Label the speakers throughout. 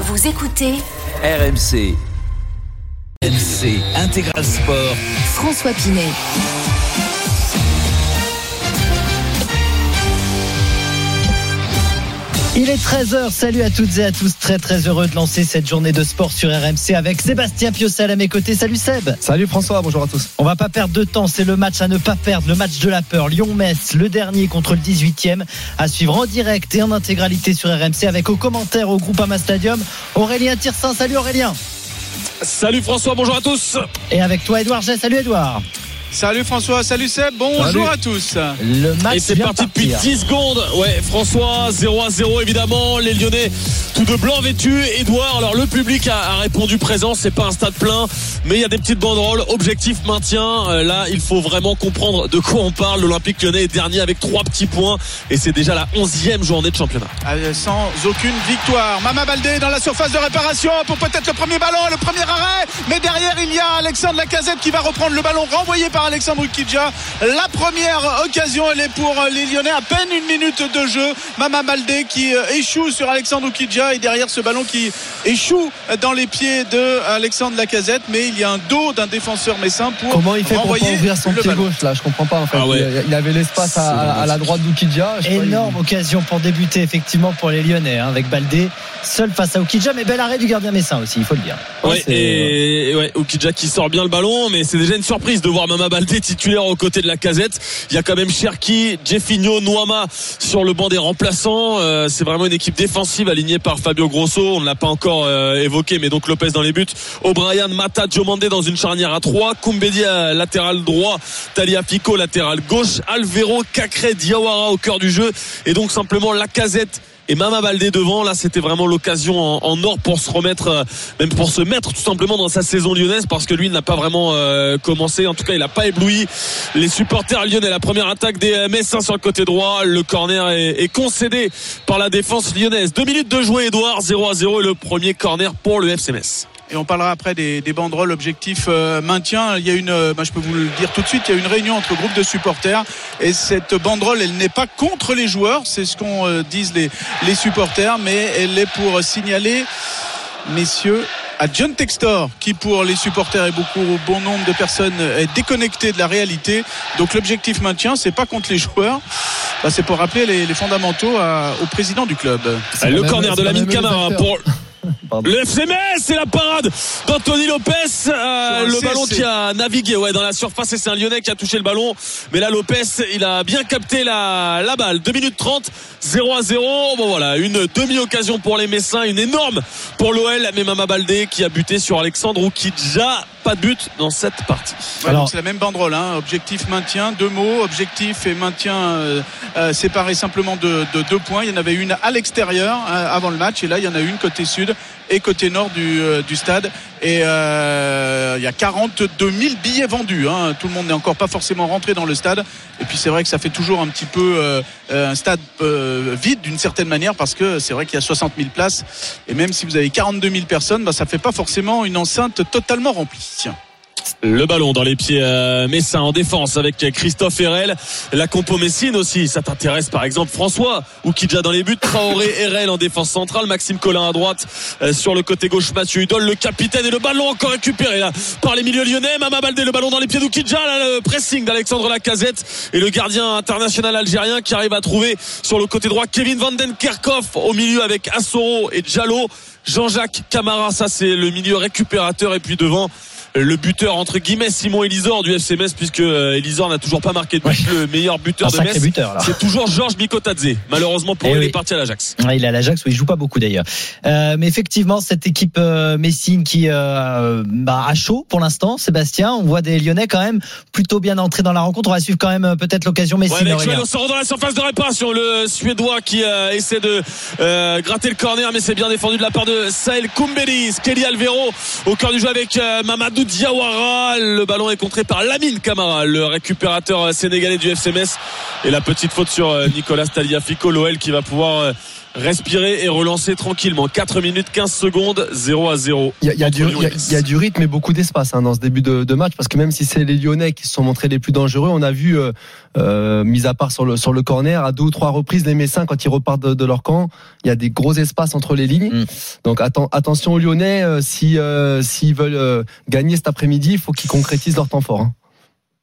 Speaker 1: Vous écoutez
Speaker 2: RMC. RMC Intégral Sport.
Speaker 1: François Pinet.
Speaker 3: Il est 13h, salut à toutes et à tous, très très heureux de lancer cette journée de sport sur RMC avec Sébastien Piocel à mes côtés. Salut Seb
Speaker 4: Salut François, bonjour à tous.
Speaker 3: On va pas perdre de temps, c'est le match à ne pas perdre, le match de la peur. Lyon-Metz, le dernier contre le 18e, à suivre en direct et en intégralité sur RMC avec aux commentaires au groupe Ama Stadium, Aurélien Tirsin. Salut Aurélien
Speaker 5: Salut François, bonjour à tous
Speaker 3: Et avec toi Edouard J. Salut Edouard
Speaker 6: Salut François, salut Seb, bonjour
Speaker 3: Salut.
Speaker 6: à tous.
Speaker 3: Le match
Speaker 5: Et c'est parti
Speaker 3: de
Speaker 5: depuis
Speaker 3: partir.
Speaker 5: 10 secondes. Ouais, François, 0 à 0 évidemment. Les Lyonnais, tout de blanc vêtus. Edouard, alors le public a, a répondu présent. C'est pas un stade plein, mais il y a des petites banderoles. Objectif maintien. Euh, là, il faut vraiment comprendre de quoi on parle. L'Olympique Lyonnais est dernier avec trois petits points et c'est déjà la 11e journée de championnat.
Speaker 6: Euh, Sans aucune victoire. Mama Baldé dans la surface de réparation pour peut-être le premier ballon le premier arrêt. Mais derrière, il y a Alexandre Lacazette qui va reprendre le ballon renvoyé par Alexandre Ukidja. La première occasion, elle est pour les Lyonnais. À peine une minute de jeu. Mama Baldé qui euh, échoue sur Alexandre Ukidja et derrière ce ballon qui échoue dans les pieds de Alexandre Lacazette. Mais il y a un dos d'un défenseur messin pour
Speaker 4: Comment il fait pour pas ouvrir son pied
Speaker 6: ballon.
Speaker 4: gauche là? Je comprends pas en fait.
Speaker 5: Ah ouais.
Speaker 4: il, il avait l'espace à, la droite il-
Speaker 3: Énorme occasion pour débuter effectivement pour les Lyonnais hein, avec Baldé seul face à Okidja mais bel arrêt du gardien Messin aussi il faut le dire.
Speaker 5: Ouais, et ouais, qui sort bien le ballon, mais c'est déjà une surprise de voir Mama Baldé titulaire aux côtés de la casette. Il y a quand même Cherki, Jeffinho, Noama sur le banc des remplaçants. Euh, c'est vraiment une équipe défensive alignée par Fabio Grosso. On ne l'a pas encore euh, évoqué, mais donc Lopez dans les buts. O'Brien, Mata, Diomandé dans une charnière à 3. Koumbédia latéral droit. Talia Fico latéral gauche. Alvero, Cacré, Diawara au cœur du jeu. Et donc simplement la casette et Mama Baldé devant. Là, c'était vraiment l'occasion en, or pour se remettre, euh, même pour se mettre tout simplement dans sa saison lyonnaise, parce que lui n'a pas vraiment euh, commencé. En tout cas, il n'a pas ébloui les supporters lyonnais. La première attaque des euh, Messins sur le côté droit. Le corner est, est concédé par la défense lyonnaise. Deux minutes de jouer, Edouard. 0 à 0 et le premier corner pour le FC Metz.
Speaker 6: Et on parlera après des, des banderoles objectif euh, maintien. Il y a une, euh, bah, je peux vous le dire tout de suite, il y a une réunion entre groupes de supporters et cette banderole, elle n'est pas contre les joueurs, c'est ce qu'on euh, disent les, les supporters, mais elle est pour signaler, messieurs, à John Textor, qui pour les supporters et beaucoup bon nombre de personnes est déconnecté de la réalité. Donc l'objectif maintien, c'est pas contre les joueurs, bah, c'est pour rappeler les, les fondamentaux à- au président du club.
Speaker 4: C'est
Speaker 5: le corner de
Speaker 4: la même
Speaker 5: Camara pour
Speaker 4: Pardon.
Speaker 5: Le FC c'est la parade d'Anthony Lopez. Euh, le ballon qui a navigué ouais, dans la surface et c'est un Lyonnais qui a touché le ballon. Mais là, Lopez, il a bien capté la, la balle. 2 minutes 30, 0 à 0. Bon voilà, une demi-occasion pour les Messins, une énorme pour l'OL. Mais Mama Baldé qui a buté sur Alexandre Oukidja. Pas de but dans cette partie.
Speaker 6: Ouais,
Speaker 3: Alors-
Speaker 6: donc c'est la même banderole, hein. objectif maintien, deux mots, objectif et maintien euh, euh, séparés simplement de, de deux points. Il y en avait une à l'extérieur euh, avant le match et là il y en a une côté sud et côté nord du, euh, du stade. Et euh, il y a 42 000 billets vendus. hein. Tout le monde n'est encore pas forcément rentré dans le stade. Et puis c'est vrai que ça fait toujours un petit peu euh, euh, un stade vide d'une certaine manière parce que c'est vrai qu'il y a 60 000 places. Et même si vous avez 42 000 personnes, bah, ça fait pas forcément une enceinte totalement remplie.
Speaker 5: Le ballon dans les pieds euh, Messin en défense avec Christophe Herel. La compo Messine aussi, ça t'intéresse par exemple François Oukidja dans les buts, Traoré, Herel en défense centrale, Maxime Collin à droite, euh, sur le côté gauche Mathieu Hudol, le capitaine et le ballon encore récupéré par les milieux lyonnais. Mama Baldé, le ballon dans les pieds d'Oukidja, le pressing d'Alexandre Lacazette et le gardien international algérien qui arrive à trouver sur le côté droit Kevin Van Den au milieu avec Assoro et Diallo. Jean-Jacques Camara, ça c'est le milieu récupérateur et puis devant le buteur entre guillemets Simon Elisor du FC Metz puisque Elisor n'a toujours pas marqué de but. Le meilleur buteur de Metz, c'est toujours Georges Mikotadze. Malheureusement pour lui, il est parti à l'Ajax.
Speaker 3: il est à l'Ajax où il joue pas beaucoup d'ailleurs. mais effectivement, cette équipe Messine qui bah, a chaud pour l'instant, Sébastien. On voit des Lyonnais quand même plutôt bien entrés dans la rencontre. On va suivre quand même peut-être l'occasion Messine. Ouais,
Speaker 5: avec dans la surface de réparation, le Suédois qui essaie de gratter le corner, mais c'est bien défendu de la part de Saël Koumbeli. Kelly Alvero au cœur du jeu avec euh, Diawara. Le ballon est contré par Lamine Camara, le récupérateur sénégalais du FCMS. Et la petite faute sur euh, Nicolas Taliafico, l'OL qui va pouvoir euh, respirer et relancer tranquillement. 4 minutes 15 secondes, 0 à 0.
Speaker 4: Il y, a, du, rythme et beaucoup d'espace hein, dans ce début de, match parce que même si c'est les Lyonnais qui se sont montrés les plus dangereux, on a vu, euh, euh, mis à part sur le, sur le corner, à deux ou trois reprises, les Messins, quand ils repartent de, leur camp, il y a des gros espaces entre les lignes. Mm. Donc attention aux Lyonnais, euh, si s'ils veulent gagner cet après-midi, il faut qu'ils concrétisent leur temps fort. Hein.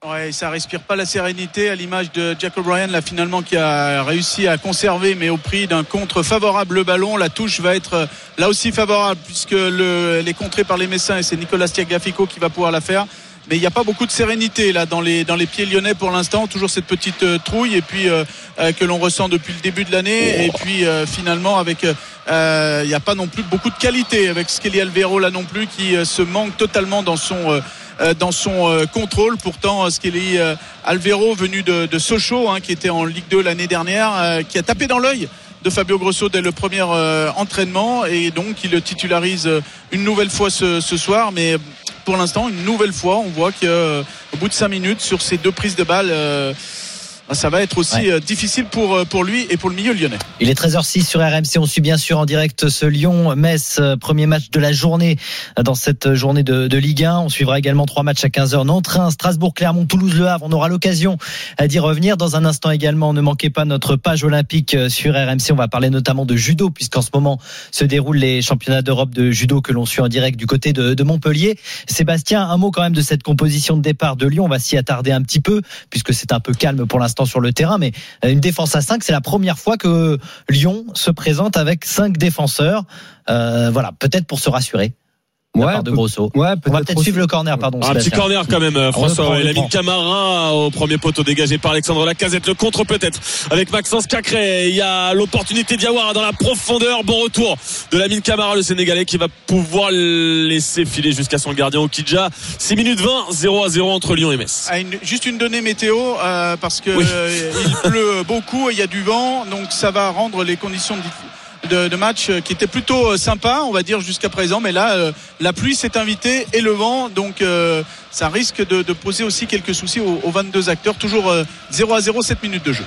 Speaker 6: Ouais, ça respire pas la sérénité à l'image de Jack O'Brien là finalement qui a réussi à conserver mais au prix d'un contre favorable le ballon. La touche va être euh, là aussi favorable puisque le, elle est contrée par les Messins et c'est Nicolas Stiagafico qui va pouvoir la faire. Mais il n'y a pas beaucoup de sérénité là dans les dans les pieds lyonnais pour l'instant. Toujours cette petite euh, trouille et puis euh, que l'on ressent depuis le début de l'année. Et puis finalement avec il n'y a pas non plus beaucoup de qualité avec Skelly Alvero là non plus qui se manque totalement dans son dans son euh, contrôle. Pourtant, Skelly euh, Alvero, venu de, de Sochaux, hein, qui était en Ligue 2 l'année dernière, qui a tapé dans l'œil de Fabio Grosso dès le premier entraînement et donc il le titularise une nouvelle fois ce, ce soir. Mais pour l'instant, une nouvelle fois, on voit qu'au bout de cinq minutes, sur ces deux prises de balles, ça va être aussi euh, difficile pour, euh, pour lui et pour le milieu lyonnais.
Speaker 3: Il est 13h06 sur RMC. On suit bien sûr en direct ce Lyon-Metz, euh, premier match de la journée dans cette journée de, de, Ligue 1. On suivra également trois matchs à 15h. Nantes, Strasbourg, Clermont, Toulouse, Le Havre. On aura l'occasion d'y revenir dans un instant également. Ne manquez pas notre page olympique sur RMC. On va parler notamment de judo puisqu'en ce moment se déroulent les championnats d'Europe de judo que l'on suit en direct du côté de, de Montpellier. Sébastien, un mot quand même de cette composition de départ de Lyon. On va s'y attarder un petit peu puisque c'est un peu calme pour l'instant sur le terrain, mais euh, une défense à 5, c'est la première fois que Lyon se présente avec 5 défenseurs. Euh, voilà, peut-être pour se rassurer ouais, de Grosso. Ouais, on va peut-être suivre le corner, pardon.
Speaker 5: Un petit corner quand même, euh, François. Il a mis Camara au premier poteau dégagé par Alexandre Lacazette. Le contre peut-être avec Maxence Cacré. Il y a l'opportunité d'Iawara dans la profondeur. Bon retour de la mine Camara, le Sénégalais, qui va pouvoir laisser filer jusqu'à son gardien Okidja. 6 minutes 20, 0 à 0 entre Lyon et Metz.
Speaker 6: Ah, juste une donnée météo, euh, parce que euh, il pleut beaucoup et il y a du vent, donc ça va rendre les conditions de, match qui était plutôt euh, sympa, on va dire jusqu'à présent. Mais là, euh, la pluie s'est invitée et le vent, donc euh, ça risque de, poser aussi quelques soucis aux, aux 22 acteurs. Toujours 0 à 0, 7 minutes de jeu.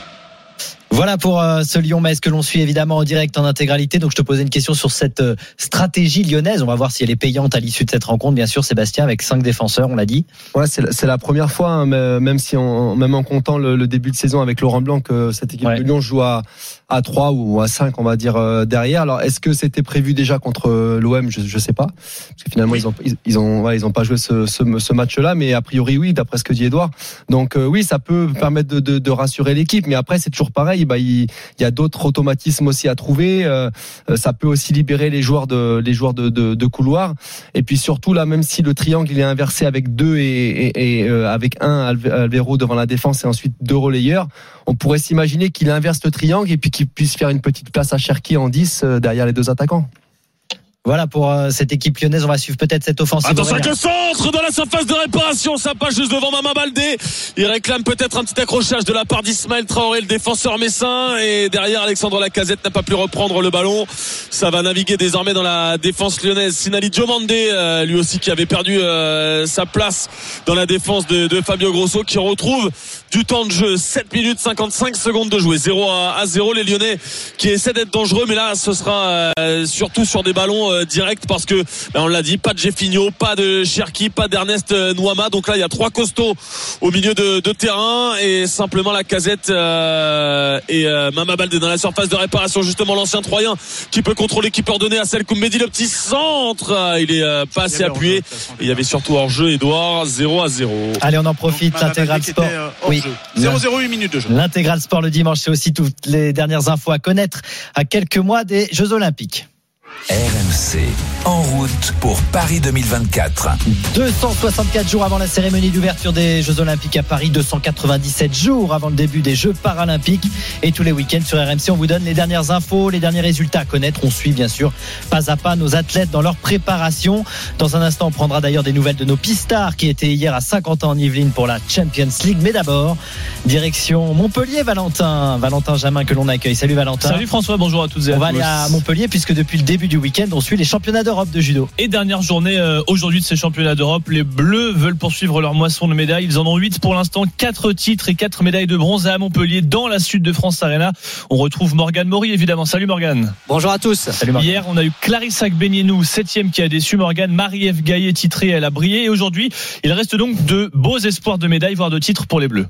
Speaker 3: Voilà pour ce Lyon-Metz que l'on suit évidemment en direct en intégralité. Donc je te posais une question sur cette stratégie lyonnaise. On va voir si elle est payante à l'issue de cette rencontre. Bien sûr, Sébastien avec cinq défenseurs, on l'a dit.
Speaker 4: Ouais, c'est la, première fois, hein, même si on, même en comptant le, début de saison avec Laurent Blanc, que cette équipe de Lyon joue à à 3 ou à 5 on va dire euh, derrière. Alors est-ce que c'était prévu déjà contre l'OM Je je sais pas parce que finalement ils ont ils, ont ils ont pas joué ce, ce, match-là, mais a priori oui d'après ce que dit Edouard. Donc oui, ça peut permettre de, de, de rassurer l'équipe, mais après c'est toujours pareil bah, il, y a d'autres automatismes aussi à trouver. Euh, euh, ça peut aussi libérer les joueurs de les joueurs de, de, de, couloir. Et puis surtout là, même si le triangle il est inversé avec deux et, et, euh, avec un Alvero devant la défense et ensuite deux relayeurs, on pourrait s'imaginer qu'il inverse le triangle et puis qu'il puisse faire une petite place à Cherki en 10 derrière les deux attaquants.
Speaker 3: Voilà pour euh, cette équipe lyonnaise. On va suivre peut-être cette offensive.
Speaker 5: Attention avec le centre dans la surface de réparation. Ça passe juste devant Mama Baldé. Il réclame peut-être un petit accrochage de la part d'Ismaël Traoré, le défenseur messin. Et derrière, Alexandre Lacazette n'a pas pu reprendre le ballon. Ça va naviguer désormais dans la défense lyonnaise. Sinali Diomandé, euh, lui aussi qui avait perdu euh, sa place dans la défense de, Fabio Grosso, qui retrouve du temps de jeu. 7 minutes 55 secondes de jouer. 0 à, 0. Les Lyonnais qui essaient d'être dangereux. Mais là, ce sera surtout sur des ballons euh, direct parce que ben, on l'a dit, pas de Jeffinho, pas de Cherki, pas d'Ernest euh, Nouama. Donc là, il y a trois costauds au milieu de, terrain et simplement la casette euh, et Mama Baldé dans la surface de réparation. Justement, l'ancien Troyen qui peut contrôler, qui peut redonner à celle Mehdi le petit centre. Il est pas assez appuyé. il y avait surtout hors jeu, Edouard, 0 à 0.
Speaker 3: Allez, on en profite. L'intégral sport.
Speaker 6: oui. 0-0, 8 minutes de jeu.
Speaker 3: L'intégral sport le dimanche, c'est aussi toutes les dernières infos à connaître à quelques mois des Jeux Olympiques.
Speaker 2: RMC, en route pour Paris 2024.
Speaker 3: 264 jours avant la cérémonie d'ouverture des Jeux Olympiques à Paris, 297 jours avant le début des Jeux Paralympiques. Et tous les week-ends sur RMC, on vous donne les dernières infos, les derniers résultats à connaître. On suit bien sûr pas à pas nos athlètes dans leur préparation. Dans un instant, on prendra d'ailleurs des nouvelles de nos pistards qui étaient hier à 50 ans en Yvelines pour la Champions League. Mais d'abord, direction Montpellier, Valentin. Valentin Jamin que l'on accueille. Salut Valentin.
Speaker 7: Salut François, bonjour à toutes et à tous.
Speaker 3: On va aller à Montpellier puisque depuis le début du week-end, on suit les championnats d'Europe de judo.
Speaker 7: Et dernière journée euh, aujourd'hui de ces championnats d'Europe, les Bleus veulent poursuivre leur moisson de médailles. Ils en ont 8 pour l'instant, 4 titres et 4 médailles de bronze à Montpellier dans la Sud de France Arena. On retrouve Morgane Maury évidemment. Salut Morgane.
Speaker 8: Bonjour à tous.
Speaker 3: Salut Morgane.
Speaker 7: Hier, on a eu Clarissa Benienou, 7 qui a déçu Morgane. Marie-Ève Gaillet titrée, elle a brillé. Et aujourd'hui, il reste donc de beaux espoirs de médailles, voire de titres pour les Bleus.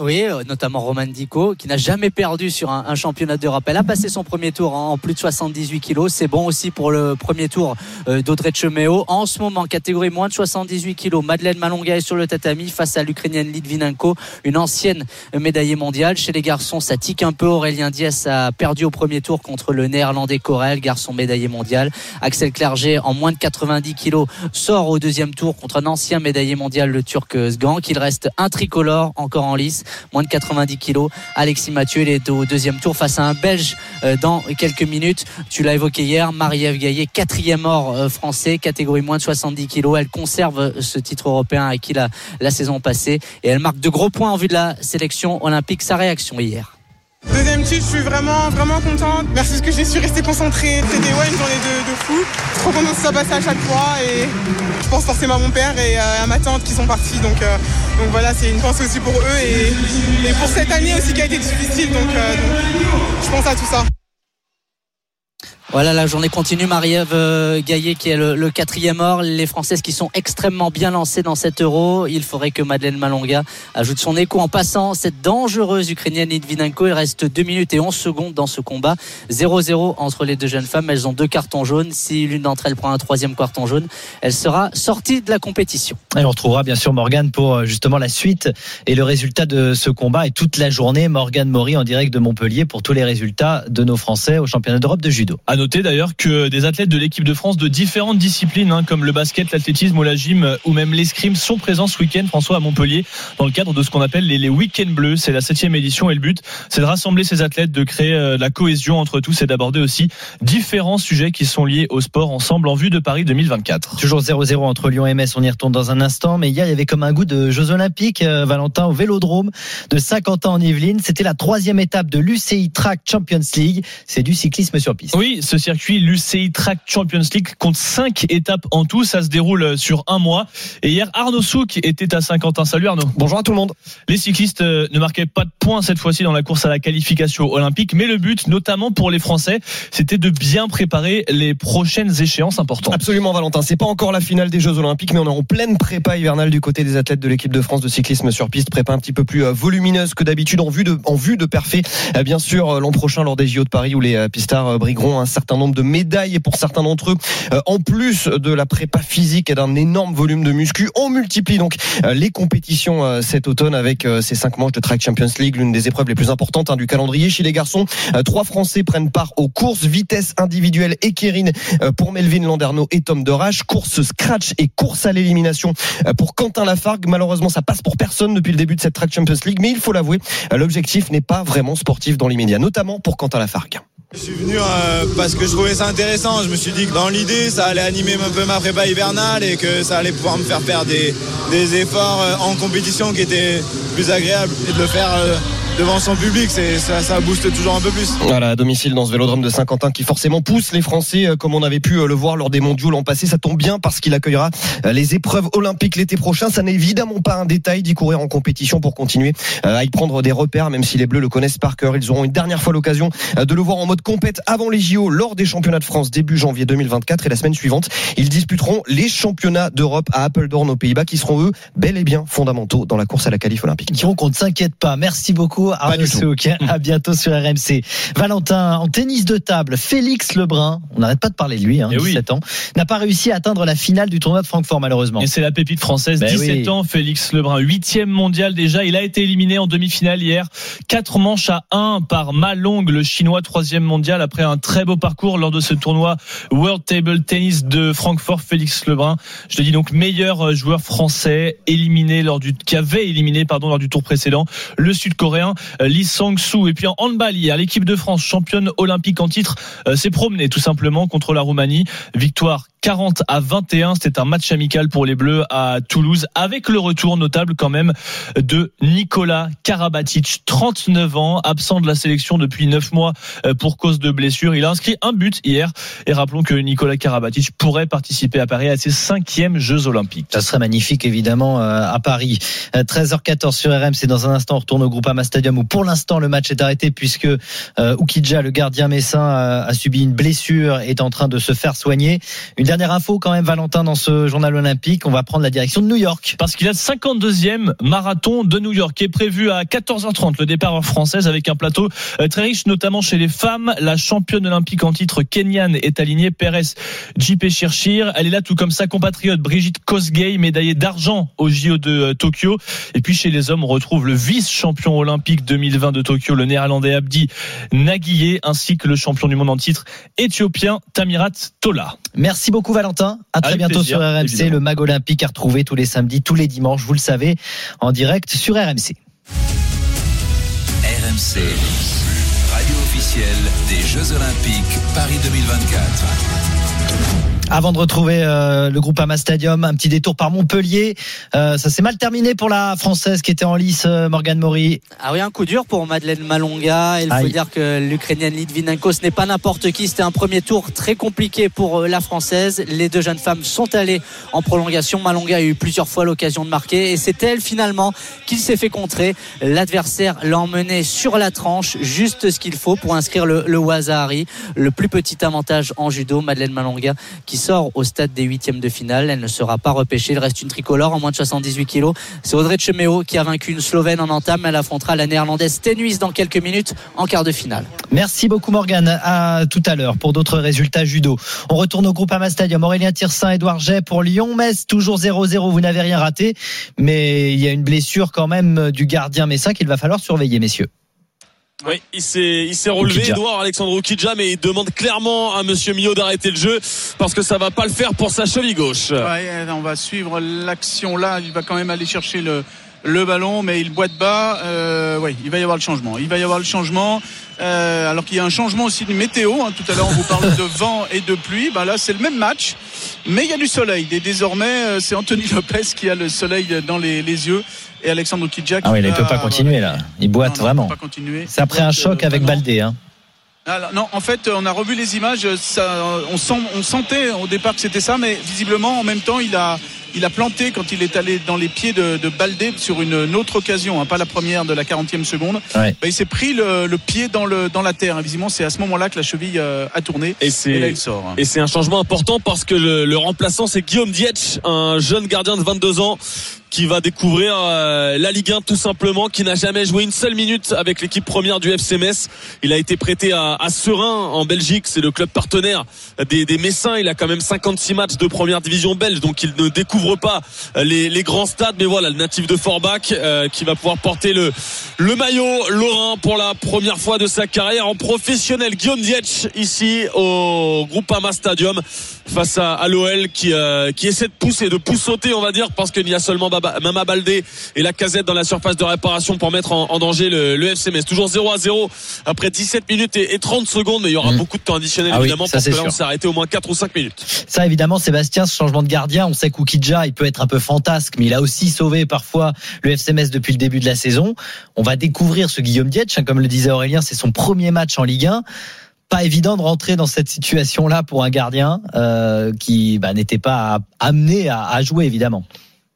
Speaker 8: Oui, euh, notamment Roman Dico, qui n'a jamais perdu sur un, championnat d'Europe. Elle a passé son premier tour en, plus de 78 kilos. C'est bon aussi pour le premier tour euh, d'Audrey Cheméo. En ce moment, catégorie moins de 78 kilos, Madeleine Malonga est sur le tatami face à l'Ukrainienne Litvinenko, une ancienne médaillée mondiale. Chez les garçons, ça tique un peu. Aurélien Diaz a perdu au premier tour contre le néerlandais Corel, garçon médaillé mondial. Axel Clerget, en moins de 90 kilos, sort au deuxième tour contre un ancien médaillé mondial, le turc Sgank. Il reste un tricolore encore en lice moins de 90 kilos. Alexis Mathieu, il est au deuxième tour face à un Belge euh, dans quelques minutes. Tu l'as évoqué hier, Marie-Ève Gaillet, quatrième or euh, français, catégorie moins de 70 kilos. Elle conserve ce titre européen acquis la, la saison passée et elle marque de gros points en vue de la sélection olympique. Sa réaction hier.
Speaker 9: Deuxième titre, je suis vraiment, vraiment contente. Merci parce que j'ai su rester concentrée. C'était une journée de, de fou. Trop contente que ça à chaque fois. Et je pense forcément à mon père et à ma tante qui sont partis. Donc, euh, donc voilà, c'est une pensée aussi pour eux et, pour cette année aussi qui a été difficile. Donc, euh, donc je pense à tout ça.
Speaker 8: Voilà, la journée continue. Marie-Ève euh, Gaillet qui est le, quatrième or. Les Françaises qui sont extrêmement bien lancées dans cet euro. Il faudrait que Madeleine Malonga ajoute son écho en passant cette dangereuse Ukrainienne Litvinenko. Il reste 2 minutes et 11 secondes dans ce combat. 0-0 entre les deux jeunes femmes. Elles ont deux cartons jaunes. Si l'une d'entre elles prend un troisième carton jaune, elle sera sortie de la compétition.
Speaker 3: Et on retrouvera bien sûr Morgane pour justement la suite et le résultat de ce combat. Et toute la journée, Morgane Maury en direct de Montpellier pour tous les résultats de nos Français au championnat d'Europe de judo
Speaker 7: noter d'ailleurs que des athlètes de l'équipe de France de différentes disciplines, hein, comme le basket, l'athlétisme ou la gym ou même l'escrime, sont présents ce week-end, François, à Montpellier, dans le cadre de ce qu'on appelle les, les week-ends bleus. C'est la septième édition et le but, c'est de rassembler ces athlètes, de créer euh, la cohésion entre tous et d'aborder aussi différents sujets qui sont liés au sport ensemble en vue de Paris 2024.
Speaker 3: Toujours 0-0 entre Lyon et Metz, on y retourne dans un instant. Mais hier, il y avait comme un goût de Jeux Olympiques, euh, Valentin, au Vélodrome de 50 ans en Yvelines. C'était la troisième étape de l'UCI Track Champions League. C'est du cyclisme sur piste.
Speaker 7: Oui, ce circuit, l'UCI Track Champions League compte cinq étapes en tout. Ça se déroule sur un mois. Et hier, Arnaud Souk était à Saint-Quentin. Salut Arnaud.
Speaker 10: Bonjour à tout le monde.
Speaker 7: Les cyclistes euh, ne marquaient pas de points cette fois-ci dans la course à la qualification olympique, mais le but, notamment pour les Français, c'était de bien préparer les prochaines échéances importantes.
Speaker 10: Absolument, Valentin. C'est pas encore la finale des Jeux Olympiques, mais on est en pleine prépa hivernale du côté des athlètes de l'équipe de France de cyclisme sur piste. Prépa un petit peu plus volumineuse que d'habitude en vue de, en vue de parfait. Bien sûr, l'an prochain lors des JO de Paris où les pistards brigueront un certain nombre de médailles et pour certains d'entre eux, en plus de la prépa physique et d'un énorme volume de muscu, on multiplie donc les compétitions cet automne avec ces cinq manches de Track Champions League, l'une des épreuves les plus importantes hein, du calendrier chez les garçons. Trois Français prennent part aux courses vitesse individuelle et Kérine pour Melvin Landerneau et Tom Dorache, course scratch et course à l'élimination pour Quentin Lafargue. Malheureusement, ça passe pour personne depuis le début de cette Track Champions League, mais il faut l'avouer, l'objectif n'est pas vraiment sportif dans l'immédiat, notamment pour Quentin Lafargue.
Speaker 11: Je suis venu euh, parce que je trouvais ça intéressant. Je me suis dit que dans l'idée, ça allait animer un peu ma prépa hivernale et que ça allait pouvoir me faire faire des, des efforts euh, en compétition qui étaient plus agréables et de le faire euh, devant son public, ça, ça booste toujours un peu plus.
Speaker 10: Voilà, à domicile dans ce vélodrome de Saint-Quentin qui forcément pousse les Français, comme on avait pu le voir lors des mondiaux l'an passé. Ça tombe bien parce qu'il accueillera les épreuves olympiques l'été prochain. Ça n'est évidemment pas un détail d'y courir en compétition pour continuer à y prendre des repères, même si les Bleus le connaissent par cœur. Ils auront une dernière fois l'occasion de le voir en mode compète avant les JO lors des championnats de France début janvier 2024 et la semaine suivante, ils disputeront les championnats d'Europe à Apeldoorn aux Pays-Bas qui seront eux bel et bien fondamentaux dans la course à la qualif olympique.
Speaker 3: Guillaume qu'on ne s'inquiète pas. Merci beaucoup Arnaud Souk. À bientôt sur RMC. Valentin, en tennis de table, Félix Lebrun, on n'arrête pas de parler de lui, hein, 17
Speaker 7: oui.
Speaker 3: ans, n'a pas réussi à atteindre la finale du tournoi de Francfort malheureusement.
Speaker 7: Et c'est la pépite française,
Speaker 3: Ben
Speaker 7: 17
Speaker 3: oui.
Speaker 7: ans, Félix Lebrun, huitième mondial déjà. Il a été éliminé en demi-finale hier. Quatre manches à 1 par Malong, le chinois, troisième mondial, après un très beau parcours lors de ce tournoi World Table Tennis de Francfort. Félix Lebrun, je le dis donc meilleur joueur français éliminé lors du, qui avait éliminé, pardon, lors du tour précédent, le sud-coréen euh, Lee Sang-soo. Et puis en handball hier, l'équipe de France, championne olympique en titre, euh, s'est promenée tout simplement contre la Roumanie. Victoire 40 à 21. C'était un match amical pour les Bleus à Toulouse avec le retour notable quand même de Nicolas Karabatic, 39 ans, absent de la sélection depuis 9 mois euh, pour cause de blessure. Il a inscrit un but hier et rappelons que Nicolas Karabatic pourrait participer à Paris à ses cinquièmes Jeux Olympiques.
Speaker 3: Ça serait magnifique évidemment euh, à Paris. Euh, 13h14 sur RMC. Dans un instant, on retourne au Groupama Stadium où pour l'instant le match est arrêté puisque euh, Oukidja, le gardien messin, a, subi une blessure est en train de se faire soigner. Une dernière info quand même, Valentin, dans ce journal olympique, on va prendre la direction de New York.
Speaker 7: Parce qu'il a le 52e marathon de New York qui est prévu à 14h30, le départ française avec un plateau euh, très riche, notamment chez les femmes. La championne olympique en titre Kenyan est alignée, Pérez JP Chirchir. Elle est là tout comme sa compatriote Brigitte Kosgei, médaillée d'argent au JO de euh, Tokyo. Et puis chez les hommes, on retrouve le vice-champion olympique 2020 de Tokyo, le néerlandais Abdi Naguillé, ainsi que le champion du monde en titre éthiopien Tamirat Tola.
Speaker 3: Merci beaucoup Valentin. À très
Speaker 7: Avec
Speaker 3: bientôt
Speaker 7: plaisir,
Speaker 3: sur RMC,
Speaker 7: évidemment.
Speaker 3: le Mag Olympique à retrouver tous les samedis, tous les dimanches, vous le savez, en direct sur RMC.
Speaker 2: RMC, radio officielle des Jeux Olympiques Paris 2024.
Speaker 3: Avant de retrouver euh, le groupe Ama Stadium, un petit détour par Montpellier. Euh, ça s'est mal terminé pour la française qui était en lice, euh, Morgane Maury.
Speaker 8: Ah oui, un coup dur pour Madeleine Malonga. Il faut dire que l'Ukrainienne Litvinenko, ce n'est pas n'importe qui. C'était un premier tour très compliqué pour euh, la Française. Les deux jeunes femmes sont allées en prolongation. Malonga a eu plusieurs fois l'occasion de marquer. Et c'est elle finalement qui s'est fait contrer. L'adversaire l'a emmené sur la tranche, juste ce qu'il faut pour inscrire le, le Wazahari. Le plus petit avantage en judo, Madeleine Malonga, qui sort au stade des huitièmes de finale. Elle ne sera pas repêchée. Il reste une tricolore en moins de 78 kilos. C'est Audrey Chemeo qui a vaincu une Slovène en entame. Elle affrontera la néerlandaise Tenuis dans quelques minutes en quart de finale.
Speaker 3: Merci beaucoup Morgane. À tout à l'heure pour d'autres résultats judo. On retourne au groupe Ama Stadium. Aurélien Tirsin, Edouard Jay pour Lyon-Metz. Toujours 0-0. Vous n'avez rien raté. Mais il y a une blessure quand même du gardien Messin qu'il va falloir surveiller, messieurs.
Speaker 5: Oui, il s'est, il s'est relevé. Edouard Alexandre Oukidja, mais il demande clairement à Monsieur Millot d'arrêter le jeu parce que ça va pas le faire pour sa cheville gauche.
Speaker 6: Ouais, on va suivre l'action là. Il va quand même aller chercher le, le ballon, mais il boite bas. Euh, oui, il va y avoir le changement. Il va y avoir le changement. Euh, alors qu'il y a un changement aussi de météo. hein. Tout à l'heure, on vous parlait de vent et de pluie. Ben là, c'est le même match, mais il y a du soleil. Et désormais, euh, c'est Anthony Lopez qui a le soleil dans les, les yeux et Alexandre Oukidja.
Speaker 3: Ah oui, il ne peut pas continuer là. Il boite
Speaker 6: Non, non,
Speaker 3: vraiment.
Speaker 6: il peut pas continuer.
Speaker 3: C'est après un choc
Speaker 6: euh,
Speaker 3: avec
Speaker 6: vraiment.
Speaker 3: Baldé. Hein.
Speaker 6: Alors, non, en fait, on a revu les images. Ça, on, sent, on sentait au départ que c'était ça, mais visiblement, en même temps, il a, il a planté quand il est allé dans les pieds de, de Baldé sur une, une autre occasion, hein, pas la première de la 40e seconde.
Speaker 3: Ouais.
Speaker 6: Bah, il s'est pris le, le pied dans, le, dans la terre. hein. Visiblement, c'est à ce moment-là que la cheville euh, a tourné.
Speaker 5: Et
Speaker 6: Et là,
Speaker 5: c'est,
Speaker 6: il sort. hein.
Speaker 5: et c'est un changement important parce que le, le remplaçant c'est Guillaume Dietsch, un jeune gardien de 22 ans qui va découvrir euh, la Ligue 1 tout simplement, qui n'a jamais joué une seule minute avec l'équipe première du FC Metz. Il a été prêté à, à Serein en Belgique, c'est le club partenaire des, des Messins. Il a quand même 56 matchs de première division belge, donc il ne découvre pas les, les grands stades. Mais voilà, le natif de Forbach euh, qui va pouvoir porter le, le maillot lorrain pour la première fois de sa carrière en professionnel. Guillaume Dietsch ici au Groupama Stadium face à, à l'OL qui, euh, qui essaie de pousser, de poussoter on va dire parce qu'il y a seulement Mama Baldé et la casette dans la surface de réparation pour mettre en, en danger le, le FC Metz. Toujours 0 à 0 après 17 minutes et, et 30 secondes mais il y aura
Speaker 3: Mm.
Speaker 6: Mmh.
Speaker 5: beaucoup de temps additionnel
Speaker 3: Ah
Speaker 5: évidemment
Speaker 3: ça,
Speaker 5: parce que là on s'est arrêté au moins 4 ou 5 minutes.
Speaker 3: Ça, évidemment, Sébastien, ce changement de gardien, on sait qu'Oukidja, il peut être un peu fantasque, mais il a aussi sauvé parfois le FCMS depuis le début de la saison. On va découvrir ce Guillaume Dietsch, hein, comme le disait Aurélien, c'est son premier match en Ligue 1. Pas évident de rentrer dans cette situation-là pour un gardien euh, qui bah, n'était pas amené à, à jouer, évidemment.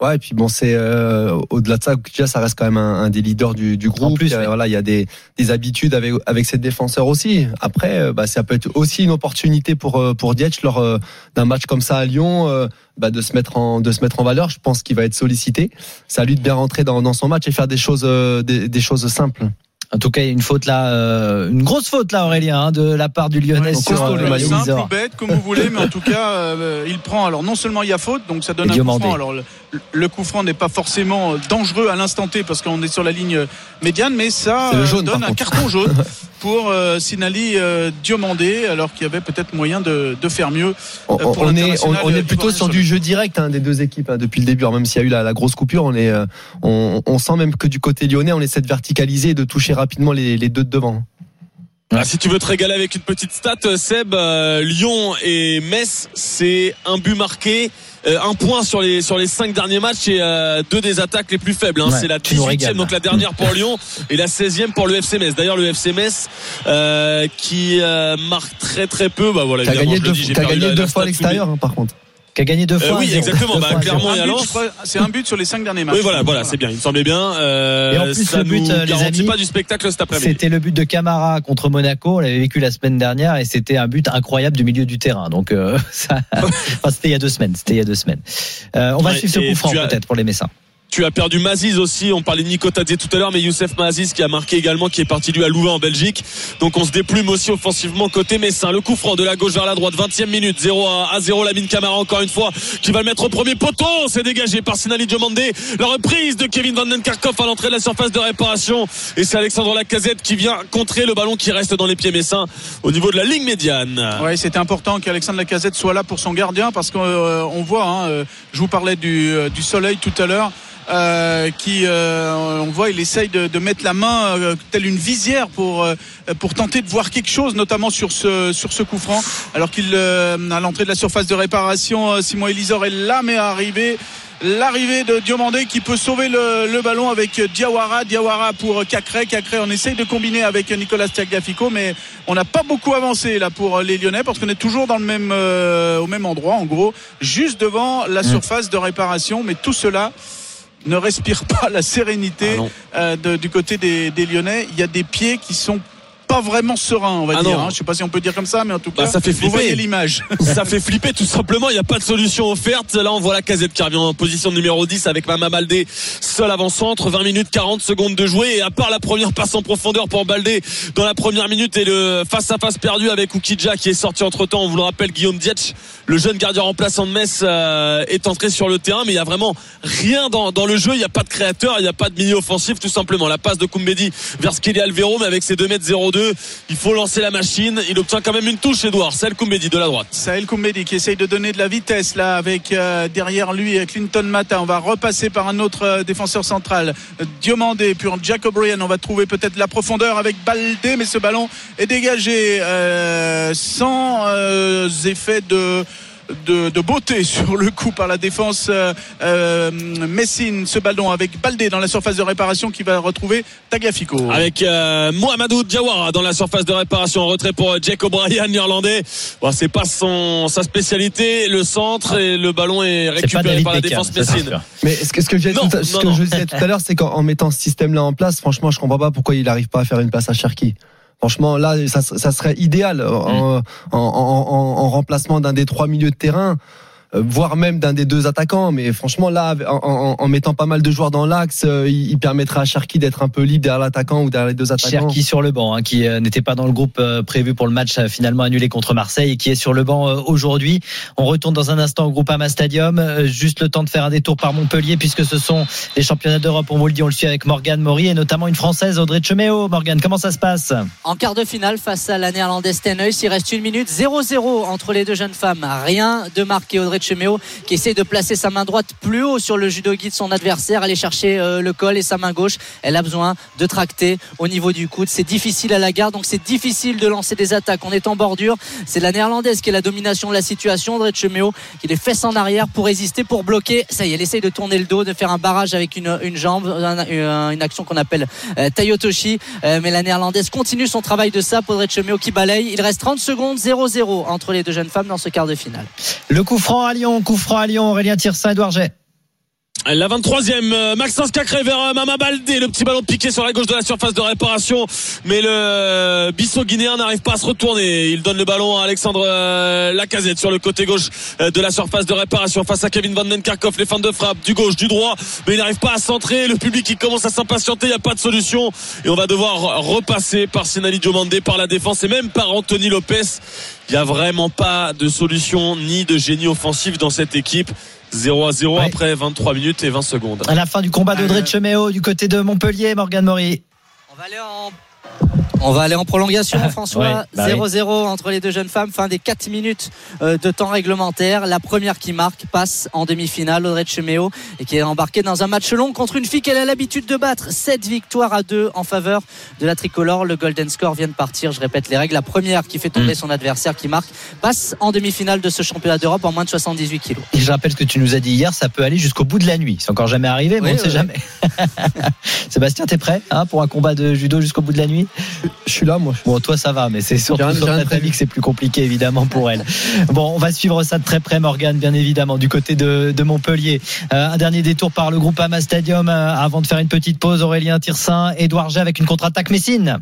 Speaker 4: Ouais, et puis bon, c'est euh, au-delà de ça, Oukidja, ça reste quand même un, un des leaders du, du groupe.
Speaker 3: plus,
Speaker 4: a-
Speaker 3: oui.
Speaker 4: voilà, il y a des, des habitudes avec avec ses défenseurs aussi. Après, euh, bah, ça peut être aussi une opportunité pour euh, pour Dietsch lors euh, d'un match comme ça à Lyon, euh, bah, de se mettre en de se mettre en valeur. Je pense qu'il va être sollicité. C'est à lui de bien rentrer dans, dans son match et faire des choses des, des choses simples.
Speaker 3: En tout cas, il y a une faute là, euh, une grosse faute là, Aurélien, hein, de la part du Lyonnais
Speaker 6: Ouais,
Speaker 3: sur euh,
Speaker 6: le simple ou bête, comme vous voulez, mais en tout cas, euh, il prend. Alors non seulement il y a faute, donc ça donne
Speaker 3: Et
Speaker 6: un coup franc. Alors le, le coup franc n'est pas forcément dangereux à l'instant T parce qu'on est sur la ligne médiane, mais ça euh,
Speaker 4: jaune,
Speaker 6: donne un carton jaune pour euh, Sinali euh, Diomandé, alors qu'il y avait peut-être moyen de, de faire mieux.
Speaker 4: On,
Speaker 6: Euh, pour
Speaker 4: on est, on,
Speaker 6: l'international,
Speaker 4: on est plutôt sur du jeu direct hein, des deux équipes hein, depuis le début. Alors, même s'il y a eu la, la grosse coupure, on est, euh, on, on sent même que du côté lyonnais, on essaie de verticaliser et de toucher rapidement les, les deux de devant.
Speaker 5: Ah, si tu veux te régaler avec une petite stat, euh, Seb, euh, Lyon et Metz, c'est un but marqué, euh, un point sur les sur les cinq derniers matchs et euh, deux des attaques les plus faibles. hein.
Speaker 3: Ouais,
Speaker 5: c'est la
Speaker 3: tu nous
Speaker 5: 18e,
Speaker 3: régales,
Speaker 5: donc la dernière pour Lyon et la 16e pour le FC Metz. D'ailleurs, le FC Metz qui marque très très peu. Bah voilà,
Speaker 4: T'as gagné deux,
Speaker 5: dis, perdu
Speaker 4: gagné deux fois à l'extérieur, hein, par contre.
Speaker 3: Qui a gagné deux
Speaker 5: Euh,
Speaker 3: fois.
Speaker 5: oui,
Speaker 3: 1-0.
Speaker 5: exactement. Bah,
Speaker 3: fois 1-0.
Speaker 5: clairement,
Speaker 6: Un
Speaker 5: et
Speaker 6: but,
Speaker 5: alors
Speaker 6: je crois, C'est un but sur les cinq derniers matchs.
Speaker 5: Oui, voilà, voilà, c'est bien. Il me semblait bien. Euh,
Speaker 3: Et en plus,
Speaker 5: ça
Speaker 3: le but,
Speaker 5: nous
Speaker 3: euh, les amis,
Speaker 5: pas du spectacle cet après-midi.
Speaker 3: C'était le but de Camara contre Monaco. On l'avait vécu la semaine dernière et c'était un but incroyable du milieu du terrain. Donc, euh, ça, enfin, c'était il y a deux semaines. C'était il y a deux semaines. Euh, on va
Speaker 5: Ouais,
Speaker 3: suivre ce coup franc
Speaker 5: as-
Speaker 3: peut-être pour les Messins.
Speaker 5: Tu as perdu Maziz aussi. On parlait de Nico Tadier tout à l'heure, mais Youssef Maziz qui a marqué également, qui est parti lui à Louvain en Belgique. Donc on se déplume aussi offensivement côté Messin. Le coup franc de la gauche vers la droite, 20e minute, 0 à 0. La mine Camara encore une fois qui va le mettre au premier poteau. C'est dégagé par Sinali Diomandé. La reprise de Kevin Van Den à l'entrée de la surface de réparation. Et c'est Alexandre Lacazette qui vient contrer le ballon qui reste dans les pieds Messin au niveau de la ligne médiane.
Speaker 6: Ouais, c'était important qu'Alexandre Lacazette soit là pour son gardien parce qu'on euh, voit, hein, euh, je vous parlais du, euh, du soleil tout à l'heure. Euh, qui euh, on voit il essaye de, de mettre la main euh, telle une visière pour euh, pour tenter de voir quelque chose notamment sur ce sur ce coup franc alors qu'il euh, à l'entrée de la surface de réparation euh, Simon Elisor est là mais arrivé L'arrivée de Diomandé qui peut sauver le, le ballon avec Diawara. Diawara pour Cacré. Cacré, on essaye de combiner avec Nicolas Tagliafico, mais on n'a pas beaucoup avancé là pour les Lyonnais parce qu'on est toujours dans le même, euh, au même endroit, en gros, juste devant la surface de réparation. Mais tout cela ne respire pas la sérénité
Speaker 5: Ah
Speaker 6: euh, de- du côté des, des Lyonnais. Il y a des pieds qui sont pas vraiment sereins, on va
Speaker 5: Ah
Speaker 6: dire. hein. Je sais pas si on peut dire comme ça, mais en tout
Speaker 5: Bah,
Speaker 6: cas,
Speaker 5: ça fait
Speaker 6: vous
Speaker 5: flipper.
Speaker 6: voyez l'image.
Speaker 5: ça fait flipper tout simplement. Il n'y a pas de solution offerte. Là, on voit la casette qui revient en position numéro 10 avec Mama Baldé, seul avant-centre. 20 minutes 40 secondes de jouer. Et à part la première passe en profondeur pour Baldé dans la première minute et le face-à-face perdu avec Oukidja qui est sorti entre temps. On vous le rappelle, Guillaume Dietsch, le jeune gardien remplaçant de Metz, euh, est entré sur le terrain. Mais il y a vraiment rien dans, dans le jeu. Il n'y a pas de créateur. Il n'y a pas de milieu offensif, tout simplement. La passe de Koumbedi vers Skeli Alvero, mais avec ses 2 mètres 02, il faut lancer la machine. Il obtient quand même une touche, Edouard. Celle Koumbedi de la droite.
Speaker 6: Sahel Koumbedi qui essaye de donner de la vitesse là avec euh, derrière lui euh, Clinton Mata. On va repasser par un autre euh, défenseur central. Diomandé puis Jack O'Brien. On va trouver peut-être la profondeur avec Baldé, mais ce ballon est dégagé sans effet de de, de beauté sur le coup par la défense euh, euh, Messine ce ballon avec Baldé dans la surface de réparation qui va retrouver Tagliafico
Speaker 5: avec euh, Mohamedou Diawara dans la surface de réparation en retrait pour Jack O'Brien l'Irlandais bon, c'est pas son sa spécialité le centre et le ballon est récupéré par la défense messine.
Speaker 4: Mais ce que, ce que je disais
Speaker 5: Non,
Speaker 4: tout à- ce
Speaker 5: non,
Speaker 4: que
Speaker 5: non.
Speaker 4: je disais tout à l'heure, c'est qu'en en mettant ce système-là en place, franchement, je comprends pas pourquoi il n'arrive pas à faire une place à Cherki. Franchement, là, ça, ça serait idéal
Speaker 3: Mm.
Speaker 4: en, en, en- en- en remplacement d'un des trois milieux de terrain, voire même d'un des deux attaquants. Mais franchement, là, en, en- en mettant pas mal de joueurs dans l'axe, euh, il, il permettrait à Cherki d'être un peu libre derrière l'attaquant ou derrière les deux attaquants.
Speaker 3: Cherki sur le banc, hein, qui euh, n'était pas dans le groupe euh, prévu pour le match euh, finalement annulé contre Marseille et qui est sur le banc euh, aujourd'hui. On retourne dans un instant au Groupama Stadium. Euh, juste le temps de faire un détour par Montpellier puisque ce sont les championnats d'Europe. On vous le dit, on le suit avec Morgane Maury et notamment une Française, Audrey Cheméo. Morgane, comment ça se passe?
Speaker 8: En quart de finale face à la néerlandaise Teneuil, il reste une minute 0-0 entre les deux jeunes femmes. Rien de marqué. Audrey Cheméo qui essaie de placer sa main droite plus haut sur le judogi de son adversaire, aller chercher euh, le col et sa main gauche. Elle a besoin de tracter au niveau du coude. C'est difficile à la garde, donc c'est difficile de lancer des attaques. On est en bordure. C'est la néerlandaise qui a la domination de la situation. Audrey Cheméo qui les fesses en arrière pour résister, pour bloquer. Ça y est, elle essaye de tourner le dos, de faire un barrage avec une, jambe, un- une, action qu'on appelle euh, Tayotoshi. Euh, mais la néerlandaise continue son travail de ça. Audrey Cheméo qui balaye. Il reste 30 secondes, 0-0 entre les deux jeunes femmes dans ce quart de finale.
Speaker 3: Le coup franc Lyon, coup à Lyon, Aurélien Tirsin, Edouard Jet.
Speaker 5: La 23e, euh, Maxence Cacré vers euh, Mama Baldé, le petit ballon piqué sur la gauche de la surface de réparation, mais le euh, Bissau guinéen n'arrive pas à se retourner. Il donne le ballon à Alexandre Lacazette sur le côté gauche de la surface de réparation face à Kevin Van Den Kerkhoff, les fans de frappe du gauche, du droit, mais il n'arrive pas à centrer. Le public qui commence à s'impatienter, il n'y a pas de solution et on va devoir repasser par Sinali Diomandé, par la défense et même par Anthony Lopez. Il n'y a vraiment pas de solution ni de génie offensif dans cette équipe. 0 à 0 après 23 minutes et 20 secondes.
Speaker 3: À la fin du combat d'Audrey Cheméo du côté de Montpellier, Morgan Maury.
Speaker 8: On va aller en on va aller en prolongation, ah, François. 0-0 bah entre les deux jeunes femmes. Fin des 4 minutes euh, de temps réglementaire. La première qui marque passe en demi-finale, Audrey Cheméo, et qui est embarquée dans un match long contre une fille qu'elle a l'habitude de battre. 7 victoires à 2 en faveur de la tricolore. Le Golden Score vient de partir. Je répète les règles. La première qui fait tomber mm. son adversaire, qui marque, passe en demi-finale de ce championnat d'Europe en moins de 78 kilos.
Speaker 3: Et je rappelle ce que tu nous as dit hier, ça peut aller jusqu'au bout de la nuit. C'est encore jamais arrivé, mais on ne sait jamais. Sébastien, t'es prêt hein, pour un combat de judo jusqu'au bout de la nuit?
Speaker 4: Je suis là, moi.
Speaker 3: Bon, toi, ça va, mais c'est surtout sur ta famille que c'est plus compliqué, évidemment, pour elle. Bon, on va suivre ça de très près, Morgane, bien évidemment, du côté de, Montpellier. Euh, un dernier détour par le groupe Ama Stadium euh, avant de faire une petite pause. Aurélien Tirsin, Edouard G avec une contre-attaque Messine.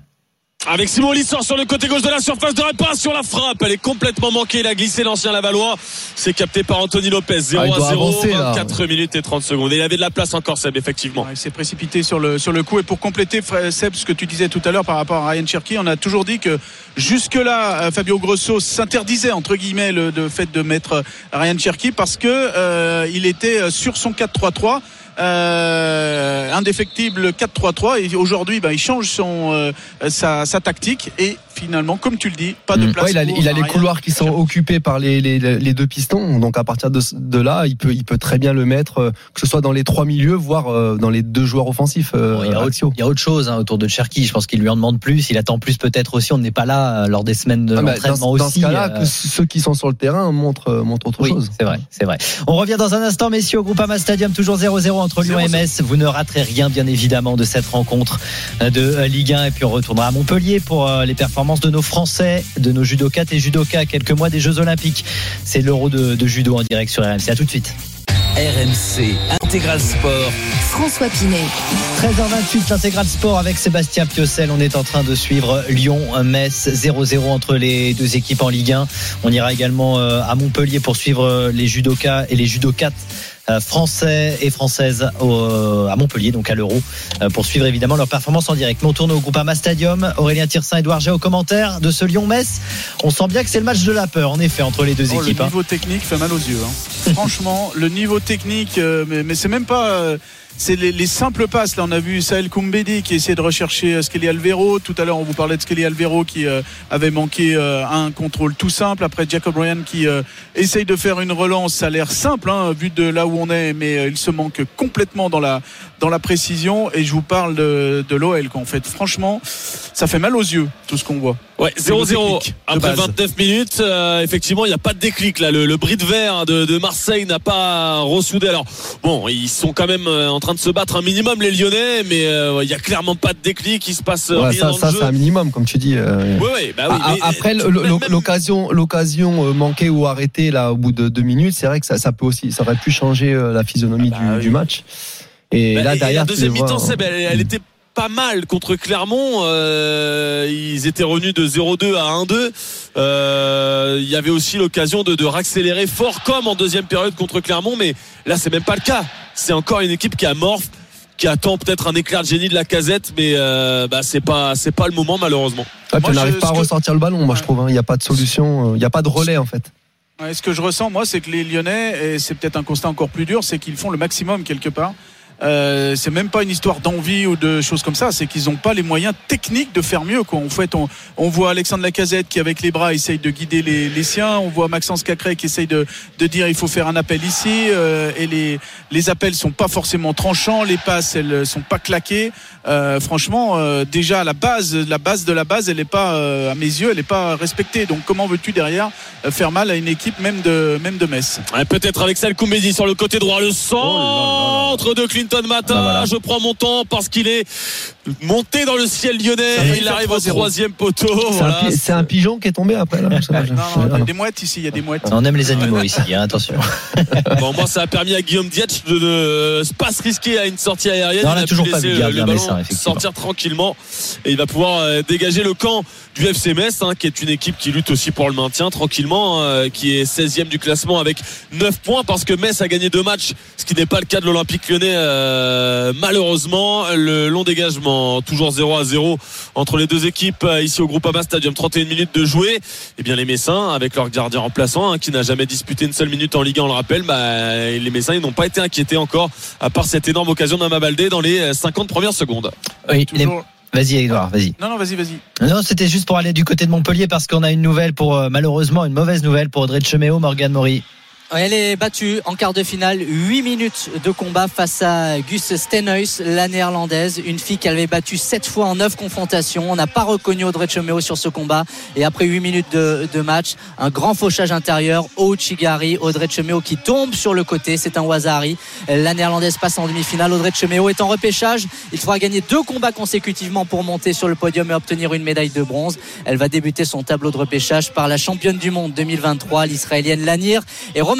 Speaker 5: Avec Simon Lissor sur le côté gauche de la surface de réparation, la frappe, elle est complètement manquée, il a glissé l'ancien Lavallois. C'est capté par Anthony Lopez, 0 ah, à 0, 24 minutes et 30 secondes. Et il avait de la place encore, Seb, effectivement.
Speaker 6: il s'est précipité sur le, sur le coup. Et pour compléter, Seb, ce que tu disais tout à l'heure par rapport à Ryan Cherky, on a toujours dit que jusque-là, euh, Fabio Grosso s'interdisait, entre guillemets, le, fait de mettre Ryan Cherky parce que euh, il était sur son 4-3-3 euh, indéfectible 4-3-3 et aujourd'hui bah, il change son euh, sa, sa, tactique et finalement comme tu le dis pas de mm. place
Speaker 4: il a, il a les couloirs qui sont occupés par les, les, les, deux pistons donc à partir de, de, là il peut il peut très bien le mettre euh, que ce soit dans les trois milieux voire dans les deux joueurs offensifs
Speaker 3: il, y a autre, il, y a autre, chose hein, autour de Cherki je pense qu'il lui en demande plus il attend plus peut-être aussi on n'est pas là lors des semaines de ah, l'entraînement aussi
Speaker 4: dans ce cas-là que ceux qui sont sur le terrain montrent montrent autre chose.
Speaker 3: c'est vrai c'est vrai. On revient dans un instant messieurs au Groupama Stadium toujours 0-0 entre Lyon et Metz. Vous ne raterez rien, bien évidemment, de cette rencontre de Ligue 1. Et puis on retournera à Montpellier pour euh, les performances de nos Français, de nos judokates et judokas, quelques mois des Jeux Olympiques. C'est l'Euro de, judo en direct sur RMC. À tout de suite.
Speaker 2: RMC Intégral Sport.
Speaker 1: François Pinet.
Speaker 3: 13h28, l'Intégral Sport avec Sébastien Piocel. On est en train de suivre Lyon-Metz 0-0 entre les deux équipes en Ligue 1. On ira également euh, à Montpellier pour suivre euh, les judokas et les judokates euh, français et françaises à Montpellier, donc à l'Euro, euh, pour suivre évidemment leur performance en direct. Mais on tourne au Groupama Stadium. Aurélien Tirsin, Edouard G au commentaire de ce Lyon-Metz. On sent bien que c'est le match de la peur, en effet, entre les deux oh, équipes.
Speaker 6: Le hein. niveau technique fait mal aux yeux. Hein. Franchement, le niveau technique, euh, mais, mais c'est même pas c'est les, simples passes. Là, on a vu Saël Koumbedi qui essayait de rechercher euh, Skelly Alvero. Tout à l'heure, on vous parlait de Skelly Alvero qui euh, avait manqué euh, un contrôle tout simple. Après, Jacob Ryan qui essaye de faire une relance. Ça a l'air simple, hein, vu de là où on est, mais il se manque complètement dans la, dans la précision. Et je vous parle de, de l'OL, En fait. Franchement, ça fait mal aux yeux, tout ce qu'on voit.
Speaker 5: Ouais, 0-0 après 29 minutes. effectivement, il n'y a pas de déclic là. Le, bris de verre de, de Marseille n'a pas ressoudé. Alors, bon, ils sont quand même en train de se battre un minimum les Lyonnais, mais euh, il n'y a clairement pas de déclic, il se passe rien
Speaker 4: ça,
Speaker 5: dans
Speaker 4: ça, c'est un minimum, comme tu dis.
Speaker 5: Euh. bah oui,
Speaker 4: Après, l'occasion, l'occasion euh, manquée ou arrêtée là au bout de deux minutes, c'est vrai que ça, ça peut aussi, ça aurait pu changer la physionomie bah du, match.
Speaker 5: Et bah, là derrière, la deuxième mi-temps, elle, mm. était pas mal contre Clermont. ils étaient revenus de 0-2 à 1-2. Il y avait aussi l'occasion de, de raccélérer fort comme en deuxième période contre Clermont, mais là c'est même pas le cas c'est encore une équipe qui amorphe qui attend peut-être un éclair de génie de la casette, mais euh, bah, c'est pas c'est pas le moment malheureusement.
Speaker 4: on n'arrive pas à ressortir le ballon, moi je trouve. Hein. Il n'y a pas de solution, euh, il n'y a pas de relais en fait.
Speaker 6: ce que je ressens moi, c'est que les Lyonnais, et c'est peut-être un constat encore plus dur, c'est qu'ils font le maximum quelque part. Euh, c'est même pas une histoire d'envie ou de choses comme ça, c'est qu'ils n'ont pas les moyens techniques de faire mieux. Quoi. En fait, on, on, voit Alexandre Lacazette qui, avec les bras, essaye de guider les, les siens. On voit Maxence Cacré qui essaye de, de dire il faut faire un appel ici. Euh, et les, les appels sont pas forcément tranchants, les passes elles sont pas claquées. Euh, franchement, euh, déjà la base, la base de la base, elle est pas, euh, à mes yeux, elle est pas respectée. Donc comment veux-tu derrière faire mal à une équipe même de même de Metz?
Speaker 5: Peut-être avec Sal Koumbedi sur le côté droit, le centre oh de Clinton Mata. Ah, je prends mon temps parce qu'il est monté dans le ciel lyonnais. Il arrive au troisième poteau.
Speaker 4: C'est
Speaker 5: Voilà.
Speaker 4: un, pigeon qui est tombé après. Là.
Speaker 6: Non, non, il y a des mouettes ici, il y a des mouettes.
Speaker 3: On aime les animaux ici, hein, attention.
Speaker 5: Bon, moi, ça a permis à Guillaume Dietsch de ne pas se risquer à une sortie aérienne.
Speaker 3: Non, on
Speaker 5: il
Speaker 3: a
Speaker 5: a
Speaker 3: toujours
Speaker 5: pu
Speaker 3: pas
Speaker 5: laisser
Speaker 3: vu
Speaker 5: le, ballon sortir tranquillement et il va pouvoir euh, dégager le camp du FC Metz, hein, qui est une équipe qui lutte aussi pour le maintien tranquillement, euh, qui est 16e du classement avec 9 points parce que Metz a gagné deux matchs, ce qui n'est pas le cas de l'Olympique lyonnais euh, malheureusement. Le long dégagement, toujours 0 à 0 entre les deux équipes euh, ici au Groupama Stadium. 31 minutes de jouer. Et bien les Messins, avec leur gardien remplaçant, hein, qui n'a jamais disputé une seule minute en Ligue 1, on le rappelle, bah, les Messins ils n'ont pas été inquiétés encore, à part cette énorme occasion d'Ama Baldé dans les euh, 50 premières secondes.
Speaker 3: Oui, les-
Speaker 6: Toujours-
Speaker 3: Vas-y, Edouard, vas-y.
Speaker 6: Non, non, vas-y, vas-y.
Speaker 3: Non, c'était juste pour aller du côté de Montpellier parce qu'on a une nouvelle pour, euh, malheureusement, une mauvaise nouvelle pour Audrey Cheméo, Morgan Mori.
Speaker 8: Elle est battue en quart de finale. 8 minutes de combat face à Gus Stenhuis, la néerlandaise. Une fille qu'elle avait battue 7 fois en 9 confrontations. On n'a pas reconnu Audrey Cheméo sur ce combat. Et après 8 minutes de, match, un grand fauchage intérieur. Ochigari, Audrey Cheméo qui tombe sur le côté. C'est un Wazari. La néerlandaise passe en demi-finale. Audrey Cheméo est en repêchage. Il faudra gagner deux combats consécutivement pour monter sur le podium et obtenir une médaille de bronze. Elle va débuter son tableau de repêchage par la championne du monde 2023, l'israélienne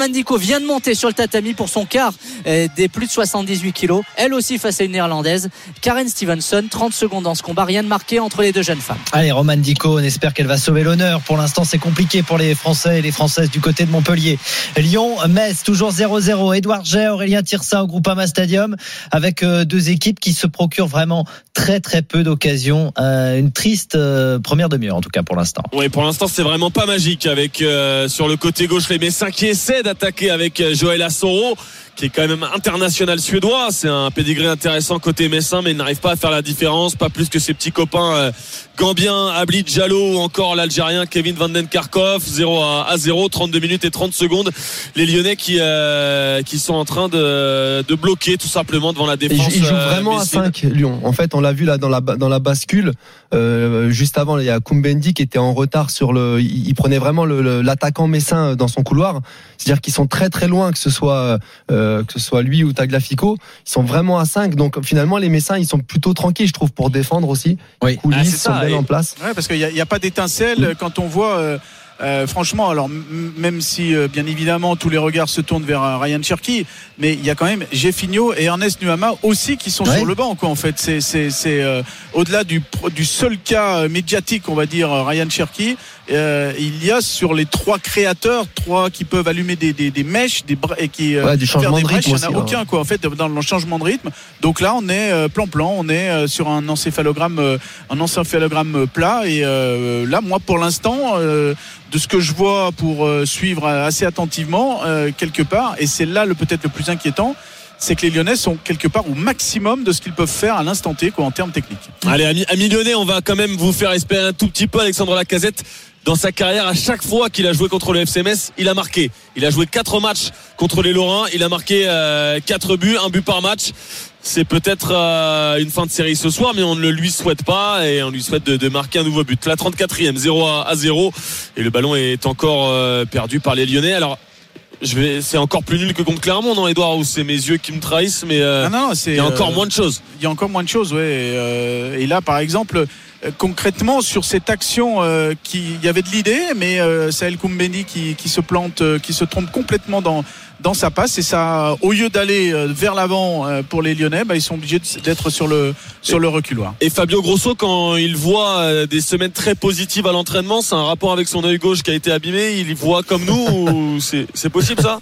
Speaker 8: Roman Dico vient de monter sur le tatami pour son quart euh, des plus de 78 kilos. Elle aussi face à une néerlandaise. Karen Stevenson, 30 secondes dans ce combat. Rien de marqué entre les deux jeunes femmes.
Speaker 3: Allez, Roman Dico, on espère qu'elle va sauver l'honneur. Pour l'instant, c'est compliqué pour les Français et les Françaises du côté de Montpellier. Lyon, Metz, toujours 0-0. Édouard Gay, Aurélien Tirsa au Groupama Stadium, avec euh, deux équipes qui se procurent vraiment très très peu d'occasions. Euh, une triste euh, première demi-heure, en tout cas pour l'instant.
Speaker 5: Oui, pour l'instant, c'est vraiment pas magique avec euh, sur le côté gauche les Messins qui essaient d'attaquer avec euh, Joël Assoro qui est quand même international suédois. C'est un pédigré intéressant côté Messin, mais il n'arrive pas à faire la différence, pas plus que ses petits copains euh, Gambien, Abli Diallo ou encore l'Algérien Kevin Van Den Karkov. 0 à, à 0, 32 minutes et 30 secondes. Les Lyonnais qui, euh, qui sont en train de, de bloquer tout simplement devant la défense.
Speaker 4: joue, il joue
Speaker 5: euh,
Speaker 4: vraiment à
Speaker 5: messine.
Speaker 4: 5 Lyon. En fait, on l'a vu là dans la dans la bascule. Euh, juste avant, il y a Koumbendi qui était en retard sur le. Il, il prenait vraiment le- le- l'attaquant messin dans son couloir. C'est-à-dire qu'ils sont très très loin, que ce soit euh, que ce soit lui ou Tagliafico. Ils sont vraiment à 5 Donc finalement, les messins, ils sont plutôt tranquilles, je trouve, pour défendre aussi.
Speaker 3: Oui.
Speaker 5: Ah, c'est
Speaker 4: sont
Speaker 5: ça,
Speaker 4: bien
Speaker 5: et-
Speaker 4: en place.
Speaker 6: Ouais, parce qu'il n'y a, il y a pas d'étincelle quand on voit. euh, euh, franchement, alors même si euh, bien évidemment tous les regards se tournent vers euh, Ryan Cherky, mais il y a quand même Jeffinho et Ernest Nuama aussi qui sont
Speaker 3: Ouais.
Speaker 6: sur le banc. Quoi, en fait, c'est c'est c'est euh, au-delà du pro- du seul cas médiatique, on va dire Ryan Cherky. Euh, il y a sur les trois créateurs, trois qui peuvent allumer des, des, des mèches, des et qui euh,
Speaker 4: Ouais, du
Speaker 6: faire des
Speaker 4: de
Speaker 6: brèches,
Speaker 4: rythme
Speaker 6: il n'y en a
Speaker 4: aussi, hein.
Speaker 6: aucun quoi en fait dans le changement de rythme. Donc là, on est euh, plan-plan, on est euh, sur un encéphalogramme, un encéphalogramme plat. Et euh, là, moi, pour l'instant, euh, de ce que je vois pour suivre assez attentivement euh, quelque part, et c'est là le peut-être le plus inquiétant. C'est que les Lyonnais sont quelque part au maximum de ce qu'ils peuvent faire à l'instant T, quoi, en termes techniques.
Speaker 5: Allez, amis, amis lyonnais, on va quand même vous faire espérer un tout petit peu Alexandre Lacazette. Dans sa carrière, à chaque fois qu'il a joué contre le FCMS, il a marqué. Il a joué quatre matchs contre les Lorrains. Il a marqué euh, quatre buts, un but par match. C'est peut-être euh, une fin de série ce soir, mais on ne le lui souhaite pas et on lui souhaite de, de marquer un nouveau but. La 34e, 0 à, à 0 et le ballon est encore euh, perdu par les Lyonnais. Alors, je vais, c'est encore plus nul que contre Clermont, non, Edouard, ou c'est mes yeux qui me trahissent, mais euh,
Speaker 6: Ah non,
Speaker 5: il y a encore
Speaker 6: euh,
Speaker 5: moins de choses.
Speaker 6: il y a encore moins de choses, ouais. Et, euh, et là, par exemple, euh, concrètement, sur cette action, euh, qui, il y avait de l'idée, mais euh, Sahel Koumbeni qui, qui se plante, euh, qui se trompe complètement dans dans sa passe et ça, au lieu d'aller euh, vers l'avant euh, pour les Lyonnais, bah, ils sont obligés d'être sur le sur le reculoir.
Speaker 5: Et Fabio Grosso, quand il voit euh, des semaines très positives à l'entraînement, c'est un rapport avec son œil gauche qui a été abîmé. Il y voit comme nous ou c'est c'est possible ça?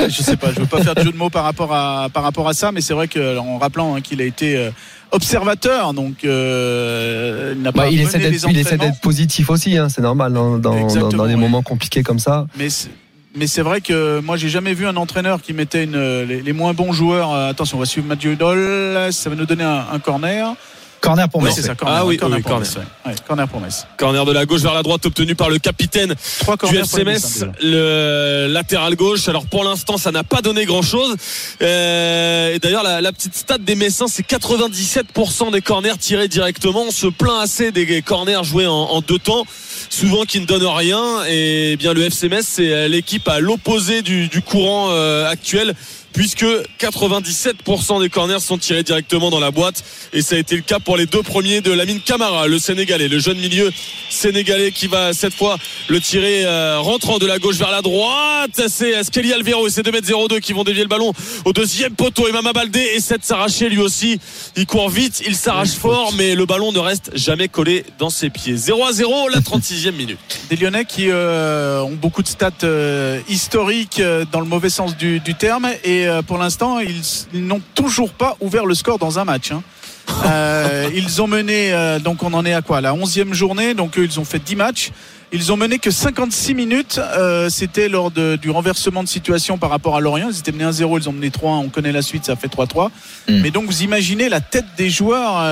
Speaker 6: Je sais pas, je veux pas faire de jeu de mots par rapport à par rapport à ça, mais c'est vrai que en rappelant hein, qu'il a été euh, observateur, donc euh, il n'a pas
Speaker 4: Bah, il, essaie il essaie d'être positif aussi, hein, c'est normal dans, dans, dans- dans des moments compliqués comme ça.
Speaker 6: Mais c'est- mais c'est vrai que moi j'ai jamais vu un entraîneur qui mettait une, les, les moins bons joueurs. euh, attention, on va suivre Mathieu Dol. Ça va nous donner un, un corner.
Speaker 3: Corner pour Metz.
Speaker 6: c'est ça. Corner,
Speaker 5: Ah oui,
Speaker 6: corner
Speaker 5: oui,
Speaker 6: pour
Speaker 5: corner.
Speaker 6: Metz. ouais. Ouais, corner pour Metz.
Speaker 5: Corner de la gauche vers la droite obtenu par le capitaine
Speaker 6: Trois
Speaker 5: du FCMS,
Speaker 6: déjà.
Speaker 5: le latéral gauche. Alors pour l'instant, ça n'a pas donné grand-chose. Euh, et d'ailleurs, la, la petite stat des Messins, c'est 97% des corners tirés directement. On se plaint assez des corners joués en, en deux temps. souvent qui ne donnent rien. Et bien le FC Metz, c'est l'équipe à l'opposé du, du courant euh, actuel puisque 97% des corners sont tirés directement dans la boîte. Et ça a été le cas pour les deux premiers de Lamine Camara le Sénégalais le jeune milieu sénégalais qui va cette fois le tirer euh, rentrant de la gauche vers la droite. C'est Skelly Alvero et c'est 2m02 qui vont dévier le ballon au deuxième poteau. Et Mama Baldé essaie de s'arracher lui aussi. Il court vite il s'arrache fort mais le ballon ne reste jamais collé dans ses pieds. 0 à 0 la 36e minute.
Speaker 6: Des Lyonnais qui euh, ont beaucoup de stats euh, historiques dans le mauvais sens du, du terme. Et euh, pour l'instant ils, ils n'ont toujours pas ouvert le score dans un match hein. Euh, ils ont mené euh, donc on en est à quoi la 11e journée donc eux ils ont fait 10 matchs ils ont mené que 56 minutes. Euh, C'était lors de, du renversement de situation par rapport à Lorient. Ils étaient menés 1-0, ils ont mené 3 On connaît la suite, ça fait 3-3.
Speaker 3: Mm.
Speaker 6: Mais donc, vous imaginez la tête des joueurs.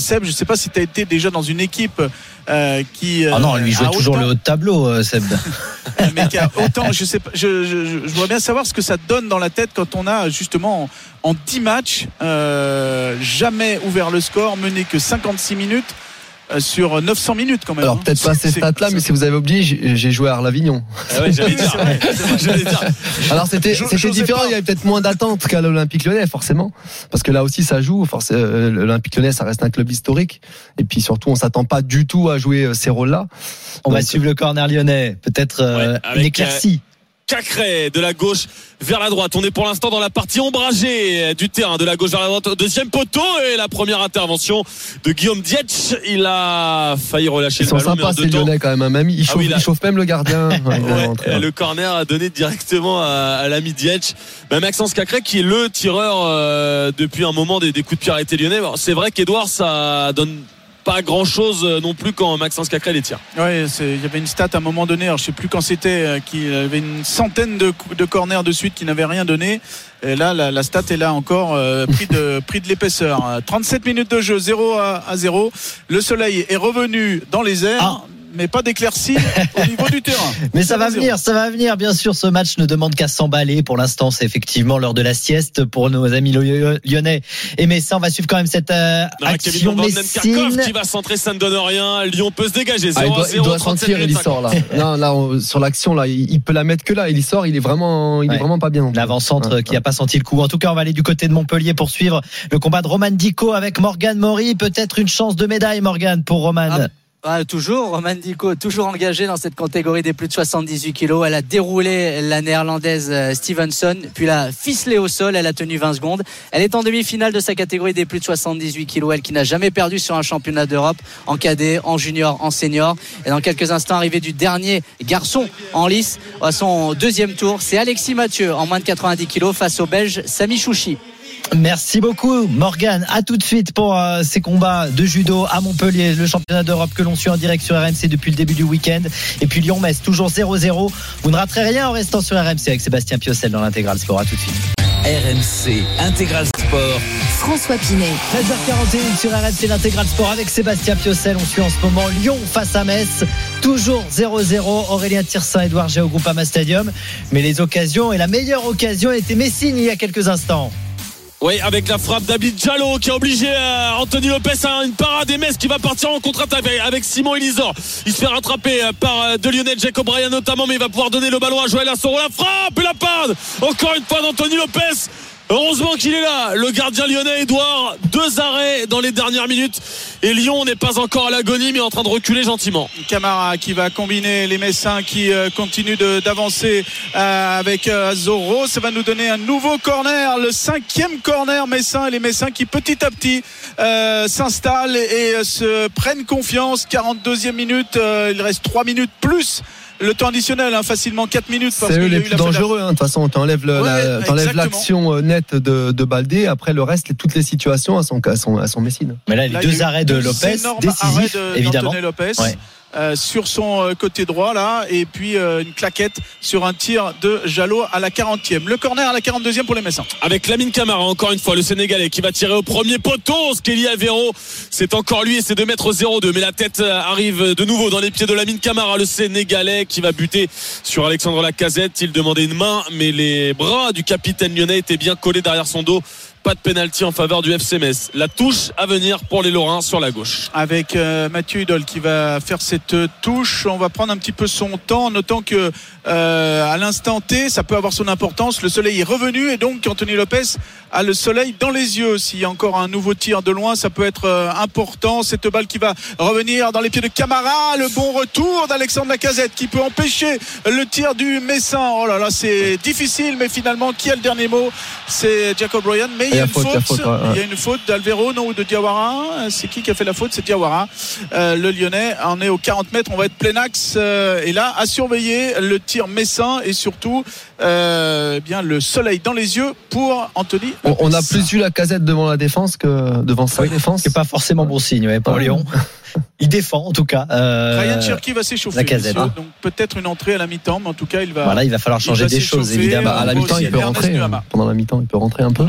Speaker 6: Seb, je ne sais pas si tu as été déjà dans une équipe euh, qui.
Speaker 3: Ah non, lui
Speaker 6: euh,
Speaker 3: jouait toujours
Speaker 6: autant-
Speaker 3: le haut de tableau, euh, Seb.
Speaker 6: mais qui a autant, je sais pas, je, je, je, je vois bien savoir ce que ça donne dans la tête quand on a justement en, en 10 matchs euh, jamais ouvert le score, mené que 56 minutes euh, sur 900 minutes quand même.
Speaker 4: Alors
Speaker 6: hein.
Speaker 4: peut-être pas ces stats-là, mais si vous avez oublié, j'ai joué à Arlavignon.
Speaker 5: Ah ouais, j'allais dire. J'allais dire.
Speaker 4: Alors c'était différent, il y avait peut-être moins d'attente qu'à l'Olympique Lyonnais forcément, parce que là aussi ça joue. Forcément, euh, l'Olympique Lyonnais ça reste un club historique, et puis surtout on s'attend pas du tout à jouer euh, ces rôles-là.
Speaker 3: On va suivre le corner lyonnais. Peut-être euh,
Speaker 5: Ouais,
Speaker 3: une éclaircie.
Speaker 5: Cacré de la gauche vers la droite. On est pour l'instant dans la partie ombragée du terrain, de la gauche vers la droite. Deuxième poteau et la première intervention de Guillaume Dietsch. Il a failli relâcher
Speaker 4: Ils
Speaker 5: le
Speaker 4: sont
Speaker 5: ballon, mais en
Speaker 4: sympas ces. Lyonnais quand même. hein. Même ils
Speaker 5: Ah
Speaker 4: chauffent,
Speaker 5: oui, là.
Speaker 4: ils chauffent même le gardien. Ouais, il est
Speaker 5: Ouais,
Speaker 4: rentré, hein.
Speaker 5: le corner a donné directement à, à l'ami Dietsch. Ben, Maxence Cacré qui est le tireur euh, depuis un moment des, des coups de pied arrêtés lyonnais. C'est vrai qu'Edouard ça donne pas grand chose non plus quand Maxence Cacré les tire.
Speaker 6: Ouais, c'est- il y avait une stat à un moment donné, alors je sais plus quand c'était, euh, qu'il avait une centaine de, de corners de suite qui n'avaient rien donné. Et là, la, la stat est là encore, euh, pris de, pris de l'épaisseur. Euh, 37 minutes de jeu, 0 à, à 0. Le soleil est revenu dans les airs.
Speaker 3: Ah.
Speaker 6: Mais pas d'éclaircie au niveau du terrain.
Speaker 3: Mais ça va
Speaker 6: 0-0.
Speaker 3: venir, ça va venir. Bien sûr, ce match ne demande qu'à s'emballer. Pour l'instant, c'est effectivement l'heure de la sieste pour nos amis lyonnais. Et Messin, on va suivre quand même cette euh,
Speaker 5: Non,
Speaker 3: action Messine.
Speaker 5: qui va centrer, ça ne donne rien. Lyon peut se dégager. 0
Speaker 4: Ah, il doit, il doit
Speaker 5: 0, 37
Speaker 4: sentir, il y sort là. non, là, on- sur l'action là, il, il peut la mettre que là. Il y sort, il est vraiment, il
Speaker 3: Ouais.
Speaker 4: est vraiment pas bien.
Speaker 3: L'avant-centre
Speaker 4: Ouais,
Speaker 3: qui n'a pas senti le coup. En tout cas, on va aller du côté de Montpellier pour suivre le combat de Roman Dico avec Morgan Mori. Peut-être une chance de médaille, Morgan, pour Roman.
Speaker 8: Ah, Ah, toujours, Roman Dico, toujours engagée dans cette catégorie des plus de 78 kilos. Elle a déroulé la néerlandaise euh, Stevenson, puis l'a ficelé au sol. Elle a tenu 20 secondes. Elle est en demi-finale de sa catégorie des plus de 78 kilos. Elle qui n'a jamais perdu sur un championnat d'Europe en cadet, en junior, en senior. Et dans quelques instants, arrivée du dernier garçon en lice à son deuxième tour. C'est Alexis Mathieu en moins de 90 kilos face au Belge Sami Chouchi.
Speaker 3: Merci beaucoup, Morgan. À tout de suite pour euh, ces combats de judo à Montpellier, le championnat d'Europe que l'on suit en direct sur RMC depuis le début du week-end. Et puis Lyon-Metz, toujours 0-0. Vous ne raterez rien en restant sur RMC avec Sébastien Piocel dans l'intégral sport. À tout de suite.
Speaker 2: RMC Intégral Sport.
Speaker 1: François Pinet.
Speaker 3: 13h41 sur RMC l'intégral sport avec Sébastien Piocel. On suit en ce moment Lyon face à Metz. Toujours 0-0. Aurélien Tirsin, Edouard G au Groupama Stadium. Mais les occasions et la meilleure occasion était Messine il y a quelques instants.
Speaker 5: Oui, avec la frappe d'Abid Diallo qui a obligé euh, Anthony Lopez à une parade et Metz qui va partir en contre-attaque avec- avec Simon Elisor. Il se fait rattraper euh, par euh, de Lionel Jacob Bryan notamment, mais il va pouvoir donner le ballon à Joël Assoro. La frappe et la parade encore une fois d'Anthony Lopez. Heureusement qu'il est là, le gardien lyonnais Edouard. Deux arrêts dans les dernières minutes et Lyon n'est pas encore à l'agonie mais en train de reculer gentiment.
Speaker 6: Camara qui va combiner les Messins qui euh, continuent d'avancer euh, avec euh, Zorro. Ça va nous donner un nouveau corner, le cinquième corner Messin et les Messins qui petit à petit euh, s'installent et, se prennent confiance. 42e minute, il reste 3 minutes plus. Le temps additionnel, hein, facilement 4 minutes. parce
Speaker 4: C'est eux les plus dangereux. hein. De toute façon, t'enlèves
Speaker 6: Ouais,
Speaker 4: t'enlèves
Speaker 6: exactement.
Speaker 4: l'action euh, nette de, de Baldé. Après, le reste, les- toutes les situations, sont, elles sont messines.
Speaker 3: Mais là, les
Speaker 6: Là,
Speaker 3: deux
Speaker 6: eu
Speaker 3: arrêts de Lopez, décisifs,
Speaker 6: de-
Speaker 3: évidemment.
Speaker 6: Lopez.
Speaker 3: Ouais.
Speaker 6: Euh, sur son euh, côté droit là et puis euh, une claquette sur un tir de Jalot à la 40e le corner à la 42e pour les Messins.
Speaker 5: Avec Lamine Camara encore une fois le Sénégalais qui va tirer au premier poteau. Skelly Avero c'est encore lui et c'est 2m02 mais la tête arrive de nouveau dans les pieds de Lamine Camara le Sénégalais qui va buter sur Alexandre Lacazette. Il demandait une main mais les bras du capitaine lyonnais étaient bien collés derrière son dos pas de pénalty en faveur du FC Metz. La touche à venir pour les Lorrains sur la gauche.
Speaker 6: Avec euh, Mathieu Hudol qui va faire cette touche, on va prendre un petit peu son temps, notant que euh, à l'instant T, ça peut avoir son importance. Le soleil est revenu et donc Anthony Lopez a le soleil dans les yeux. S'il y a encore un nouveau tir de loin, ça peut être euh, important. Cette balle qui va revenir dans les pieds de Camara, le bon retour d'Alexandre Lacazette qui peut empêcher le tir du Messin. Oh là là, c'est difficile, mais finalement, qui a le dernier mot? C'est Jacob Ryan. Y a, une faute, il y a une faute d'Alvero, non, ou de Diawara. C'est qui qui a fait la faute? C'est Diawara. Euh, le Lyonnais en est aux 40 mètres. On va être plein axe. Euh, et là, à surveiller le tir messin et surtout euh, eh bien le soleil dans les yeux pour Anthony.
Speaker 4: On, on a plus vu la casette devant la défense que devant sa défense.
Speaker 3: C'est pas forcément bon signe ouais, pour Lyon. Il défend en tout cas.
Speaker 6: Euh, Ryan Cherky va s'échauffer.
Speaker 3: La casette.
Speaker 6: messieurs. Donc peut-être une entrée à la mi-temps, mais en tout cas il va.
Speaker 3: Voilà, il va falloir changer
Speaker 6: va
Speaker 3: des choses évidemment.
Speaker 4: À la mi-temps, il peut rentrer. Euh, Pendant la mi-temps, il peut rentrer un peu.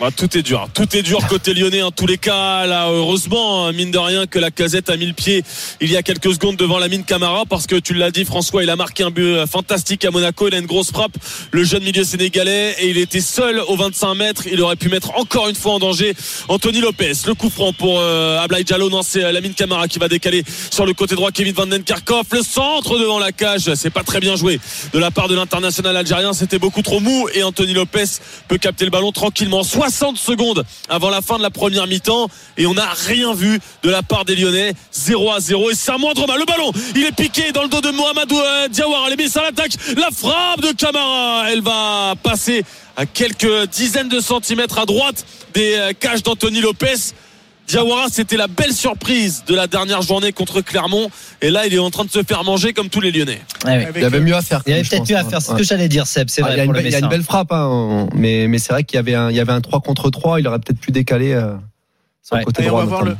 Speaker 5: Ah, tout est dur, hein. tout est dur côté lyonnais en tous les cas. Là, heureusement, hein, mine de rien, que la casette a mis le pied il y a quelques secondes devant la mine Camara parce que tu l'as dit, François, il a marqué un but euh, fantastique à Monaco. Il a une grosse frappe, le jeune milieu sénégalais, et il était seul aux 25 mètres. Il aurait pu mettre encore une fois en danger Anthony Lopez. Le coup franc pour euh, Ablaï Diallo. Non, c'est euh, la mine Camara qui va décaler sur le côté droit. Kevin Van Den Kerkhoff, le centre devant la cage. C'est pas très bien joué de la part de l'international algérien. C'était beaucoup trop mou et Anthony Lopez peut capter le ballon tranquillement. 60 secondes avant la fin de la première mi-temps. Et on n'a rien vu de la part des Lyonnais. 0 à 0 et c'est un moindre mal. Le ballon il est piqué dans le dos de Mohamedou euh, Diawara. Les à l'attaque. La frappe de Camara. Elle va passer à quelques dizaines de centimètres à droite des euh, cages d'Anthony Lopez Diawara, c'était la belle surprise de la dernière journée contre Clermont. Et là, il est en train de se faire manger comme tous les Lyonnais.
Speaker 6: Avec,
Speaker 4: Il y avait
Speaker 6: euh,
Speaker 4: mieux à faire.
Speaker 3: Il y avait peut-être mieux à
Speaker 4: hein.
Speaker 3: faire. C'est ce
Speaker 4: Ouais.
Speaker 3: que j'allais dire, Seb. C'est
Speaker 4: Ah,
Speaker 3: vrai.
Speaker 4: il, y a
Speaker 3: pour
Speaker 4: une,
Speaker 3: le
Speaker 4: belle- il y a une
Speaker 3: Messin.
Speaker 4: belle frappe, hein, mais, mais c'est vrai qu'il y avait un, il y avait un 3 contre 3. Il aurait peut-être pu décaler euh, sur
Speaker 3: Ouais.
Speaker 4: le côté
Speaker 6: Et on
Speaker 4: droit.
Speaker 6: va voir le.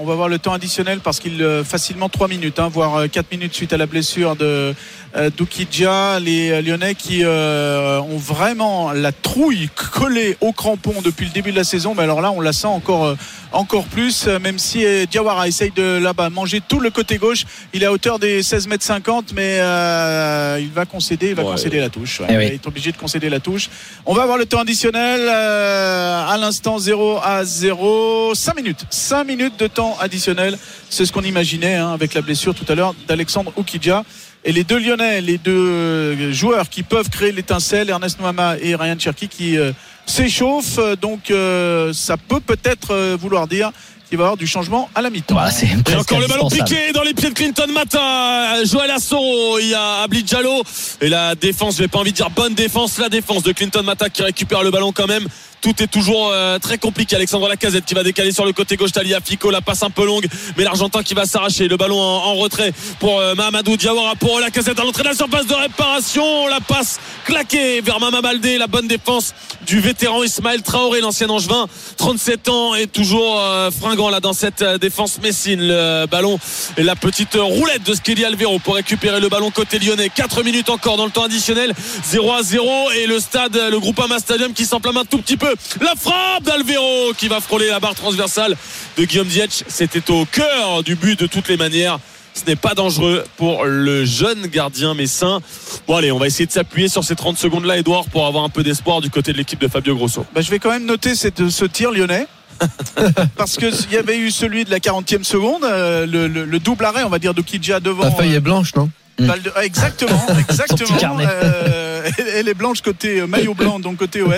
Speaker 6: On va voir le temps additionnel parce qu'il euh, facilement 3 minutes, hein, voire euh, 4 minutes suite à la blessure de euh, Doukidja. Les euh, Lyonnais qui euh, ont vraiment la trouille collée au crampon depuis le début de la saison. Mais alors là, on la sent encore, euh, encore plus, euh, même si euh, Diawara essaye de là-bas manger tout le côté gauche. Il est à hauteur des 16 mètres 50, mais euh, il va concéder, il va
Speaker 5: Ouais.
Speaker 6: concéder la touche. Ouais.
Speaker 3: Eh oui.
Speaker 6: Il est obligé de concéder la touche. On va avoir le temps additionnel euh, à l'instant 0 à 0. 5 minutes. 5 minutes de temps additionnel. C'est ce qu'on imaginait hein, avec la blessure tout à l'heure d'Alexandre Oukidja. Et les deux Lyonnais, les deux euh, joueurs qui peuvent créer l'étincelle, Ernest Noama et Ryan Cherky qui euh, s'échauffent. Donc euh, ça peut peut-être euh, vouloir dire qu'il va y avoir du changement à la mi-temps.
Speaker 3: Voilà, c'est
Speaker 5: Et encore le ballon piqué dans les pieds de Clinton Mata. Joël Assoro, il y a Abli Diallo. Et la défense, je n'ai pas envie de dire bonne défense, la défense de Clinton Mata qui récupère le ballon quand même. Tout est toujours euh, très compliqué. Alexandre Lacazette qui va décaler sur le côté gauche. Talia Fico, la passe un peu longue, mais l'Argentin qui va s'arracher. Le ballon en, retrait pour euh, Mahamadou Diawara pour Lacazette à l'entrée de la surface de réparation. La passe claquée vers Mama Baldé. La bonne défense du vétéran Ismaël Traoré, l'ancien Angevin, 37 ans et toujours euh, fringant là dans cette défense Messine. Le ballon et la petite roulette de Skelly Alvero pour récupérer le ballon côté lyonnais. 4 minutes encore dans le temps additionnel. 0 à 0 et le stade, le Groupama Stadium qui s'enflamme un tout petit peu. La frappe d'Alvero qui va frôler la barre transversale de Guillaume Dietsch. C'était au cœur du but de toutes les manières. Ce n'est pas dangereux pour le jeune gardien messin. Bon allez, on va essayer de s'appuyer sur ces 30 secondes là, Edouard, pour avoir un peu d'espoir du côté de l'équipe de Fabio Grosso.
Speaker 6: Bah, je vais quand même noter cette- ce tir lyonnais. Parce qu'il y avait eu celui de la 40e seconde, euh, le, le- le double arrêt, on va dire, de Kidja devant.
Speaker 4: Ta feuille est blanche, non?
Speaker 6: Balle de- ah, exactement, exactement. Euh, elle- est blanche côté euh, maillot blanc, donc côté OL.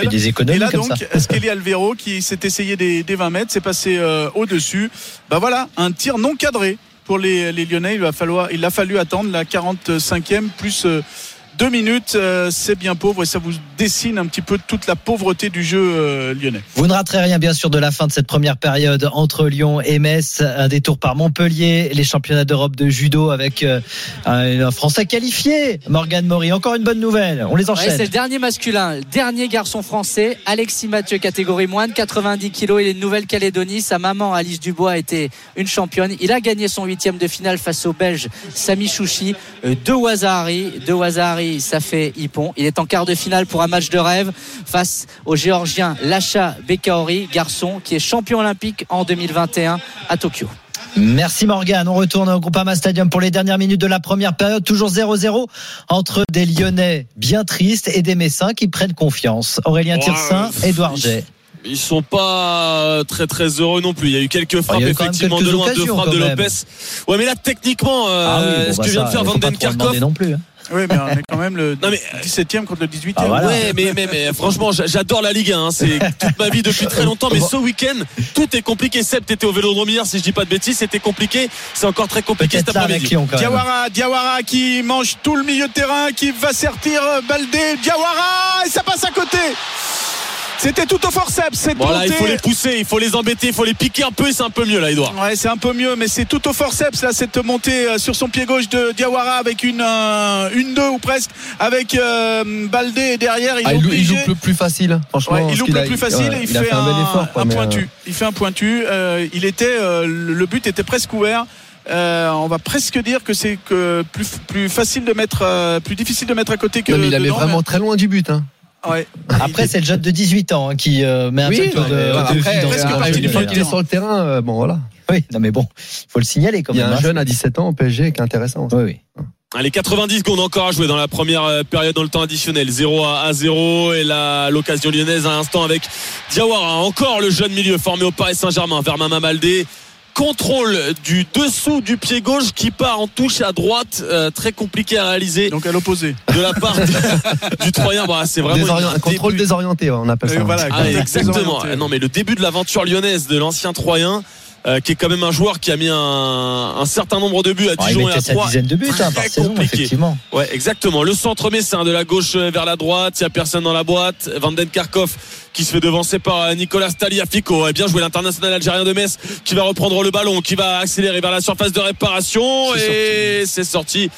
Speaker 6: Et là donc. Skelly Alvero qui s'est essayé des, des 20 mètres, s'est passé euh, au-dessus? Bah voilà, un tir non cadré pour les, les Lyonnais. Il va falloir, il a fallu attendre la 45e plus euh, deux minutes. Euh, c'est bien pauvre et ça vous dessine un petit peu toute la pauvreté du jeu euh, lyonnais.
Speaker 3: Vous ne raterez rien, bien sûr, de la fin de cette première période entre Lyon et Metz. Un détour par Montpellier, les championnats d'Europe de judo avec euh, un un Français qualifié, Morgan Maury. Encore une bonne nouvelle. On les
Speaker 8: Ouais,
Speaker 3: enchaîne.
Speaker 8: c'est le dernier masculin, le dernier garçon français, Alexis Mathieu, catégorie moins de 90 kilos. Il est de Nouvelle-Calédonie. Sa maman, Alice Dubois, était une championne. Il a gagné son huitième de finale face au Belge Sami Chouchi. Euh, De Wazahari, de Ça fait Hippon. Il est en quart de finale pour un match de rêve face au Géorgien Lacha Bekaori, garçon qui est champion olympique en 2021 à Tokyo.
Speaker 3: Merci Morgan. On retourne au Groupama Stadium pour les dernières minutes de la première période. Toujours 0-0 entre des Lyonnais bien tristes et des Messins qui prennent confiance. Aurélien
Speaker 5: Ouais,
Speaker 3: Tirsin,
Speaker 5: euh,
Speaker 3: Édouard J.
Speaker 5: ils sont pas très très heureux non plus. Il y a eu quelques frappes
Speaker 3: il y a eu quand même
Speaker 5: effectivement
Speaker 3: quelques
Speaker 5: de loin, deux frappes de. Lopez. Ouais, mais là techniquement, euh,
Speaker 3: Ah oui, bon,
Speaker 5: ce
Speaker 3: bah
Speaker 5: que vient
Speaker 3: ça,
Speaker 5: de faire Van Den Kerkhoff.
Speaker 3: non plus. hein.
Speaker 6: Oui, mais on est quand même le
Speaker 5: Non, mais-
Speaker 6: 17e contre le 18e.
Speaker 3: Ah, voilà.
Speaker 5: Ouais, mais, mais, mais franchement, j'a- j'adore la Ligue 1. hein. C'est toute ma vie depuis très longtemps. Mais ce week-end, tout est compliqué. Seb, t'étais au Vélodrome hier, si je dis pas de bêtises, c'était compliqué. C'est encore très compliqué cet après-midi.
Speaker 6: Diawara, Diawara qui mange tout le milieu de terrain, qui va sortir euh, Baldé, Diawara et ça passe à côté. C'était tout au forceps, cette
Speaker 5: Voilà, il
Speaker 6: montée.
Speaker 5: faut les pousser, il faut les embêter, il faut les piquer un peu et c'est un peu mieux là, Edouard.
Speaker 6: Ouais, c'est un peu mieux, mais c'est tout au forceps là cette montée euh, sur son pied gauche de Diawara avec une euh, une deux ou presque avec euh, Baldé et derrière il
Speaker 4: Ah, il, il loupe le plus facile, franchement.
Speaker 6: Ouais, il
Speaker 4: qu'il
Speaker 6: le
Speaker 4: a-
Speaker 6: plus facile
Speaker 4: ouais,
Speaker 6: et il,
Speaker 4: il a
Speaker 6: fait,
Speaker 4: fait un bel effort. quoi,
Speaker 6: un
Speaker 4: mais, euh,
Speaker 6: pointu. Il fait un pointu. euh, il était, euh, le but était presque ouvert. Euh, on va presque dire que c'est que plus, plus facile de mettre, euh, plus difficile de mettre à côté que.
Speaker 4: non, mais il avait vraiment très loin du but. Hein.
Speaker 6: Ouais.
Speaker 3: Après, c'est le jeune de 18 ans hein, qui euh, met un
Speaker 4: Oui,
Speaker 3: petit peu
Speaker 4: non,
Speaker 3: de, de
Speaker 4: après,
Speaker 6: presque du
Speaker 4: fois qu'il est sur le terrain, euh, bon voilà.
Speaker 3: Oui, non mais bon, il faut le signaler quand
Speaker 4: Il y a
Speaker 3: même.
Speaker 4: un
Speaker 3: hein.
Speaker 4: jeune à 17 ans au PSG qui est intéressant.
Speaker 3: Oui, oui.
Speaker 5: Allez, 90 secondes encore à jouer dans la première euh, période dans le temps additionnel. 0 à à 0 et la l'occasion lyonnaise à l'instant avec Diawara. Encore le jeune milieu formé au Paris Saint-Germain vers Mama Maldé. Contrôle du dessous du pied gauche qui part en touche à droite, euh, très compliqué à réaliser
Speaker 6: Donc à l'opposé.
Speaker 5: de la part de- du Troyen. Bah, c'est vraiment
Speaker 4: Désorient- un contrôle
Speaker 5: début-
Speaker 4: désorienté, on appelle ça.
Speaker 6: Voilà,
Speaker 5: Ah, exactement.
Speaker 6: désorienté.
Speaker 5: Non, mais le début de l'aventure lyonnaise de l'ancien Troyen, euh, qui est quand même un joueur qui a mis un, un certain nombre de buts à
Speaker 3: Ah,
Speaker 5: Dijon et à 3.
Speaker 3: dizaine de buts hein, par saison,
Speaker 5: compliqué.
Speaker 3: effectivement.
Speaker 5: Ouais, exactement. Le centre messin de la gauche vers la droite. Il n'y a personne dans la boîte. Van Den Karkov qui se fait devancer par euh, Nicolas Taliafico. Et bien joué l'international algérien de Metz qui va reprendre le ballon, qui va accélérer vers la surface de réparation. Et c'est sorti.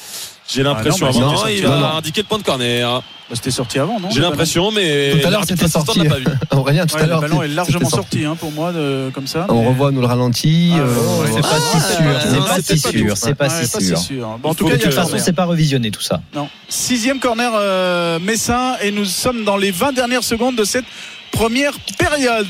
Speaker 5: J'ai l'impression.
Speaker 6: Ah
Speaker 5: avant.
Speaker 6: c'était
Speaker 5: il va indiquer le point de corner.
Speaker 6: Bah, C'était sorti avant, non
Speaker 5: J'ai
Speaker 6: le
Speaker 5: l'impression, mais
Speaker 4: Tout à l'heure, c'était
Speaker 5: assistant
Speaker 4: sorti.
Speaker 5: n'a pas vu.
Speaker 4: Aurélien, tout.
Speaker 6: Ouais,
Speaker 4: à
Speaker 6: le
Speaker 4: l'heure.
Speaker 6: ballon est largement
Speaker 4: sorti.
Speaker 6: sorti hein, pour moi de, comme ça.
Speaker 4: On revoit nous le ralenti.
Speaker 6: Ah,
Speaker 4: euh,
Speaker 3: C'est pas si sûr, c'est
Speaker 6: non,
Speaker 3: pas si sûr, c'est pas
Speaker 6: Ouais,
Speaker 3: si sûr.
Speaker 6: sûr. Bon, en tout cas,
Speaker 3: De toute façon,
Speaker 6: corner.
Speaker 3: c'est pas revisionné tout ça.
Speaker 6: Non. Sixième corner euh, Messin et nous sommes dans les 20 dernières secondes de cette première période.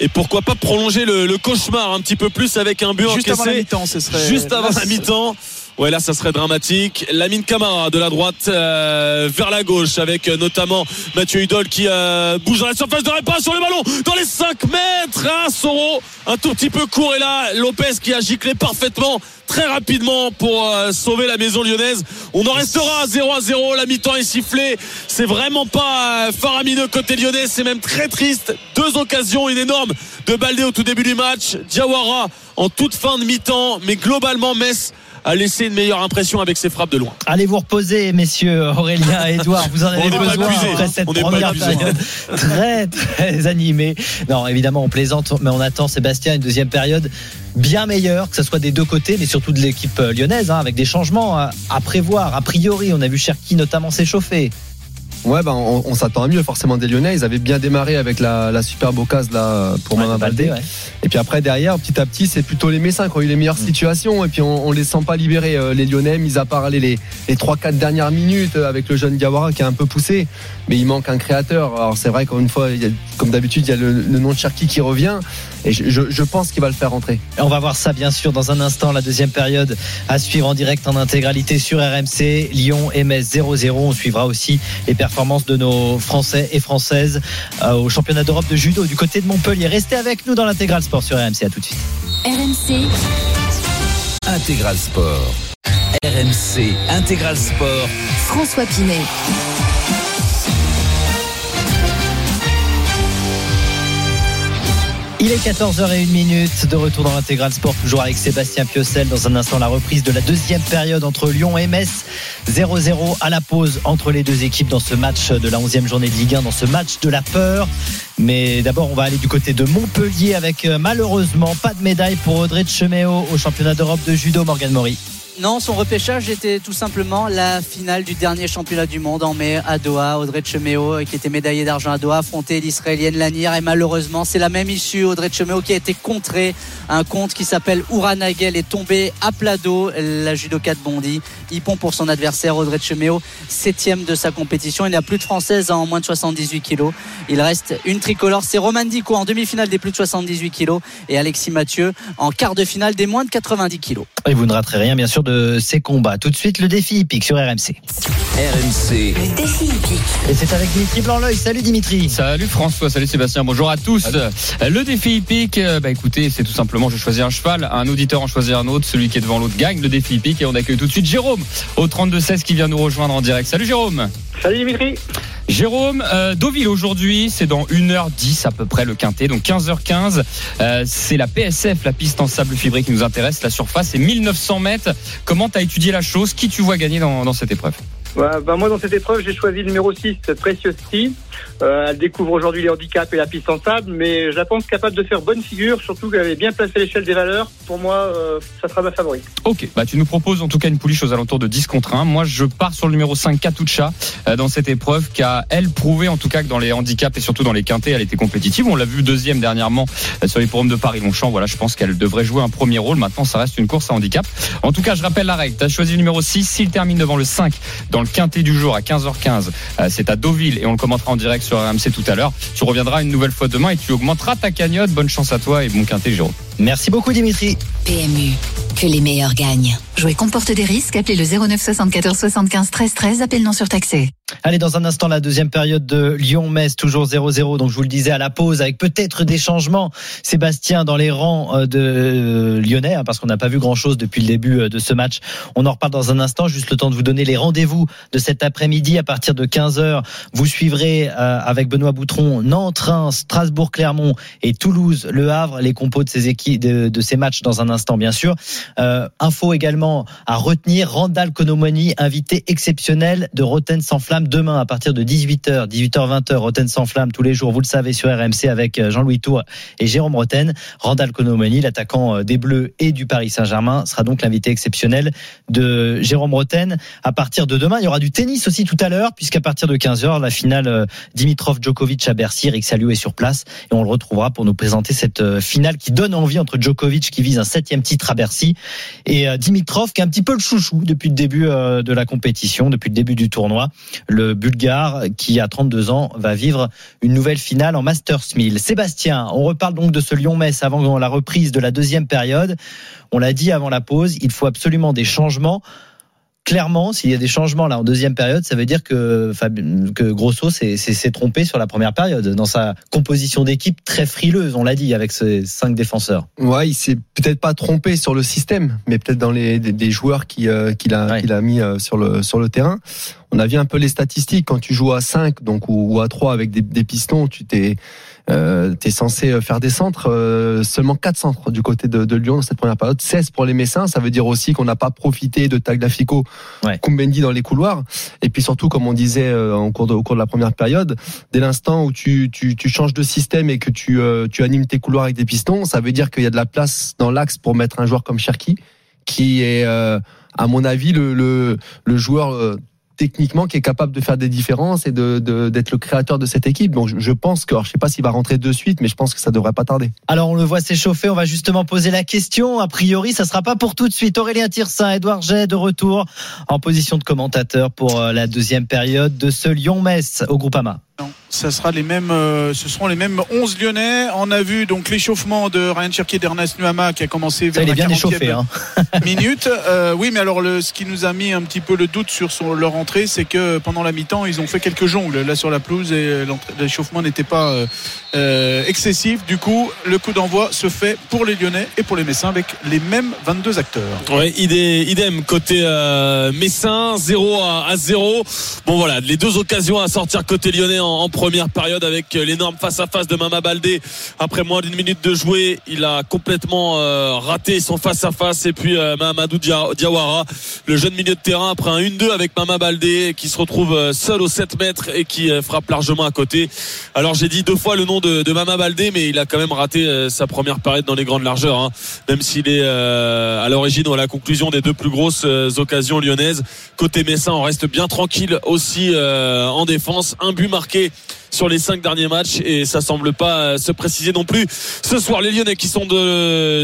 Speaker 5: Et pourquoi pas prolonger le, le cauchemar un petit peu plus avec un but
Speaker 6: Juste avant la mi-temps, ce serait.
Speaker 5: juste avant la mi-temps. Ouais, là, ça serait dramatique. Lamine Camara de la droite euh, vers la gauche avec euh, notamment Mathieu Hudol qui euh, bouge dans la surface de réparation le ballon dans les 5 mètres. Un Soro un tout petit peu court et là Lopez qui a giclé parfaitement très rapidement pour euh, sauver la maison lyonnaise. On en restera à 0 à 0. La mi-temps est sifflée. C'est vraiment pas euh, faramineux côté lyonnais. C'est même très triste. Deux occasions, une énorme de Baldé au tout début du match. Diawara en toute fin de mi-temps. Mais globalement, Metz a laissé une meilleure impression avec ses frappes de loin.
Speaker 3: Allez vous reposer, messieurs Aurélien et Edouard. Vous en avez
Speaker 5: On
Speaker 3: besoin après cette
Speaker 5: On
Speaker 3: première période très très animée. Non, évidemment, on plaisante, mais on attend Sébastien une deuxième période bien meilleure, que ce soit des deux côtés, mais surtout de l'équipe euh, lyonnaise, hein, avec des changements à, à prévoir. A priori, on a vu Cherki notamment s'échauffer.
Speaker 4: Ouais, ben on, on s'attend à mieux forcément des Lyonnais. Ils avaient bien démarré avec la, la superbe occasion là pour
Speaker 3: Ouais,
Speaker 4: Baldé.
Speaker 3: ouais.
Speaker 4: Et puis après derrière, petit à petit, c'est plutôt les Messins qui ont eu les meilleures
Speaker 3: Mm.
Speaker 4: situations. Et puis on, on les sent pas libérer euh, les Lyonnais, mis à part les les, les 3-4 dernières minutes euh, avec le jeune Diawara qui a un peu poussé. Mais il manque un créateur. Alors c'est vrai qu'une une fois, il y a- comme d'habitude, il y a le, le nom de Cherki qui revient. Et je, je, je pense qu'il va le faire rentrer.
Speaker 3: Et on va voir ça bien sûr dans un instant, la deuxième période à suivre en direct en intégralité sur RMC, Lyon, MS 0-0. On suivra aussi les performances de nos Français et Françaises euh, au championnat d'Europe de judo du côté de Montpellier. Restez avec nous dans l'intégral sport sur RMC. À tout de suite.
Speaker 2: RMC. Intégral Sport. RMC Intégral Sport.
Speaker 1: François Pinet.
Speaker 3: Il est 14h01 minute de retour dans l'intégral sport, toujours avec Sébastien Piocel. Dans un instant, la reprise de la deuxième période entre Lyon et Metz. 0-0 à la pause entre les deux équipes dans ce match de la 11e journée de Ligue 1, dans ce match de la peur. Mais d'abord, on va aller du côté de Montpellier avec euh, malheureusement pas de médaille pour Audrey Cheméo au championnat d'Europe de judo, Morgan Mori.
Speaker 8: Non, son repêchage était tout simplement la finale du dernier championnat du monde en mai à Doha. Audrey Cheméo, qui était médaillée d'argent à Doha, affrontait l'Israélienne Lanier. Et malheureusement, c'est la même issue. Audrey Cheméo qui a été contrée. Un compte qui s'appelle Ouranagel est tombé à plat d'eau. La judoka de Bondy. Hippon pour son adversaire, Audrey Cheméo, septième de sa compétition. Il n'y a plus de française en moins de 78 kilos. Il reste une tricolore. C'est Roman Dico en demi-finale des plus de 78 kilos et Alexis Mathieu en quart de finale des moins de 90 kilos.
Speaker 3: Et vous ne raterez rien, bien sûr, de ces combats. Tout de suite, le défi hippique sur RMC.
Speaker 2: RMC.
Speaker 1: Le défi hippique.
Speaker 3: Et c'est avec Dimitri Blanc-L'œil. Salut Dimitri.
Speaker 12: Salut François, salut Sébastien, bonjour à tous. Le défi hippique, euh, bah écoutez, c'est tout simplement je choisis un cheval, un auditeur en choisit un autre, celui qui est devant l'autre gagne le défi hippique et on accueille tout de suite Jérôme au 32-16 qui vient nous rejoindre en direct. Salut Jérôme.
Speaker 13: Salut Dimitri.
Speaker 12: Jérôme, euh, Deauville aujourd'hui, c'est dans 1h10 à peu près le quintet, donc 15h15. Euh, c'est la PSF, la piste en sable fibré qui nous intéresse. La surface est 1900 mètres. Comment tu as étudié la chose? Qui tu vois gagner dans, dans cette épreuve?
Speaker 13: Bah, moi, dans cette épreuve, j'ai choisi le numéro 6, Precious Sea. Euh, elle découvre aujourd'hui les handicaps et la piste en sable, mais je la pense capable de faire bonne figure, surtout qu'elle avait bien placé l'échelle des valeurs. Pour moi, euh, ça sera ma favorite.
Speaker 12: Ok, bah tu nous proposes en tout cas une pouliche aux alentours de 10 contre 1. Moi, je pars sur le numéro 5, Katucha, euh, dans cette épreuve, qui a, elle, prouvé en tout cas que dans les handicaps et surtout dans les quintés, elle était compétitive. On l'a vu deuxième dernièrement euh, sur les forums de Paris-Longchamp. Voilà, je pense qu'elle devrait jouer un premier rôle. Maintenant, ça reste une course à handicap. En tout cas, je rappelle la règle. Tu as choisi le numéro 6. S'il termine devant le 5 dans le quintet du jour à 15h15, euh, c'est à Deauville et on le commentera en direct sur RMC tout à l'heure. Tu reviendras une nouvelle fois demain et tu augmenteras ta cagnotte. Bonne chance à toi et bon quintet, Jérôme.
Speaker 3: Merci beaucoup Dimitri.
Speaker 1: PMU, que les meilleurs gagnent. Jouer comporte des risques. Appelez le 09 74 75 13 13. Appel non surtaxé.
Speaker 3: Allez, dans un instant, la deuxième période de Lyon-Metz, toujours 0-0. Donc, je vous le disais à la pause, avec peut-être des changements. Sébastien dans les rangs euh, de euh, Lyonnais, hein, parce qu'on n'a pas vu grand-chose depuis le début euh, de ce match. On en reparle dans un instant. Juste le temps de vous donner les rendez-vous de cet après-midi à partir de 15h. Vous suivrez avec Benoît Boutron Nantes, Reims, Strasbourg, Clermont et Toulouse, Le Havre, les compos de ces équipes, de, ces matchs dans un instant, bien sûr. Euh, info également à retenir. Randall Konomoni, invité exceptionnel de Roten sans flamme demain à partir de 18h, 18h-20h, Roten sans flamme tous les jours, vous le savez, sur RMC avec euh, Jean-Louis Tour et Jérôme Roten. Randall Konomoni, l'attaquant euh, des Bleus et du Paris Saint-Germain, sera donc l'invité exceptionnel de Jérôme Roten. À partir de demain, il y aura du tennis aussi tout à l'heure, puisqu'à partir de 15h, la finale euh, Dimitrov-Djokovic à Bercy, Eric Salio est sur place et on le retrouvera pour nous présenter cette finale qui donne envie entre Djokovic qui vise un septième titre à Bercy et Dimitrov qui est un petit peu le chouchou depuis le début de la compétition, depuis le début du tournoi le Bulgare qui a 32 ans va vivre une nouvelle finale en Masters 1000. Sébastien, on reparle donc de ce Lyon-Metz avant la reprise de la deuxième période. On l'a dit avant la pause, il faut absolument des changements clairement, s'il y a des changements là en deuxième période, ça veut dire que, que Grosso s'est trompé sur la première période dans sa composition d'équipe très frileuse, on l'a dit, avec ses cinq défenseurs.
Speaker 4: Ouais, il s'est peut-être pas trompé sur le système, mais peut-être dans les des, joueurs qu'il a, qu'il a mis euh, sur le sur le terrain. On a vu un peu les statistiques quand tu joues à 5 donc ou, à 3 avec des, des pistons, tu t'es euh, tu es censé faire des centres, euh, seulement 4 centres du côté de, de, Lyon dans cette première période, 16 pour les Messins, ça veut dire aussi qu'on n'a pas profité de Tagliafico, ouais. Kumbendi dans les couloirs, et puis surtout comme on disait euh, en cours de, au cours de la première période, dès l'instant où tu, tu, tu, changes de système et que tu, euh, tu animes tes couloirs avec des pistons, ça veut dire qu'il y a de la place dans l'axe pour mettre un joueur comme Cherki, qui est à mon avis le, le, le joueur techniquement qui est capable de faire des différences et de d'être le créateur de cette équipe. Donc je, pense que, alors, je sais pas s'il va rentrer de suite, mais je pense que ça devrait pas tarder.
Speaker 3: Alors on le voit s'échauffer, on va justement poser la question. A priori, ça sera pas pour tout de suite. Aurélien Tirsin, Edouard Jet de retour en position de commentateur pour euh, la deuxième période de ce Lyon-Metz au Groupama.
Speaker 6: Non, ça sera les mêmes, euh, ce seront les mêmes 11 Lyonnais. On a vu donc l'échauffement de Ryan Cherki et d'Ernest Nuama qui a commencé vers
Speaker 3: ça, il
Speaker 6: est
Speaker 3: bien échauffé, hein.
Speaker 6: minute. Euh, oui, mais alors le, ce qui nous a mis un petit peu le doute sur son, leur entrée, c'est que pendant la mi-temps, ils ont fait quelques jongles là sur la pelouse et l'échauffement n'était pas euh, euh, excessif. Du coup, le coup d'envoi se fait pour les Lyonnais et pour les Messins avec les mêmes 22 acteurs.
Speaker 5: Ouais, idem côté euh, Messin, 0 à, à 0. Bon voilà, les deux occasions à sortir côté Lyonnais en, première période avec l'énorme face à face de Mama Baldé. Après moins d'une minute de jouer, il a complètement euh, raté son face à face et puis euh, Mamadou Diawara, le jeune milieu de terrain après un 1-2 avec Mama Baldé qui se retrouve euh, seul aux 7 mètres et qui euh, frappe largement à côté. Alors j'ai dit deux fois le nom de, de, Mama Baldé mais il a quand même raté sa première période dans les grandes largeurs hein. même s'il est à l'origine ou à la conclusion des deux plus grosses occasions lyonnaises. Côté Messin, on reste bien tranquille aussi en défense. Un but marqué sur les cinq derniers matchs et ça semble pas se préciser non plus. Ce soir, les Lyonnais qui sont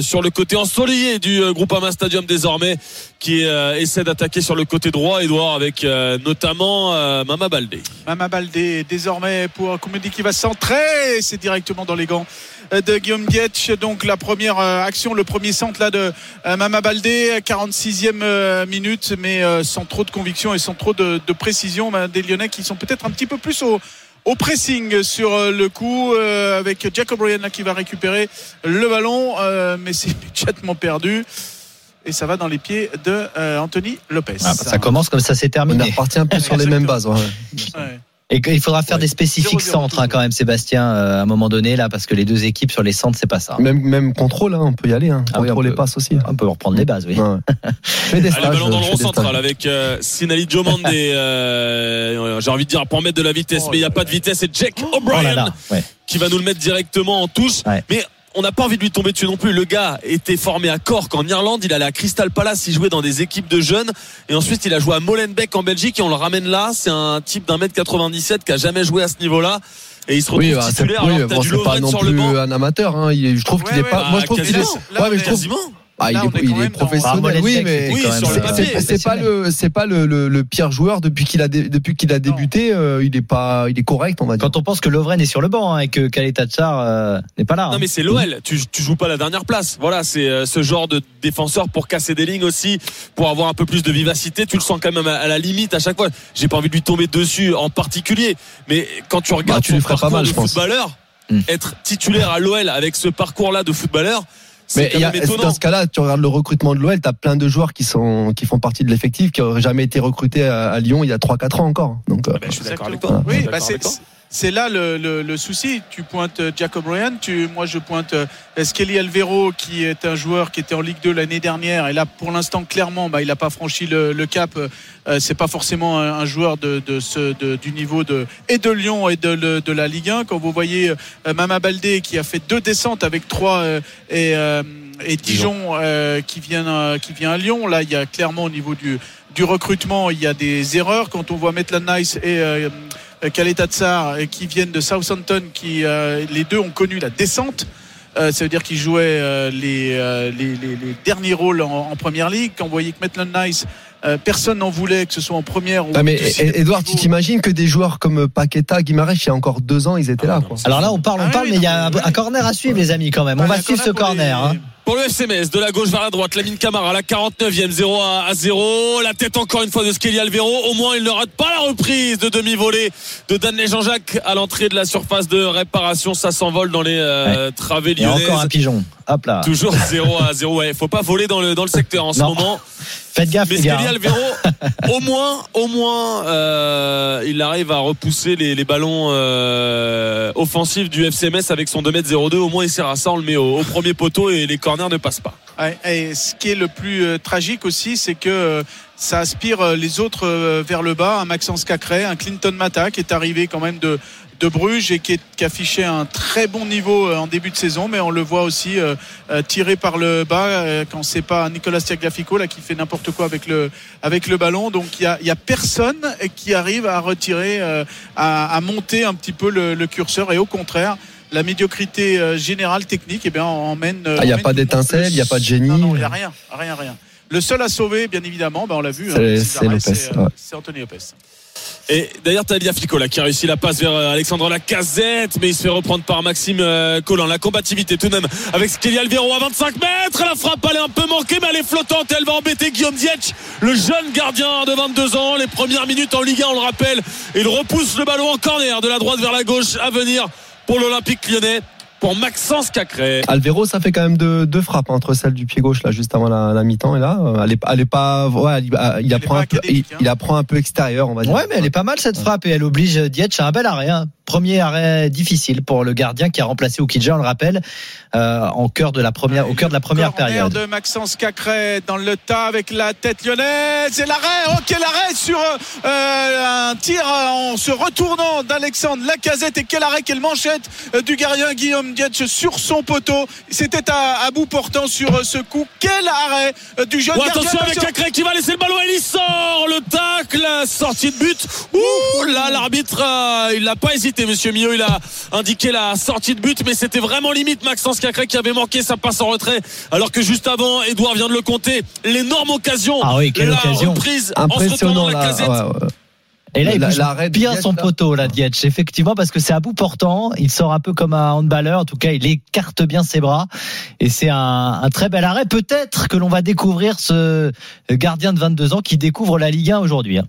Speaker 5: sur le côté ensoleillé du euh, Groupama Stadium désormais, qui euh, essaie d'attaquer sur le côté droit, Edouard, avec euh, notamment Mama Baldé.
Speaker 6: Mama Baldé, désormais pour Koumédi qui va centrer, c'est directement dans les gants de Guillaume Dietsch. Donc la première euh, action, le premier centre là de euh, Mama Baldé, 46e euh, minute, mais euh, sans trop de conviction et sans trop de, de précision. Ben, Des Lyonnais qui sont peut-être un petit peu plus au, au pressing sur euh, le coup euh, avec Jacob Ryan là qui va récupérer le ballon, euh, mais c'est immédiatement perdu. Et ça va dans les pieds de euh, Anthony Lopez.
Speaker 3: Ah, bah, ça commence comme ça, c'est
Speaker 4: On est
Speaker 3: terminé.
Speaker 4: reparti un peu sur les mêmes bases. ouais.
Speaker 6: Ouais.
Speaker 3: Et il faudra faire
Speaker 6: Ouais.
Speaker 3: des spécifiques centres hein, quand même, Sébastien, euh, à un moment donné là, parce que les deux équipes sur les centres, c'est pas ça.
Speaker 4: Même, même contrôle, hein, on peut y aller. Hein.
Speaker 3: Ah oui,
Speaker 4: Contrôle les
Speaker 3: peut.
Speaker 4: passes aussi.
Speaker 3: On peut reprendre les bases, oui.
Speaker 4: Ouais. Fais des
Speaker 5: Allez,
Speaker 4: stages,
Speaker 5: ballon dans le rond central avec euh, Sinali Diomande et euh, j'ai envie de dire pour mettre de la vitesse, mais il n'y a pas de vitesse. C'est Jack
Speaker 3: Oh
Speaker 5: O'Brien qui va nous le mettre directement en touche.
Speaker 3: Ouais.
Speaker 5: Mais on n'a pas envie de lui tomber dessus non plus. Le gars était formé à Cork en Irlande. Il allait à Crystal Palace. Il jouait dans des équipes de jeunes. Et ensuite, il a joué à Molenbeek en Belgique. Et on le ramène là. C'est un type d'un mètre 97 qui a jamais joué à ce niveau-là. Et il se retrouve
Speaker 4: Oui, bah,
Speaker 5: titulaire
Speaker 4: oui,
Speaker 5: alors que t'as
Speaker 4: bon,
Speaker 5: du
Speaker 4: c'est pas non
Speaker 5: sur le banc.
Speaker 4: plus un amateur. Hein. Il est- je trouve qu'il
Speaker 6: Ouais,
Speaker 4: est pas.
Speaker 5: bah,
Speaker 4: moi, je trouve qu'il est. Ouais, mais
Speaker 6: on
Speaker 4: je trouve.
Speaker 5: Quasiment.
Speaker 4: Ah, il
Speaker 6: Là,
Speaker 4: est, il professionnel.
Speaker 3: Ah,
Speaker 4: oui, mais
Speaker 5: Oui,
Speaker 4: c'est pas le c'est pas le, le, le pire joueur depuis qu'il a dé- depuis qu'il a débuté. euh, il est pas il est correct, on va dire.
Speaker 3: Quand on pense que Lovren est sur le banc hein, et que Khaled Tachar euh, n'est pas là.
Speaker 5: Non
Speaker 3: hein.
Speaker 5: mais c'est l'OL, tu, tu joues pas la dernière place. Voilà, c'est euh, ce genre de défenseur pour casser des lignes aussi, pour avoir un peu plus de vivacité. Tu le sens quand même à, à la limite à chaque fois. J'ai pas envie de lui tomber dessus en particulier, mais quand tu regardes
Speaker 4: Bah, tu
Speaker 5: son
Speaker 4: ferais pas
Speaker 5: parcours
Speaker 4: mal,
Speaker 5: de
Speaker 4: je
Speaker 5: footballeur,
Speaker 3: Hmm.
Speaker 5: être titulaire à l'OL avec ce parcours-là de footballeur,
Speaker 4: Mais
Speaker 5: quand
Speaker 4: il y a-
Speaker 5: même étonnant.
Speaker 4: dans ce cas-là, tu regardes le recrutement de l'OL, tu as plein de joueurs qui sont qui font partie de l'effectif, qui auraient jamais été recrutés à, à Lyon il y a 3-4 ans encore. Donc, euh,
Speaker 5: Ah ben, je suis d'accord avec toi.
Speaker 6: Oui, bah, c'est. C'est là le, le, le souci. Tu pointes euh, Jacob Ryan, tu, moi je pointe euh, Skelly Alvero qui est un joueur qui était en Ligue 2 l'année dernière et là pour l'instant clairement bah, il n'a pas franchi le, le cap. Euh, c'est pas forcément un, un joueur de, de ce, de, du niveau de et de Lyon et de, de la Ligue 1. Quand vous voyez euh, Mama Baldé qui a fait deux descentes avec trois euh, et, euh, et Dijon euh, qui vient qui vient à Lyon. Là il y a clairement au niveau du du recrutement il y a des erreurs quand on voit Maitland Nice et euh, euh, euh, qui viennent de Southampton, qui euh, les deux ont connu la descente. Euh, ça veut dire qu'ils jouaient euh, les, euh, les, les- les derniers rôles en, en première ligue. Quand on voyait que Maitland Nice, euh, personne n'en voulait, que ce soit en première ou
Speaker 4: Ah, mais Edouard, tu t'imagines que des joueurs comme Paqueta, Guimarães, il y a encore deux ans, ils étaient là. Quoi.
Speaker 3: Alors là, on parle, on
Speaker 6: Ah
Speaker 3: parle,
Speaker 6: oui,
Speaker 3: mais il y a un, corner à suivre, les amis, quand même. On
Speaker 6: Ah,
Speaker 3: va suivre ce
Speaker 6: corner pour les-
Speaker 3: corner. hein.
Speaker 5: Pour le FCMS, de la gauche vers la droite, Lamine Camara la 49e, 0 à, à 0. La tête encore une fois de Skelly Alvero. Au moins, il ne rate pas la reprise de demi-volée de Danley Jean-Jacques à l'entrée de la surface de réparation. Ça s'envole dans les euh, travées
Speaker 3: Et encore un
Speaker 5: lyonnaises.
Speaker 3: pigeon. Hop là.
Speaker 5: Toujours 0 à 0. Ouais, faut pas voler dans le, dans le secteur en ce moment.
Speaker 3: Faites gaffe,
Speaker 5: Mais
Speaker 3: gars.
Speaker 5: Skelly Alvero, au moins, au moins, euh, il arrive à repousser les, les ballons euh, offensifs du FCMS avec son 2m02. Au moins, il sert à ça. On le met au, au premier poteau et les corners ne passent pas.
Speaker 6: Ouais, et ce qui est le plus euh, tragique aussi, c'est que euh, ça aspire les autres vers le bas. Un Maxence Cacré, un Clinton Mata qui est arrivé quand même de, de Bruges et qui, est, qui affichait un très bon niveau euh, en début de saison, mais on le voit aussi euh, euh, tiré par le bas quand c'est pas Nicolas Tagliafico là qui fait n'importe quoi avec le avec le ballon. Donc il y a, il y a personne qui arrive à retirer, euh, à, à monter un petit peu le, le curseur et au contraire. La médiocrité générale technique, eh bien, emmène.
Speaker 4: Ah, il y a pas d'étincelle, il y a pas de génie.
Speaker 6: Non, non, il n'y a rien, rien, rien. Le seul à sauver, bien évidemment, ben on l'a vu, hein,
Speaker 4: C'est- c'est
Speaker 6: Anthony Lopez.
Speaker 5: Et d'ailleurs, Talia Fico là, qui a réussi la passe vers euh, Alexandre Lacazette, mais il se fait reprendre par Maxime euh, Collant. La combativité tout de même avec Skelly Alvero à 25 mètres. La frappe, elle est un peu manquée, mais elle est flottante. Elle va embêter Guillaume Dietsch, le jeune gardien de 22 ans. Les premières minutes en Ligue 1, on le rappelle. Il repousse le ballon en corner de la droite vers la gauche à venir pour l'Olympique lyonnais. Pour Maxence Cacré.
Speaker 4: Alvero, ça fait quand même deux, deux frappes hein, entre celle du pied gauche là juste avant la, la mi-temps et là, euh, elle est, elle est pas, ouais, il, il apprend
Speaker 6: pas
Speaker 4: un peu, il,
Speaker 6: académique, hein.
Speaker 4: il apprend un peu extérieur, on va dire.
Speaker 3: Ouais, mais elle est pas mal cette frappe et elle oblige Dietsch à un bel arrêt. hein. Premier arrêt difficile pour le gardien qui a remplacé Oukidja, on le rappelle, euh, en cœur de la première, au cœur de la première période.
Speaker 6: de Maxence Cacré dans le tas avec la tête lyonnaise et l'arrêt. Oh quel arrêt sur euh, un tir en se retournant d'Alexandre Lacazette et quel arrêt, quelle manchette euh, du gardien Guillaume Sur son poteau. C'était à, à bout portant sur euh, ce coup. Quel arrêt euh, du jeune
Speaker 5: Oh,
Speaker 6: gardien.
Speaker 5: attention avec. Cacré qui va laisser le ballon et il sort le tacle, la sortie de but. Ouh là l'arbitre euh, il n'a pas hésité monsieur Millot, il a indiqué la sortie de but mais c'était vraiment limite Maxence Cacré qui avait manqué sa passe en retrait alors que juste avant Edouard vient de le compter, l'énorme occasion.
Speaker 3: Ah oui, quelle
Speaker 5: la
Speaker 3: occasion.
Speaker 5: reprise en se
Speaker 4: Impressionnant
Speaker 5: retournant la
Speaker 4: là.
Speaker 5: casette.
Speaker 4: ouais, ouais.
Speaker 3: Et là, il bouge bien
Speaker 4: Dietz,
Speaker 3: son poteau, là, Dietz, effectivement, parce que c'est à bout portant. Il sort un peu comme un handballeur. En tout cas, il écarte bien ses bras. Et c'est un, un très bel arrêt. Peut-être que l'on va découvrir ce gardien de 22 ans qui découvre la Ligue 1 aujourd'hui.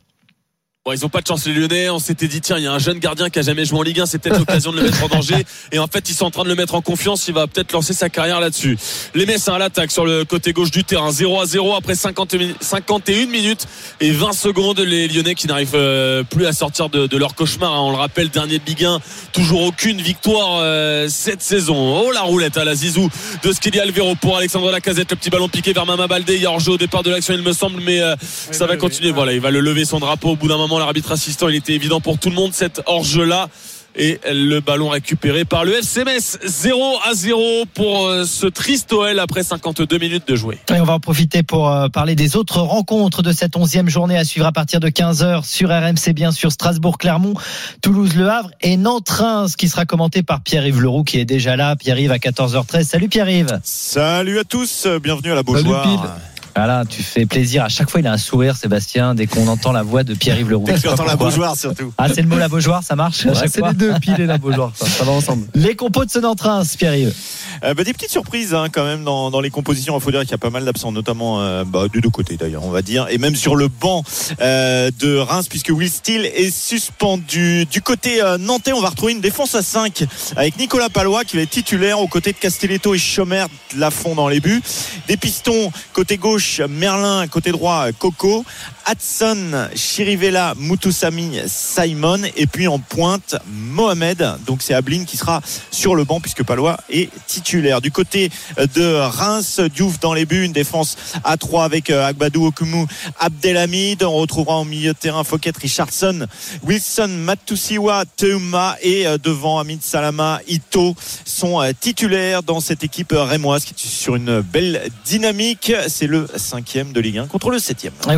Speaker 3: Hein.
Speaker 5: Bon, ils ont pas de chance les Lyonnais. On s'était dit tiens, il y a un jeune gardien qui a jamais joué en Ligue 1, c'est peut-être l'occasion de le mettre en danger. Et en fait, ils sont en train de le mettre en confiance. Il va peut-être lancer sa carrière là-dessus. Les Messins à l'attaque sur le côté gauche du terrain, 0 à 0 après 50 mi- 51 minutes et 20 secondes. Les Lyonnais qui n'arrivent euh, plus à sortir de, de leur cauchemar. hein. On le rappelle, dernier Ligue 1, toujours aucune victoire euh, cette saison. Oh la roulette à la Zizou de Skili Alvero pour Alexandre Lacazette. Le petit ballon piqué vers Mama Baldé. Il y a hors-jeu au départ de l'action, il me semble, mais euh, ça va continuer. Voilà, il va le lever son drapeau au bout d'un moment. L'arbitre assistant, il était évident pour tout le monde cet hors-jeu là. Et le ballon récupéré par le FC Metz 0 à 0 pour euh, ce triste OL après 52 minutes de jouer.
Speaker 3: Et on va en profiter pour euh, parler des autres rencontres de cette onzième journée à suivre à partir de 15h sur RMC, bien sûr, Strasbourg-Clermont, Toulouse-Le Havre et Nantes-Reims qui sera commenté par Pierre-Yves Leroux qui est déjà là. Pierre-Yves à 14h13. Salut Pierre-Yves.
Speaker 14: Salut à tous, bienvenue à la Beaujoire.
Speaker 3: Voilà, tu fais plaisir. À chaque fois, il a un sourire, Sébastien, dès qu'on entend la voix de Pierre-Yves Leroux.
Speaker 14: Dès
Speaker 3: pas
Speaker 14: j'entends la. Beaujoire surtout.
Speaker 3: Ah, c'est le mot la Beaujoire, ça marche
Speaker 4: Ouais, c'est les deux, pile et la Beaujoire, ça, ça va ensemble.
Speaker 3: Les compos de ce Nantes-Reims, Pierre-Yves.
Speaker 14: Euh, bah, des petites surprises hein, quand même dans, dans les compositions. Il faut dire qu'il y a pas mal d'absents, notamment euh, bah, des deux côtés d'ailleurs, on va dire, et même sur le banc euh, de Reims, puisque Will Steele est suspendu. Du côté euh, nantais, on va retrouver une défense à 5 avec Nicolas Palois qui va être titulaire aux côtés de Castelletto et Chomer Lafont dans les buts. Des pistons côté Merlin côté droit, Coco. Hudson, Chirivella, Mutusami, Simon et puis en pointe Mohamed. Donc c'est Ablin qui sera sur le banc puisque Palois est titulaire. Du côté de Reims, Diouf dans les buts, une défense à 3 avec euh, Agbadou Okumu, Abdelhamid. On retrouvera en milieu de terrain Fouquet, Richardson, Wilson, Matusiwa, Teuma et euh, devant Hamid Salama, Ito sont euh, titulaires dans cette équipe rémoise qui est sur une belle dynamique. C'est le cinquième de Ligue 1 contre le septième.
Speaker 3: Ah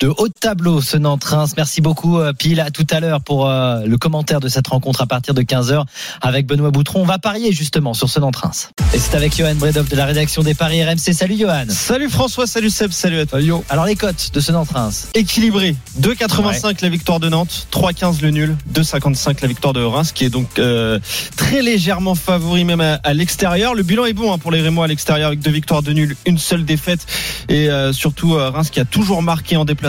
Speaker 3: de haut tableau, ce Nantes-Reims. Merci beaucoup, euh, Pile. À tout à l'heure pour euh, le commentaire de cette rencontre à partir de 15h avec Benoît Boutron. On va parier justement sur ce Nantes-Reims. Et c'est avec Johan Bredov de la rédaction des Paris RMC. Salut Johan.
Speaker 10: Salut François, salut Seb, salut à toi.
Speaker 3: Alors les cotes de ce Nantes-Reims.
Speaker 10: Équilibré. 2,85 la victoire de Nantes, 3,15 le nul, 2,55 la victoire de Reims, qui est donc euh, très légèrement favori même à, à l'extérieur. Le bilan est bon hein, pour les Rémois à l'extérieur avec deux victoires de nul, une seule défaite et euh, surtout Reims qui a toujours marqué en déplacement.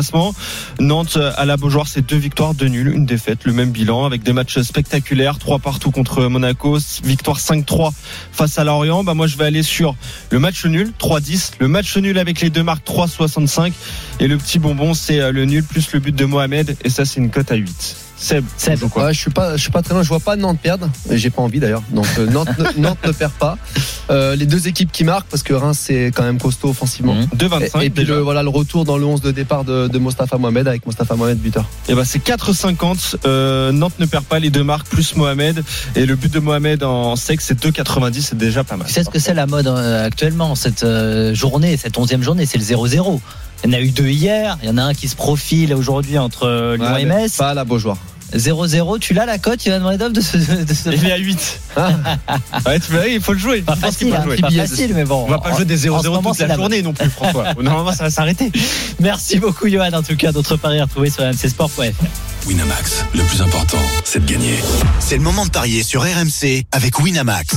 Speaker 10: Nantes euh, à la Beaujoire, c'est deux victoires de nul, une défaite, le même bilan avec des matchs spectaculaires, trois partout contre Monaco, victoire 5-3 face à Lorient. Bah moi je vais aller sur le match nul 3-10, le match nul avec les deux marques 3-65 et le petit bonbon c'est euh, le nul plus le but de Mohamed et ça c'est une cote à 8. Seb,
Speaker 3: Seb.
Speaker 4: Ouais, je suis pas, je suis pas très loin. Je vois pas Nantes perdre. Et j'ai pas envie d'ailleurs. Donc euh, Nantes, ne, Nantes ne perd pas. Euh, les deux équipes qui marquent parce que Reims c'est quand même costaud offensivement.
Speaker 3: Mhm.
Speaker 10: 2,25
Speaker 4: Et, et puis
Speaker 10: déjà.
Speaker 4: le, voilà le retour dans le 11 de départ de, de Mostafa Mohamed avec Mostafa Mohamed buteur.
Speaker 10: Et ben c'est 4,50. Euh, Nantes ne perd pas les deux marques plus Mohamed et le but de Mohamed en sec c'est 2,90, c'est déjà pas mal.
Speaker 3: Tu sais ce que c'est la mode euh, actuellement, cette euh, journée, cette onzième journée, c'est le 0-0. Il y en a eu deux hier, il y en a un qui se profile aujourd'hui entre Lyon
Speaker 4: Ouais,
Speaker 3: et Metz.
Speaker 4: Pas à la Beaujoire.
Speaker 3: 0-0, tu l'as la cote, Johan Bredov de ce, de ce
Speaker 10: Il est à 8. ouais, tu il faut le jouer.
Speaker 3: Pas facile, hein,
Speaker 10: jouer.
Speaker 3: pas facile, mais bon.
Speaker 10: On va pas jouer des
Speaker 3: En ce
Speaker 10: 0-0
Speaker 3: moment,
Speaker 10: toute
Speaker 3: c'est
Speaker 10: la
Speaker 3: la
Speaker 10: journée non plus, François. Normalement, ça va s'arrêter.
Speaker 3: Merci beaucoup, Johan. En tout cas, d'autres paris à retrouver sur mcsport.fr.
Speaker 2: Winamax, le plus important, c'est de gagner.
Speaker 15: C'est le moment de parier sur RMC avec Winamax.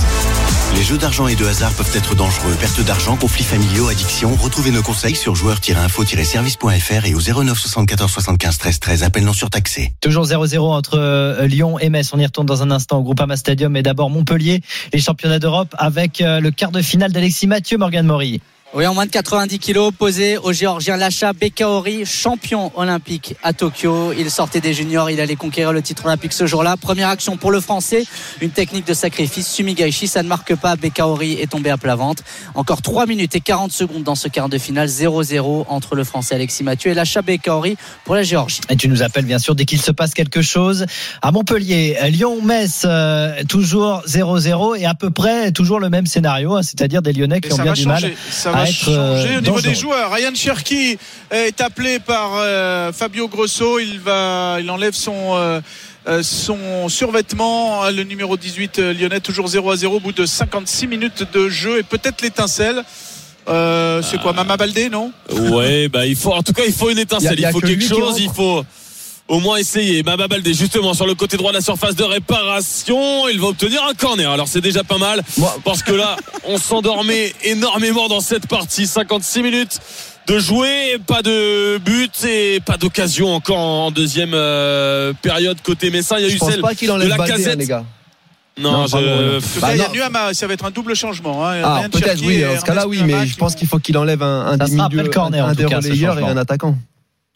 Speaker 15: Les jeux d'argent et de hasard peuvent être dangereux. Perte d'argent, conflits familiaux, addiction. Retrouvez nos conseils sur joueurs-info-service.fr et au 09 74 75 13 13. Appel non surtaxé.
Speaker 3: Toujours 0-0 entre euh, Lyon et Metz. On y retourne dans un instant au Groupama Stadium. Mais d'abord Montpellier, les championnats d'Europe avec euh, le quart de finale d'Alexis Mathieu, Morgan Maury.
Speaker 8: Oui, en moins de 90 kilos, opposé au géorgien Lacha Bekaori, champion olympique à Tokyo. Il sortait des juniors, il allait conquérir le titre olympique ce jour-là. Première action pour le français, une technique de sacrifice. Sumigaishi, ça ne marque pas. Bekaori est tombé à plat ventre. Encore 3 minutes et 40 secondes dans ce quart de finale. 0-0 entre le français Alexis Mathieu et Lacha Bekaori pour la Géorgie.
Speaker 3: Et tu nous appelles bien sûr dès qu'il se passe quelque chose. À Montpellier, Lyon-Metz, euh, toujours 0-0 et à peu près toujours le même scénario, hein, c'est-à-dire des Lyonnais qui
Speaker 6: Et
Speaker 3: ont bien du
Speaker 6: changer.
Speaker 3: mal
Speaker 6: va
Speaker 3: euh,
Speaker 6: changer au niveau des joueurs. Ryan Cherki est appelé par euh, Fabio Grosso. Il va, il enlève son. euh, son survêtement, le numéro 18 euh, lyonnais, toujours 0 à 0 au bout de 56 minutes de jeu et peut-être l'étincelle. Euh, c'est quoi, Mama Baldé, non?
Speaker 5: Ouais, bah il faut, en tout cas, il faut une
Speaker 4: Y a-
Speaker 5: étincelle.
Speaker 4: y a
Speaker 5: Il faut
Speaker 4: que
Speaker 5: quelque chose. Il faut. Au moins essayer. Baba Baldé justement sur le côté droit de la surface de réparation, il va obtenir un corner. Alors c'est déjà pas mal parce que là on s'endormait énormément dans cette partie. 56 minutes de jouer, pas de but et pas d'occasion encore en deuxième euh, période côté Messin. Il y a
Speaker 4: Je
Speaker 5: eu
Speaker 4: pense
Speaker 5: celle
Speaker 4: pas qu'il
Speaker 5: de
Speaker 4: enlève
Speaker 5: la
Speaker 4: Baldé, hein,
Speaker 5: casette.
Speaker 4: les gars.
Speaker 5: Non,
Speaker 4: Non,
Speaker 5: je-
Speaker 4: non. Bah
Speaker 6: cas, il y a ça va être un double changement. hein.
Speaker 4: Ah, peut-être oui, dans ce cas-là, oui, mais je pense qu'il faut qu'il enlève un, un
Speaker 3: Ça en
Speaker 4: un
Speaker 3: tout
Speaker 4: des relayeurs et un attaquant.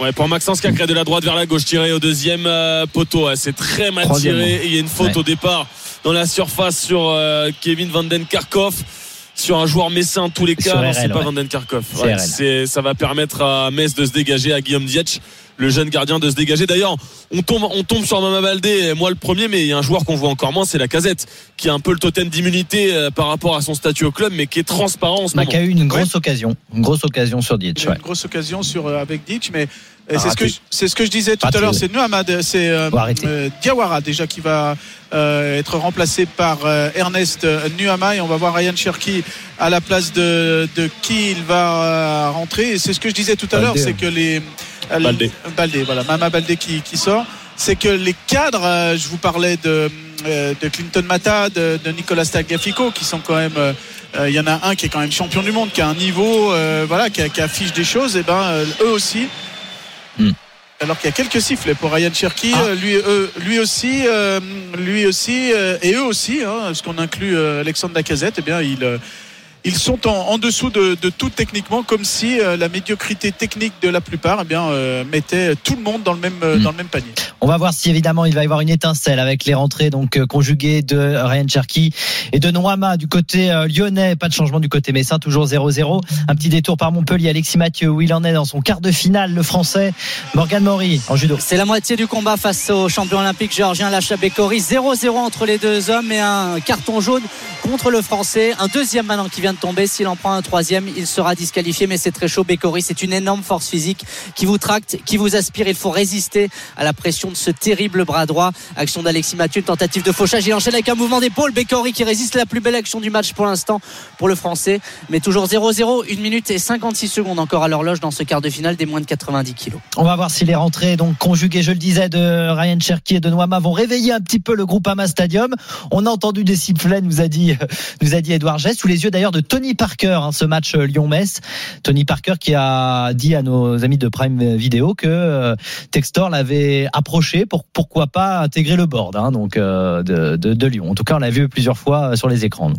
Speaker 5: Ouais, pour Maxence Cacré de la droite vers la gauche, tiré au deuxième euh, poteau. Ouais, c'est très mal
Speaker 4: Troisième.
Speaker 5: tiré. Et Il y a une faute
Speaker 3: Ouais.
Speaker 5: au départ dans la surface sur euh, Kevin Vandenkarkov. Sur un joueur messin en tous les cas, c'est pas
Speaker 3: RL.
Speaker 5: c'est- ça va permettre à Metz de se dégager, à Guillaume Dietsch, le jeune gardien de se dégager. D'ailleurs, on tombe, on tombe sur Mama Baldé, moi le premier, mais il y a un joueur qu'on voit encore moins, c'est la casette, qui a un peu le totem d'immunité euh, par rapport à son statut au club, mais qui est transparent en ce
Speaker 3: Bah,
Speaker 5: moment.
Speaker 3: qui a eu une grosse occasion. Une grosse occasion sur
Speaker 6: a
Speaker 3: ouais.
Speaker 6: une grosse occasion sur euh, avec Ditch, mais
Speaker 3: Ah,
Speaker 6: c'est ce que je- c'est ce que je disais tout
Speaker 3: Raté,
Speaker 6: à l'heure. C'est Nuhamad, c'est euh, euh, Diawara déjà qui va euh, être remplacé par euh, Ernest Nuama et on va voir Ryan Cherki à la place de, de qui il va euh, rentrer. Et c'est ce que je disais tout à l'heure, c'est
Speaker 4: hein.
Speaker 6: que les
Speaker 5: Baldé.
Speaker 6: Baldé, voilà, Mama Baldé qui, qui sort. C'est que les cadres, euh, je vous parlais de, euh, de Clinton Mata, de, de Nicolas Tagliafico, qui sont quand même. euh, euh, Il y en a un qui est quand même champion du monde, qui a un niveau, euh, voilà, qui, affiche des choses. Et ben euh, eux aussi.
Speaker 3: Hmm.
Speaker 6: Alors qu'il y a quelques sifflets pour Ryan Cherky,
Speaker 3: Ah.
Speaker 6: lui, lui aussi, lui aussi, et eux aussi, hein, parce qu'on inclut Alexandre Lacazette, eh bien euh, ils sont en, en dessous de, de tout techniquement, comme si euh, la médiocrité technique de la plupart, eh bien euh, mettait tout le monde dans le même euh,
Speaker 3: Hmm.
Speaker 6: dans le même panier.
Speaker 3: On va voir si évidemment il va y avoir une étincelle avec les rentrées donc euh, conjuguées de Ryan Cherky et de Noama du côté euh, lyonnais. Pas de changement du côté messin, toujours 0-0. Un petit détour par Montpellier. Alexis Mathieu, où il en est dans son quart de finale, le français Morgan Mori en judo.
Speaker 8: C'est la moitié du combat face au champion olympique géorgien Lacha Bekori. 0-0 entre les deux hommes et un carton jaune contre le français. Un deuxième maintenant qui vient de tomber. S'il en prend un troisième, il sera disqualifié. Mais c'est très chaud. Bekori, c'est une énorme force physique qui vous tracte, qui vous aspire. Il faut résister à la pression de ce terrible bras droit. Action d'Alexis Mathieu, tentative de fauchage. Il enchaîne avec un mouvement d'épaule. Bekori qui résiste la plus belle action du match pour l'instant pour le français. Mais toujours 0-0. Une minute et 56 secondes encore à l'horloge dans ce quart de finale des moins de 90 kilos.
Speaker 3: On va voir si les rentrées, donc conjuguées, je le disais, de Ryan Cherky et de Noama vont réveiller un petit peu le groupe Ama Stadium. On a entendu des sifflets, nous a dit, nous a dit Edouard Gest, sous les yeux d'ailleurs de Tony Parker, hein, ce match euh, Lyon-Metz. Tony Parker qui a dit à nos amis de Prime Video que euh, Textor l'avait approché pour pourquoi pas intégrer le board, hein, donc euh, de, Lyon. En tout cas, on l'a vu plusieurs fois euh, sur les écrans.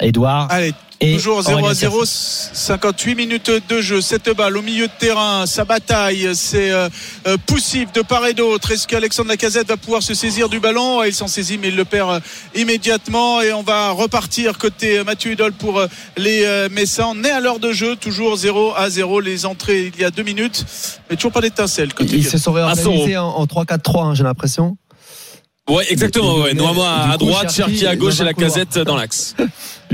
Speaker 3: Edouard.
Speaker 6: Allez,
Speaker 3: Et
Speaker 6: toujours 0 à
Speaker 3: Aurélien
Speaker 6: 0, 58 minutes de jeu. Cette balle au milieu de terrain, sa bataille, c'est euh, euh, poussif de part et d'autre. Est-ce qu'Alexandre Lacazette va pouvoir se saisir du ballon? Il s'en saisit, mais il le perd euh, immédiatement. Et on va repartir côté euh, Mathieu Hudol pour les euh, Messins. On est à l'heure de jeu, toujours 0 à 0. Les entrées il y a deux minutes, mais toujours pas d'étincelle. côté
Speaker 4: Ils se sont réorganisés en, en 3-4-3, hein, j'ai l'impression.
Speaker 5: Ouais, exactement. Ouais. À
Speaker 4: coup,
Speaker 5: droite,
Speaker 4: Cherki,
Speaker 5: à gauche et la casette dans l'axe.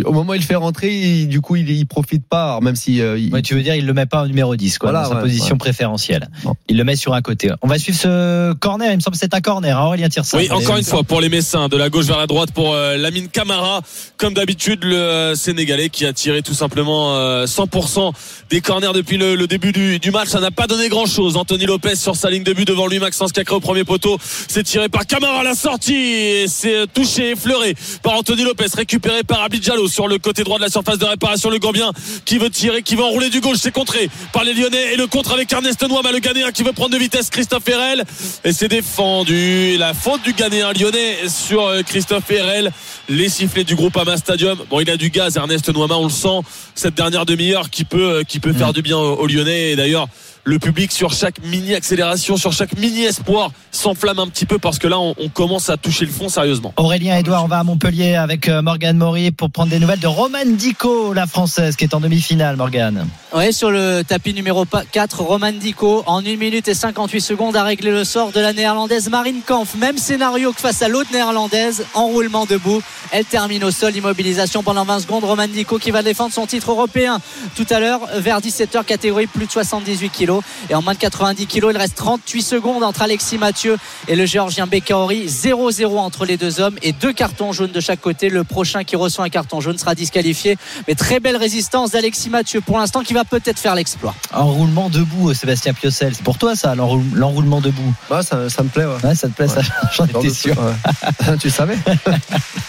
Speaker 4: Au moment où il fait rentrer, il- du coup, il, il profite pas, alors même si. euh, il-
Speaker 3: Ouais, tu veux dire, il le met pas au numéro 10, quoi,
Speaker 4: Voilà,
Speaker 3: dans sa position
Speaker 4: ouais.
Speaker 3: préférentielle.
Speaker 4: Bon.
Speaker 3: Il le met sur un côté. On va suivre ce corner, il me semble que c'est un corner, hein, Aurélien Tirsa.
Speaker 5: Oui, encore une fois pour les Messins, de la gauche vers la droite pour euh, Lamine Camara, comme d'habitude le euh, Sénégalais qui a tiré tout simplement euh, 100% des corners depuis le, le début du, du match. Ça n'a pas donné grand-chose. Anthony Lopez sur sa ligne de but devant lui, Maxence Cacré au premier poteau, c'est tiré par Camara à la sortie et c'est euh, touché, effleuré par Anthony Lopez, récupéré par Abidjalo sur le côté droit de la surface de réparation. Le Gambien qui veut tirer, qui veut enrouler du gauche, c'est contré par les Lyonnais et le contre avec Ernest Noama, le Ghanéen qui veut prendre de vitesse Christophe Herel et c'est défendu. La faute du Ghanéen lyonnais sur euh, Christophe Herel. Les sifflets du groupe Ama Stadium. Bon, il a du gaz, Ernest Noama, on le sent. Cette dernière demi-heure qui peut, euh, qui peut faire du bien aux, aux Lyonnais. Et d'ailleurs, le public sur chaque mini accélération, sur chaque mini espoir s'enflamme un petit peu parce que là, on, on commence à toucher le fond sérieusement.
Speaker 3: Aurélien Edouard, on va à Montpellier avec euh, Morgane Maury pour prendre des nouvelles de Romane Dico, la française, qui est en demi-finale, Morgane.
Speaker 8: Ouais, sur le tapis numéro 4, Roman Dico, en 1 minute et 58 secondes, a réglé le sort de la néerlandaise Marine Kampf. Même scénario que face à l'autre néerlandaise, enroulement debout. Elle termine au sol, immobilisation pendant 20 secondes. Roman Dico qui va défendre son titre européen tout à l'heure vers 17h, catégorie plus de 78 kilos. Kilos. Et en moins de 90 kilos, il reste 38 secondes entre Alexis Mathieu et le géorgien Bekaori. 0-0 entre les deux hommes et deux cartons jaunes de chaque côté. Le prochain qui reçoit un carton jaune sera disqualifié. Mais très belle résistance d'Alexis Mathieu pour l'instant qui va peut-être faire l'exploit.
Speaker 3: Enroulement debout, Sébastien Piocel. C'est pour toi ça, l'enroulement debout?
Speaker 4: Ouais, ça, ça, me plaît. Ouais.
Speaker 3: ouais ça te plaît, ça? J'en étais sûr.
Speaker 4: tu savais?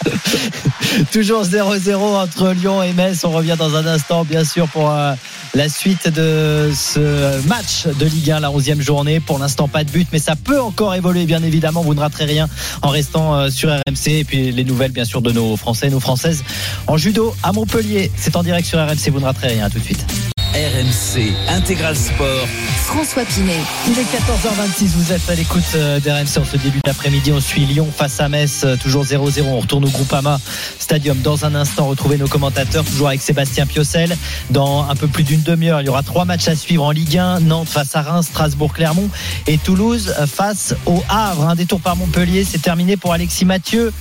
Speaker 3: Toujours 0-0 entre Lyon et Metz. On revient dans un instant, bien sûr, pour euh, la suite de ce match de Ligue 1, la 11e journée. Pour l'instant, pas de but, mais ça peut encore évoluer, bien évidemment. Vous ne raterez rien en restant euh, sur RMC. Et puis les nouvelles, bien sûr, de nos Français, nos Françaises en judo à Montpellier. C'est en direct sur RMC. Vous ne raterez rien. tout de suite.
Speaker 2: RMC Intégral Sport.
Speaker 1: François Pinet.
Speaker 3: Il est 14h26, vous êtes à l'écoute euh, d'RMC en ce début d'après-midi. On suit Lyon face à Metz, euh, toujours 0-0. On retourne au Groupama Stadium dans un instant. Retrouver nos commentateurs, toujours avec Sébastien Piocel. Dans un peu plus d'une demi-heure, il y aura trois matchs à suivre en Ligue 1. Nantes face à Reims, Strasbourg, Clermont et Toulouse face au Havre. Un détour par Montpellier, c'est terminé pour Alexis Mathieu.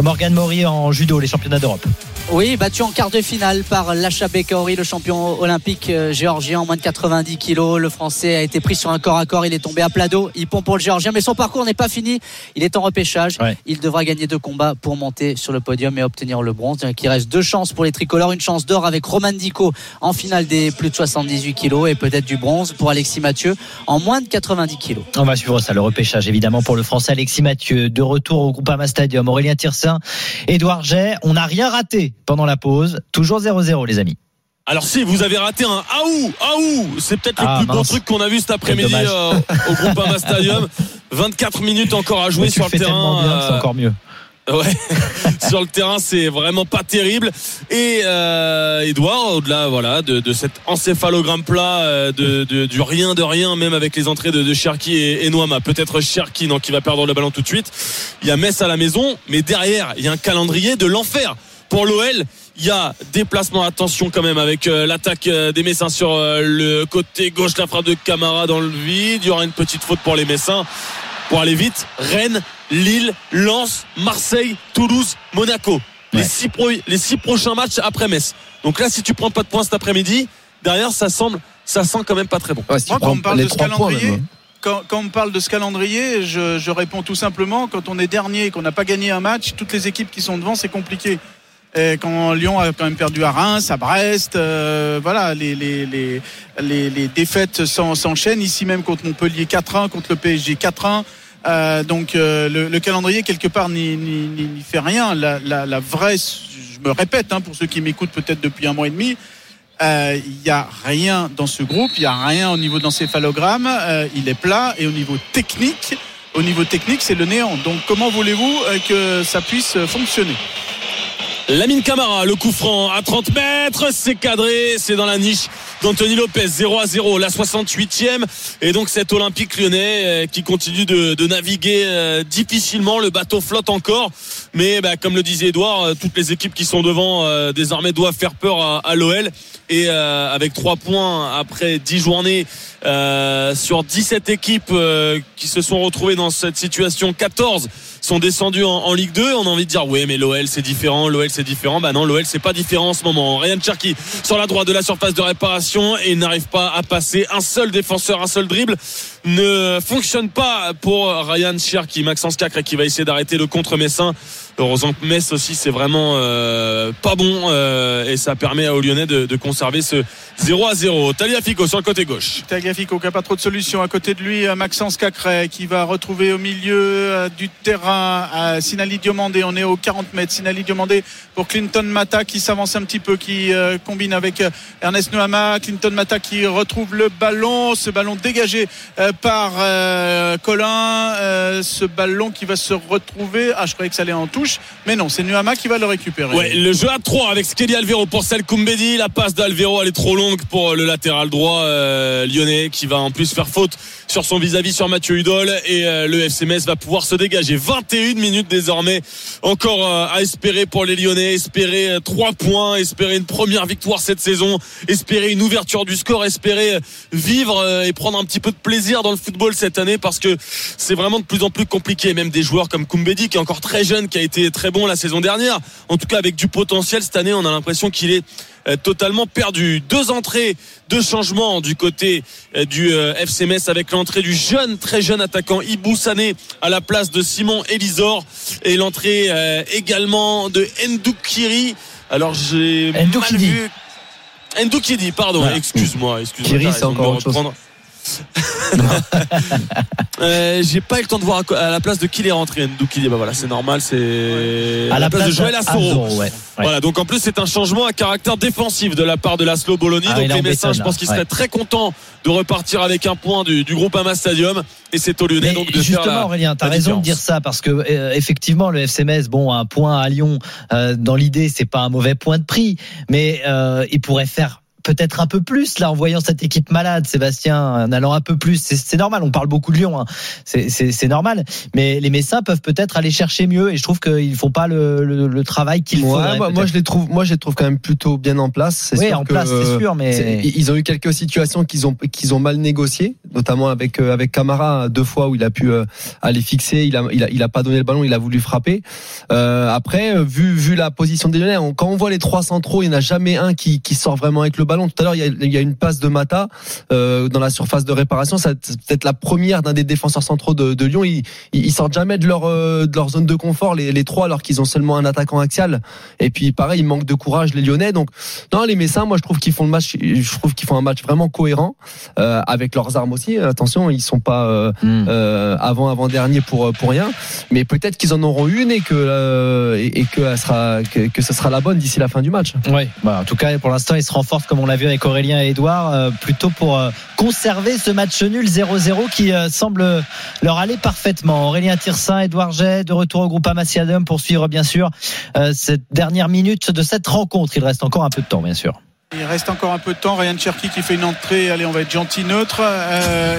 Speaker 3: Morgan Maury en judo, les championnats d'Europe.
Speaker 8: Oui, battu en quart de finale par Lacha Bekaori, le champion olympique euh, géorgien en moins de 90 kilos. Le français a été pris sur un corps à corps. Il est tombé à plat d'eau. Il pompe pour le géorgien, mais son parcours n'est pas fini. Il est en repêchage. Il devra gagner deux combats pour monter sur le podium et obtenir le bronze. Il reste deux chances pour les tricolores. Une chance d'or avec Roman Dico en finale des plus de 78 kilos et peut-être du bronze pour Alexis Mathieu en moins de 90 kilos.
Speaker 3: On va suivre ça, le repêchage évidemment pour le français Alexis Mathieu. De retour au Groupama Stadium. Aurélien Tirsin, Edouard Jay. On n'a rien raté pendant la pause. Toujours 0-0 les amis.
Speaker 5: Alors si vous avez raté un aou aou, c'est peut-être le ah, plus beau truc qu'on a vu cet après-midi euh, au Groupama Stadium. 24 minutes encore à jouer sur le terrain.
Speaker 3: c'est euh, encore mieux.
Speaker 5: Ouais, sur le terrain, c'est vraiment pas terrible. Et euh, Edouard, au-delà voilà de, cet encéphalogramme plat, euh, de, du rien de rien, même avec les entrées de, de Cherki et, et Noama, peut-être Cherki non, qui va perdre le ballon tout de suite. Il y a Metz à la maison, mais derrière, il y a un calendrier de l'enfer pour l'OL. Il y a déplacement, attention quand même avec euh, l'attaque euh, des Messins sur euh, le côté gauche, la frappe de Camara dans le vide. Il y aura une petite faute pour les Messins. Pour aller vite, Rennes, Lille, Lens, Marseille, Toulouse, Monaco. Les, six les six prochains matchs après Metz. Donc là, si tu prends pas de points cet après-midi, derrière, ça semble, ça sent quand même pas très bon.
Speaker 6: Moi, quand on parle de ce calendrier, hein. quand, on parle de ce calendrier, je, je réponds tout simplement quand on est dernier et qu'on n'a pas gagné un match, toutes les équipes qui sont devant, c'est compliqué. Et quand Lyon a quand même perdu à Reims, à Brest, euh, voilà, les, les, les, les, défaites s'enchaînent. Ici même contre Montpellier 4-1, contre le PSG 4-1. Euh, donc euh, le, calendrier quelque part n'y fait rien. La, la, la, vraie, je me répète hein, pour ceux qui m'écoutent peut-être depuis un mois et demi, il n'y a rien dans ce groupe, il n'y a rien au niveau de l'encéphalogramme, il est plat et au niveau technique, au niveau technique c'est le néant. Donc comment voulez-vous que ça puisse fonctionner?
Speaker 5: Lamine Camara, le coup franc à 30 mètres, c'est cadré, c'est dans la niche d'Anthony Lopez, 0 à 0, la 68e. Et donc cet Olympique lyonnais euh, qui continue de, naviguer euh, difficilement, le bateau flotte encore. Mais bah, comme le disait Edouard, euh, toutes les équipes qui sont devant désormais doivent faire peur à, l'OL. Et avec 3 points après 10 journées sur 17 équipes qui se sont retrouvées dans cette situation, 14 sont descendus en, Ligue 2. On a envie de dire oui mais l'OL c'est différent, l'OL c'est différent. Bah non, l'OL c'est pas différent en ce moment. Ryan Cherky sur la droite de la surface de réparation et n'arrive pas à passer un seul défenseur, un seul dribble ne fonctionne pas pour Ryan Cherky. Maxence Cacre qui va essayer d'arrêter le contre Messin. Heureusement que Metz aussi c'est vraiment euh, pas bon euh, et ça permet aux Lyonnais de, de conserver ce 0 à 0. Taliafico sur le côté gauche.
Speaker 6: Taliafico qui n'a pas trop de solutions. À côté de lui, euh, Maxence Cacré qui va retrouver au milieu du terrain à Sinali Diomandé. On est au 40 mètres. Sinali Diomandé pour Clinton Mata qui s'avance un petit peu, qui combine avec Ernest Noama. Clinton Mata qui retrouve le ballon. Ce ballon dégagé par Colin. Ce ballon qui va se retrouver. Ah, je croyais que ça allait en touche. Mais non, c'est Nuama qui va le récupérer.
Speaker 5: Ouais, le jeu à 3 avec Skelly Alvero pour Sel Koumbedi. La passe d'Alvero, elle est trop longue pour le latéral droit euh, lyonnais qui va en plus faire faute sur son vis-à-vis sur Mathieu Hudol et euh, le FCMS va pouvoir se dégager 21 minutes désormais encore euh, à espérer pour les Lyonnais espérer 3 points espérer une première victoire cette saison espérer une ouverture du score espérer vivre et prendre un petit peu de plaisir dans le football cette année parce que c'est vraiment de plus en plus compliqué. Même des joueurs comme Kumbedi qui est encore très jeune, qui a été très bon la saison dernière. En tout cas avec du potentiel cette année, on a l'impression qu'il est euh, totalement perdu. Deux entrées, deux changements du côté euh, du euh, FC Metz avec l'entrée du jeune, très jeune attaquant Ibou Sané à la place de Simon Elisor et l'entrée également de Ndoukiri. Alors j'ai mal vu. Ndoukidi, pardon, excuse-moi, excuse-moi.
Speaker 4: Kiri, c'est encore autre chose.
Speaker 5: euh, j'ai pas eu le temps de voir à la place de qui il est rentré Ndoukidi bah voilà c'est normal c'est
Speaker 3: à la place, de
Speaker 5: Joël
Speaker 3: ouais.
Speaker 5: voilà donc en plus c'est un changement à caractère défensif de la part de Laszlo Bologna
Speaker 3: Ah,
Speaker 5: donc les Messins je pense qu'ils seraient
Speaker 3: Ouais.
Speaker 5: très contents de repartir avec un point du, du groupe Ama Stadium. Et c'est aux Lyonnais
Speaker 3: Mais
Speaker 5: donc de faire
Speaker 3: justement,
Speaker 5: la,
Speaker 3: Aurélien, tu as
Speaker 5: la
Speaker 3: raison de dire ça parce que euh, effectivement, le FCMS, bon, un point à Lyon, euh, dans l'idée, c'est pas un mauvais point de prix, mais il pourrait faire peut-être un peu plus là en voyant cette équipe malade, Sébastien, en allant un peu plus. C'est normal, on parle beaucoup de Lyon, hein. c'est- normal. Mais les Messins peuvent peut-être aller chercher mieux et je trouve qu'ils font pas le, le, le travail qu'il
Speaker 4: Ouais,
Speaker 3: faudrait.
Speaker 4: moi, moi, je les trouve, moi je les trouve quand même plutôt bien en place.
Speaker 3: Oui,
Speaker 4: sûr
Speaker 3: en
Speaker 4: que,
Speaker 3: place, c'est sûr, mais-
Speaker 4: ils ont eu quelques situations qu'ils ont qu'ils ont mal négociées, notamment avec euh, avec Camara deux fois où il a pu euh, aller fixer, il a il a il a pas donné le ballon, il a voulu frapper. Euh, après, vu vu la position des Lyonnais, on- quand on voit les trois centraux, il n'y en a jamais un qui qui sort vraiment avec le ballon. Tout à l'heure, il y a, il y a une passe de Mata euh, dans la surface de réparation. C'est peut-être la première d'un des défenseurs centraux de, de Lyon. Ils, ils ils sortent jamais de leur euh, de leur zone de confort les, les trois alors qu'ils ont seulement un attaquant axial. Et puis pareil, il manque de courage les Lyonnais. Donc non, les Messins, moi je trouve qu'ils font le match. Je trouve qu'ils font un match vraiment cohérent euh, avec leurs armes aussi. Attention, ils sont pas euh, euh, avant avant dernier pour pour rien. Mais peut-être qu'ils en auront une et que euh, et, et que elle sera que, que ce sera la bonne d'ici la fin du match.
Speaker 3: Ouais, bah, en tout cas, pour l'instant, ils se renforcent, comme on l'a vu avec Aurélien et Edouard, euh, plutôt pour euh, conserver ce match nul 0-0 qui euh, semble leur aller parfaitement. Aurélien Tirsin, Edouard Jet, de retour au groupe Amassiadum pour suivre, bien sûr, cette dernière minute de cette rencontre. Il reste encore un peu de temps, bien sûr.
Speaker 6: Il reste encore un peu de temps. Ryan Cherky qui fait une entrée. Allez, on va être gentil, neutre.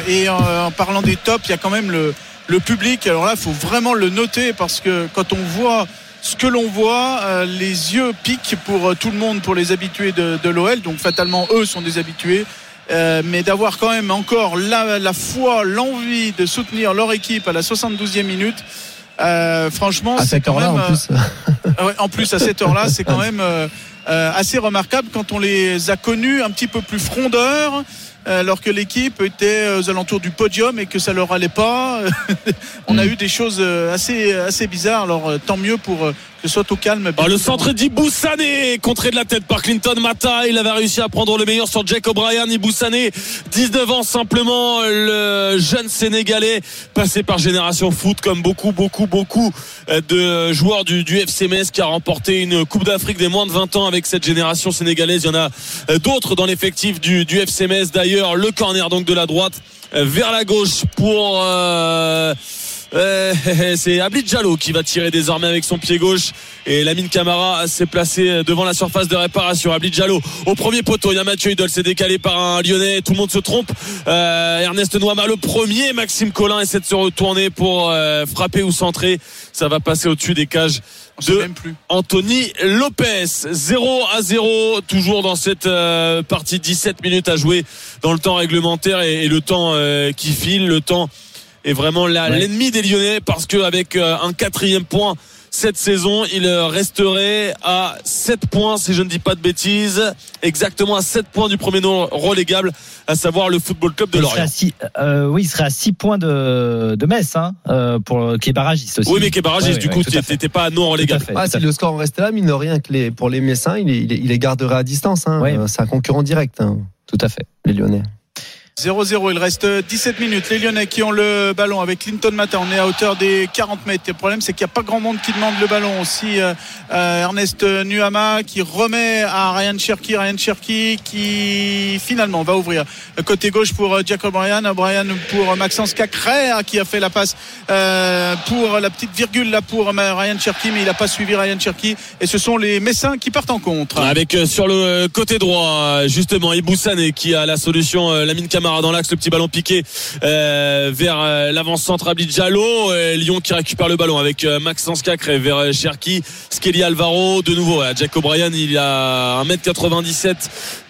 Speaker 6: Et en, en parlant des tops, il y a quand même le, le public. Alors là, il faut vraiment le noter parce que quand on voit ce que l'on voit, euh, les yeux piquent pour euh, tout le monde, pour les habitués de, de l'OL. Donc fatalement, eux sont des habitués. Euh, mais d'avoir quand même encore la, la foi, l'envie de soutenir leur équipe à la 72e minute. euh, franchement,
Speaker 4: À
Speaker 6: c'est
Speaker 4: cette heure-là, en plus.
Speaker 6: euh, ouais, en plus à cette heure-là, c'est quand même euh, euh, assez remarquable quand on les a connus un petit peu plus frondeurs. Euh, Alors que l'équipe était euh, aux alentours du podium et que ça leur allait pas, on a eu des choses euh, assez assez bizarres. Alors euh, tant mieux pour euh, que ce soit au calme.
Speaker 5: Oh, le centre d'Ibou Sané, contré de la tête par Clinton Mata. Il avait réussi à prendre le meilleur sur Jack O'Brien. Ibou Sané, 19 ans simplement, le jeune Sénégalais, passé par Génération Foot, comme beaucoup, beaucoup, beaucoup euh, de joueurs du, du FC Metz, qui a remporté une Coupe d'Afrique des moins de 20 ans avec cette génération sénégalaise. Il y en a euh, d'autres dans l'effectif du, du FC Metz. D'ailleurs, le corner donc de la droite euh, vers la gauche pour... euh, c'est Abid Diallo qui va tirer désormais avec son pied gauche et Lamine Camara s'est placé devant la surface de réparation. Abid Diallo au premier poteau. Il y a Mathieu Idol, c'est décalé par un Lyonnais. Tout le monde se trompe. Euh, Ernest Noama le premier. Maxime Collin essaie de se retourner pour euh, frapper ou centrer. Ça va passer au-dessus des cages de Anthony Lopez. 0 à 0 toujours dans cette euh, partie 17 minutes à jouer dans le temps réglementaire et, et le temps euh, qui file, le temps est vraiment
Speaker 3: Ouais.
Speaker 5: l'ennemi des Lyonnais parce qu'avec un quatrième point cette saison, il euh, resterait à 7 points, si je ne dis pas de bêtises, exactement à 7 points du premier nom relégable, à savoir le Football Club de Lorient.
Speaker 3: à six- euh, oui, il serait à 6 points de, de Metz, hein, euh, pour, qui est barragiste aussi.
Speaker 5: Oui, mais qui est barragiste,
Speaker 3: Ouais,
Speaker 5: du
Speaker 3: ouais,
Speaker 5: coup,
Speaker 3: à fait.
Speaker 5: t'étais pas non relégable.
Speaker 3: fait,
Speaker 4: Ah, si
Speaker 3: à
Speaker 4: le score restait là, mine de rien, que les, pour les Messins, il, les garderait à distance. Hein.
Speaker 3: Ouais.
Speaker 4: Euh, C'est un concurrent direct, hein,
Speaker 3: Tout à fait.
Speaker 4: les Lyonnais.
Speaker 6: 0-0, il reste 17 minutes. Les Lyonnais qui ont le ballon avec Clinton Mata, on est à hauteur des 40 mètres. Le problème, c'est qu'il n'y a pas grand monde qui demande le ballon. Aussi, euh, euh, Ernest Nuama qui remet à Ryan Cherky. Ryan Cherky qui finalement va ouvrir côté gauche pour euh, Jack O'Brien. O'Brien pour Maxence Cacré qui a fait la passe euh, pour la petite virgule là pour euh, Ryan Cherky, mais il n'a pas suivi Ryan Cherky. Et ce sont les Messins qui partent en contre.
Speaker 5: Avec euh, sur le côté droit, euh, justement, Ibou Sané qui a la solution, euh, Lamine Camara Dans l'axe, le petit ballon piqué euh, vers euh, l'avant-centre Abid Diallo. Euh, Lyon qui récupère le ballon avec Maxence Cacré vers Cherki, Skelly Alvaro. De nouveau, euh, Jack O'Brien, il a 1m97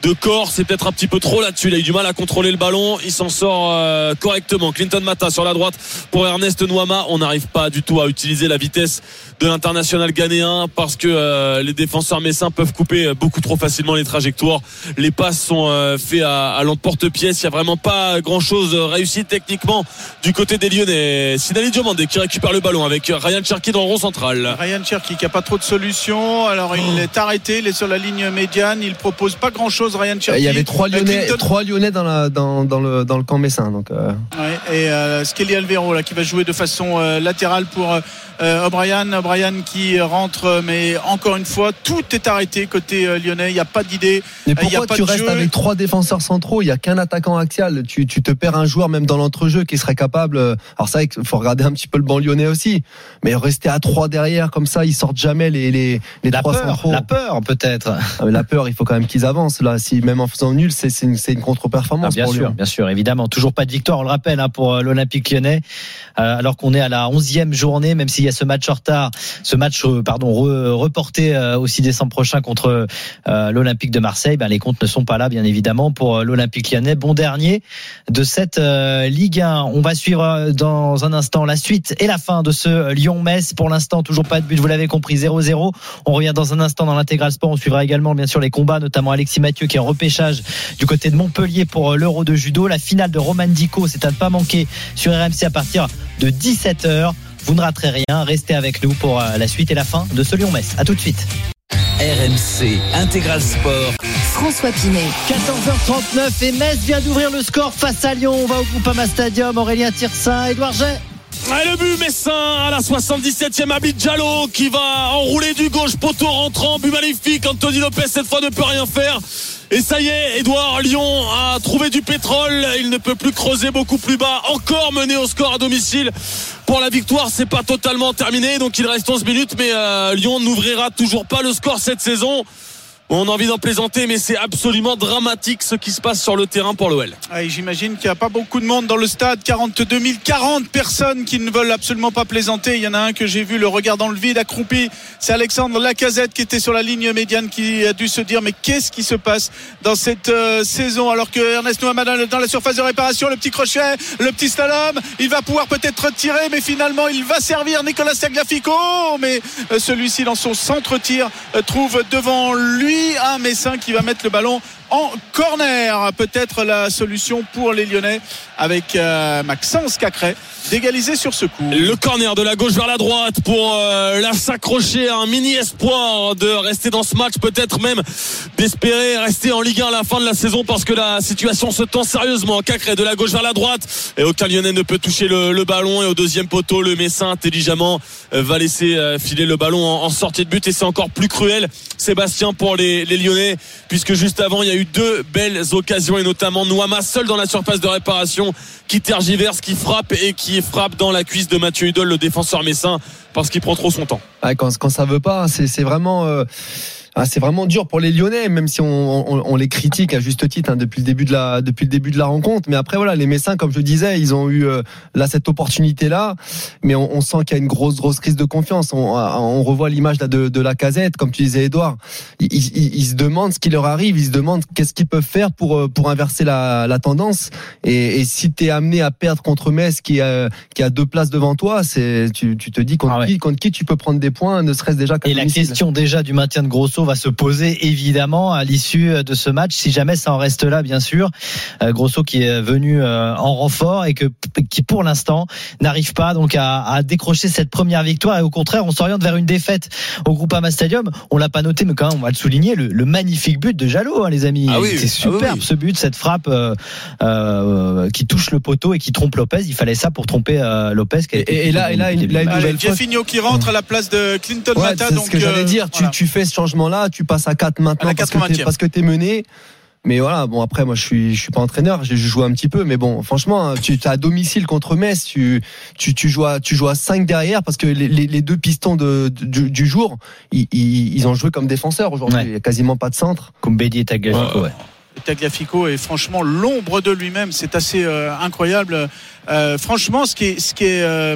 Speaker 5: de corps. C'est peut-être un petit peu trop là-dessus. Il a eu du mal à contrôler le ballon. Il s'en sort correctement. Clinton Mata sur la droite pour Ernest Nouama. On n'arrive pas du tout à utiliser la vitesse de l'international ghanéen parce que les défenseurs messins peuvent couper beaucoup trop facilement les trajectoires. Les passes sont euh, faits à, à l'emporte-pièce. Il n'y a vraiment pas grand-chose réussi techniquement du côté des Lyonnais. Sinali Diomandé qui récupère le ballon avec Ryan Cherki dans le rond central.
Speaker 6: Ryan Cherki qui a pas trop de solutions. Alors il est arrêté, il est sur la ligne médiane. Il propose pas grand-chose. Ryan Cherki.
Speaker 4: Il y avait trois
Speaker 6: Euh,
Speaker 4: Lyonnais, trois Lyonnais dans, la, dans, dans le, dans le camp messin. Donc, euh,
Speaker 6: Ouais, et euh, Skelly Alvero là qui va jouer de façon euh, latérale pour euh, O'Brien. O'Brien qui rentre, euh, mais encore une fois, tout est arrêté côté euh, lyonnais. Il n'y a pas d'idée.
Speaker 4: Mais
Speaker 6: Euh, il y a
Speaker 4: pourquoi
Speaker 6: pas
Speaker 4: tu
Speaker 6: de
Speaker 4: restes
Speaker 6: jeu.
Speaker 4: avec trois défenseurs centraux? Il n'y a qu'un attaquant axial. Tu, tu te perds un joueur même dans l'entrejeu qui serait capable. euh, Alors vrai qu'il faut regarder un petit peu le banc lyonnais aussi, mais rester à trois derrière comme ça, ils sortent jamais les les, les
Speaker 3: La
Speaker 4: trois
Speaker 3: peur,
Speaker 4: centraux.
Speaker 3: la peur peut-être.
Speaker 4: Ah, la peur, il faut quand même qu'ils avancent là. Si même en faisant nul, c'est une, une
Speaker 3: Ah,
Speaker 4: contre-performance
Speaker 3: bien
Speaker 4: pour
Speaker 3: sûr,
Speaker 4: Lyon.
Speaker 3: bien sûr, évidemment. Toujours pas de victoire, on le rappelle, hein, pour euh, l'Olympique lyonnais, Euh, alors qu'on est à la 11e journée, même s'il y a ce match en retard, ce match euh, pardon re- reporté euh, au 6 décembre prochain contre l'Olympique de Marseille. Ben, les comptes ne sont pas là, bien évidemment, pour l'Olympique lyonnais. Bon dernier de cette euh, Ligue 1. On va suivre euh, dans un instant la suite et la fin de ce euh, Lyon-Metz. Pour l'instant, toujours pas de but, vous l'avez compris, 0-0. On revient dans un instant dans l'intégral sport. On suivra également, bien sûr, les combats, notamment Alexis Mathieu qui est en repêchage du côté de Montpellier pour l'Euro de judo. La finale de Roman Dico, c'est à ne pas manquer sur RMC à partir de 17h. Vous ne raterez rien. Restez avec nous pour la suite et la fin de ce Lyon-Metz. À tout de suite.
Speaker 2: RMC Intégral Sport.
Speaker 1: François Pinet.
Speaker 3: 14h39 et Metz vient d'ouvrir le score face à Lyon. On va au Groupama Stadium. Aurélien Tirsin, Edouard Jet.
Speaker 5: Et le but Messin à la 77e Abid Diallo qui va enrouler du gauche poteau rentrant but magnifique Anthony Lopez cette fois ne peut rien faire et ça y est Edouard Lyon a trouvé du pétrole. Il ne peut plus creuser beaucoup plus bas. Encore mené au score à domicile. Pour la victoire c'est pas totalement terminé. Donc il reste 11 minutes. Mais euh, Lyon n'ouvrira toujours pas le score cette saison on a envie d'en plaisanter mais c'est absolument dramatique ce qui se passe sur le terrain pour l'OL
Speaker 6: Ah, J'imagine qu'il n'y a pas beaucoup de monde dans le stade. 42 000, 40 personnes qui ne veulent absolument pas plaisanter. Il y en a un que j'ai vu le regard dans le vide accroupi. C'est Alexandre Lacazette qui était sur la ligne médiane qui a dû se dire mais qu'est-ce qui se passe dans cette euh, saison? Alors que Ernest dans, dans la surface de réparation, le petit crochet, le petit slalom, il va pouvoir peut-être tirer mais finalement il va servir Nicolas Tagliafico mais euh, celui-ci dans son centre-tir euh, trouve devant lui un Messin qui va mettre le ballon en corner. Peut-être la solution pour les Lyonnais avec euh, Maxence Cacré d'égaliser sur ce coup.
Speaker 5: Le corner de la gauche vers la droite pour euh, la s'accrocher à un mini espoir de rester dans ce match, peut-être même d'espérer rester en Ligue 1 à la fin de la saison parce que la situation se tend sérieusement. Cacré de la gauche vers la droite et aucun Lyonnais ne peut toucher le, ballon et au deuxième poteau le Messin intelligemment euh, va laisser filer le ballon en, en sortie de but et c'est encore plus cruel Sébastien pour les, les Lyonnais puisque juste avant il y a eu deux belles occasions et notamment Nouama seul dans la surface de réparation qui tergiverse, qui frappe et qui frappe dans la cuisse de Mathieu Hudol, le défenseur messin, parce qu'il prend trop son temps.
Speaker 4: Ouais, quand, quand ça veut pas, c'est c'est vraiment. euh, ah, c'est vraiment dur pour les Lyonnais, même si on, on- on les critique à juste titre hein, depuis le début de la depuis le début de la rencontre. Mais après voilà, les Messins, comme je disais, ils ont eu euh, là cette opportunité là, mais on, on sent qu'il y a une grosse grosse crise de confiance. On, on revoit l'image là de, de la casette, comme tu disais, Edouard. Ils, ils- ils se demandent ce qui leur arrive, ils se demandent qu'est-ce qu'ils peuvent faire pour euh, pour inverser la, la tendance. Et, et si t'es amené à perdre contre Metz, qui a qui a deux places devant toi, c'est tu, tu te dis contre qui contre qui tu peux prendre des points, ne serait-ce déjà
Speaker 3: Et la question déjà du maintien de Grosso va se poser évidemment à l'issue de ce match, si jamais ça en reste là, bien sûr. Euh, Grosso qui est venu euh, en renfort et que qui pour l'instant n'arrive pas donc à, à décrocher cette première victoire et au contraire on s'oriente vers une défaite au Groupama Stadium. On l'a pas noté mais quand même on va le souligner le, le magnifique but de Jalot hein, les amis.
Speaker 5: Ah oui,
Speaker 3: C'est
Speaker 5: ah oui,
Speaker 3: superbe ce but, cette frappe euh, euh, qui touche le poteau et qui trompe Lopez. Il fallait ça pour tromper euh, Lopez. qui a été
Speaker 4: Et- et là- et là, il- là, une nouvelle
Speaker 6: Jeffinho qui rentre à la place de Clinton
Speaker 4: Ouais,
Speaker 6: Mata.
Speaker 4: c'est
Speaker 6: donc,
Speaker 4: ce que j'allais
Speaker 6: euh,
Speaker 4: dire. Tu,
Speaker 6: voilà.
Speaker 4: tu fais ce changement-là, tu passes à 4 maintenant
Speaker 6: À
Speaker 4: parce que
Speaker 6: 80e.
Speaker 4: t'es- parce que t'es mené. Mais voilà, bon après moi je suis je suis pas entraîneur, j'ai joué un petit peu, mais bon franchement hein, tu es à domicile contre Metz, tu tu tu joues à, tu joues à 5 derrière parce que les, les, les deux pistons de, du, du jour ils, ils, ils ont joué comme défenseurs aujourd'hui,
Speaker 3: Ouais.
Speaker 4: il y a quasiment pas de centre.
Speaker 3: Comme Bédi et Tagliafico, ouais.
Speaker 6: Tagliafico est franchement l'ombre de lui-même. C'est assez euh, incroyable. Euh, franchement, ce qui est, ce qui est euh,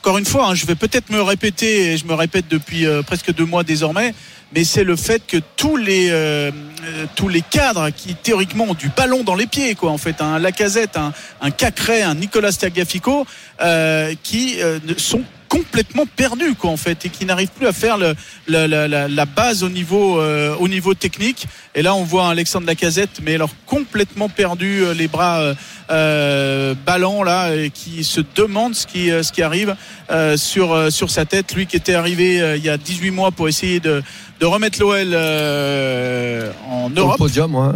Speaker 6: encore une fois, hein, je vais peut-être me répéter, et je me répète depuis euh, presque deux mois désormais, mais c'est le fait que tous les euh, euh, tous les cadres qui théoriquement ont du ballon dans les pieds, quoi, en fait, un Lacazette, un, un Cacré, un Nicolas Tagliafico, euh, qui euh, ne- sont complètement perdus quoi en fait et qui n'arrivent plus à faire le, la, la- la- la base au niveau euh, au niveau technique. Et là on voit Alexandre Lacazette mais alors complètement perdu euh, les bras euh, euh, ballants là et qui se demande ce qui ce qui arrive euh, sur euh, sur sa tête. Lui qui était arrivé euh, il y a 18 mois pour essayer de de remettre l'OL euh, en
Speaker 4: Au
Speaker 6: Europe.
Speaker 4: podium, ouais.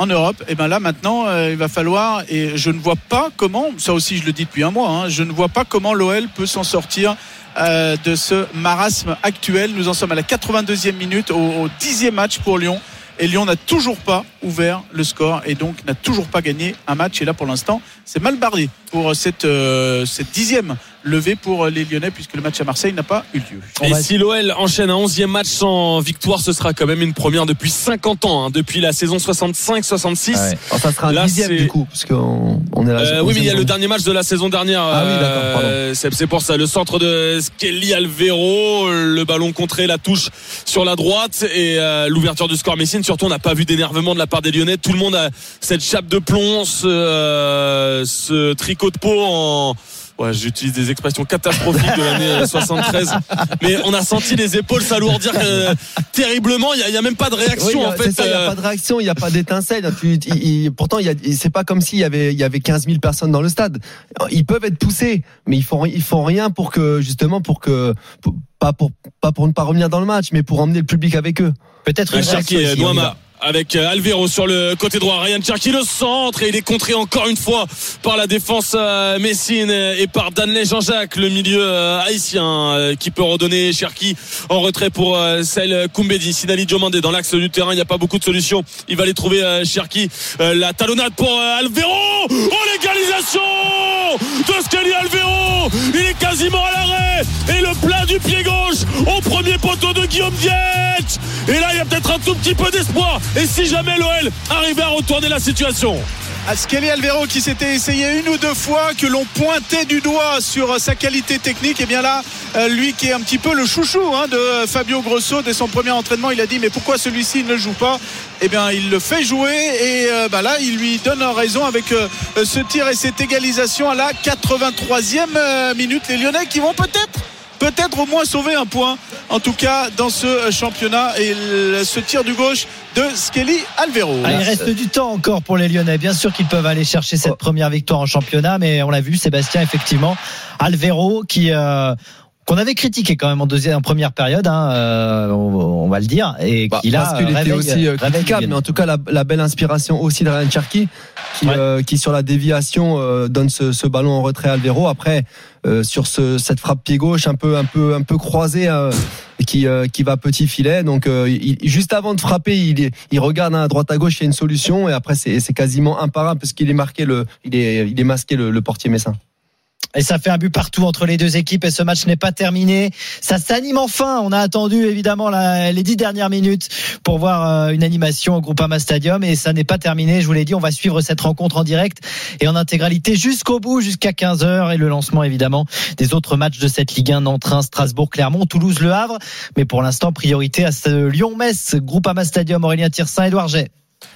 Speaker 6: En Europe, et ben là maintenant euh, il va falloir et je ne vois pas comment, ça aussi je le dis depuis un mois, hein, je ne vois pas comment l'OL peut s'en sortir euh, de ce marasme actuel. Nous en sommes à la 82e minute, au, au 10e match pour Lyon. Et Lyon n'a toujours pas ouvert le score et donc n'a toujours pas gagné un match. Et là, pour l'instant, c'est mal barré pour cette, euh, cette dixième levée pour les Lyonnais puisque le match à Marseille n'a pas eu lieu.
Speaker 5: Et si l'OL enchaîne un 11e match sans victoire, ce sera quand même une première depuis 50 ans, hein, depuis la saison 65-66.
Speaker 4: Alors, Oh, ça sera un
Speaker 5: Là,
Speaker 4: dixième du coup, parce qu'on on est là.
Speaker 5: Euh, oui, mais il y a le dernier match de la saison dernière.
Speaker 4: Ah oui, d'accord, pardon.
Speaker 5: euh, c'est c'est pour ça. Le centre de Skelly Alvero, le ballon contré, la touche sur la droite et euh, l'ouverture du score Messine. Surtout, on n'a pas vu d'énervement de la part des Lyonnais. Tout le monde a cette chape de plomb, ce, euh, ce tricot de peau en. Ouais, j'utilise des expressions catastrophiques de l'année euh, 73. Mais on a senti les épaules s'alourdir euh, terriblement. Il y a- même pas de réaction
Speaker 4: Oui,
Speaker 5: en
Speaker 4: c'est
Speaker 5: fait.
Speaker 4: il n'y a
Speaker 5: euh,
Speaker 4: pas de réaction, il n'y a pas d'étincelle. Pourtant, c'est pas comme s'il y avait, il y avait 15 000 personnes dans le stade. Ils peuvent être poussés, mais ils font, ils font rien pour que, justement, pour que, pour- pas pour, pas pour ne pas revenir dans le match, mais pour emmener le public avec eux.
Speaker 3: Peut-être
Speaker 5: Un Cherki, Noama avec euh, Alvero sur le côté droit. Ryan Cherki le centre et il est contré encore une fois par la défense euh, Messine et par Danley Jean-Jacques, le milieu euh, haïtien qui peut redonner Cherki en retrait pour celle Koumbedi. Sinali Diomandé dans l'axe du terrain, il n'y a pas beaucoup de solutions. Il va aller trouver Cherki. La talonnade pour Alvero. Oh l'égalisation de Skelly Alvero. Il est quasiment à l'arrêt et le plat du pied gauche au premier poteau de Guillaume Dietz. Et là, il y a peut-être un tout petit peu d'espoir. Et si jamais l'OL arrivait à retourner la situation
Speaker 6: Skelly Alvero qui s'était essayé une ou deux fois, que l'on pointait du doigt sur sa qualité technique, et bien là, euh, lui qui est un petit peu le chouchou hein, de Fabio Grosso dès son premier entraînement, il a dit mais pourquoi celui-ci ne joue pas? Eh bien, il le fait jouer et euh, bah là, il lui donne raison avec euh, ce tir et cette égalisation à la 83e euh, minute. Les Lyonnais qui vont peut-être peut-être au moins sauver un point en tout cas dans ce euh, championnat et le- ce tir du gauche de Skelly Alvero.
Speaker 3: Ah, il reste du temps encore pour les Lyonnais. Bien sûr qu'ils peuvent aller chercher cette première victoire en championnat, mais on l'a vu, Sébastien, effectivement, Alvero qui euh, qu'on avait critiqué quand même en deuxième, en première période, hein, euh, on, on va le dire, et
Speaker 4: Bah,
Speaker 3: qui là
Speaker 4: parce qu'il était
Speaker 3: réveille-
Speaker 4: aussi euh, critiquable, mais en tout cas la, la belle inspiration aussi de Ryan qui,
Speaker 3: Ouais.
Speaker 4: euh, qui sur la déviation euh, donne ce, ce ballon en retrait à Alvero. Après euh, sur ce, cette frappe pied gauche un peu un peu un peu croisée euh, qui euh, qui va petit filet. Donc euh, il- juste avant de frapper, il, il regarde hein, à droite à gauche, il y a une solution et après c'est c'est quasiment imparable parce qu'il est marqué le il est il est masqué le, le portier messin.
Speaker 3: Et ça fait un but partout entre les deux équipes et ce match n'est pas terminé. Ça s'anime enfin. On a attendu évidemment les dix dernières minutes pour voir euh, une animation au Groupama Stadium et ça n'est pas terminé. Je vous l'ai dit, on va suivre cette rencontre en direct et en intégralité jusqu'au bout, jusqu'à 15h et le lancement évidemment des autres matchs de cette Ligue 1, Nantes, Strasbourg, Clermont, Toulouse, Le Havre. Mais pour l'instant, priorité à ce Lyon-Metz, Groupama Stadium, Aurélien Tirsin, Edouard Jet.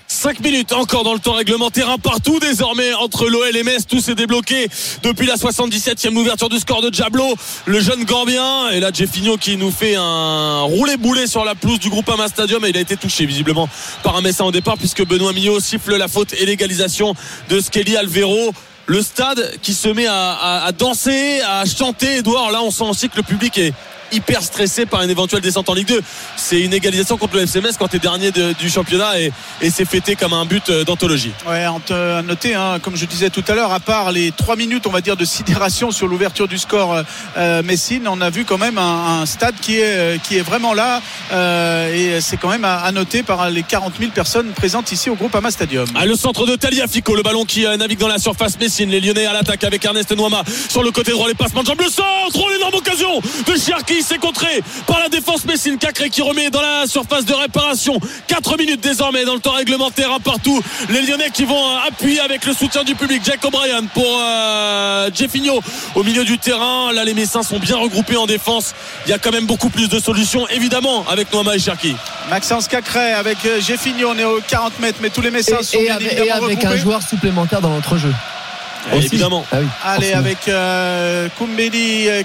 Speaker 5: 5 minutes encore dans le temps réglementaire, un partout désormais entre l'OL et Metz. Tout s'est débloqué depuis la 77e ouverture du score de Diablo, le jeune Gambien. Et là, Jeffinho qui nous fait un roulé-boulet sur la pelouse du groupe Ama Stadium. Et il a été touché visiblement par un Messin au départ puisque Benoît Millot siffle la faute et l'égalisation de Skelly Alvero. Le stade qui se met à, à- à danser, à chanter. Edouard, là, on sent aussi que le public est hyper stressé par une éventuelle descente en Ligue 2. C'est une égalisation contre le FC Metz quand tu es dernier de- du championnat et, et c'est fêté comme un but euh, d'anthologie.
Speaker 6: Ouais, à noter, hein, comme je disais tout à l'heure, à part les trois minutes, on va dire, de sidération sur l'ouverture du score euh, Messine, on a vu quand même un, un stade qui est, euh, qui est vraiment là et c'est quand même à, noter par les 40 000 personnes présentes ici au groupe Ama Stadium.
Speaker 5: Ah, le centre de Taliafico, le ballon qui navigue dans la surface Messine, les Lyonnais à l'attaque avec Ernest Noama sur le côté droit, les passements de jambes, le centre, l'énorme occasion de Cherki, c'est contré par la défense Messine, Cacré qui remet dans la surface de réparation. 4 minutes désormais dans le temps réglementaire, un partout. Les Lyonnais qui vont appuyer avec le soutien du public. Jack O'Brien pour euh, Jeffinho au milieu du terrain. Là, les Messins sont bien regroupés en défense. Il y a quand même beaucoup plus de solutions, évidemment, avec Noama et Cherki.
Speaker 6: Maxence Cacré avec Jeffinho, on est aux 40 mètres, mais tous les Messins sont
Speaker 4: et avec, un joueur supplémentaire dans l'entrejeu.
Speaker 5: Évidemment.
Speaker 6: Ah Allez, avec euh, Koumbedi, euh,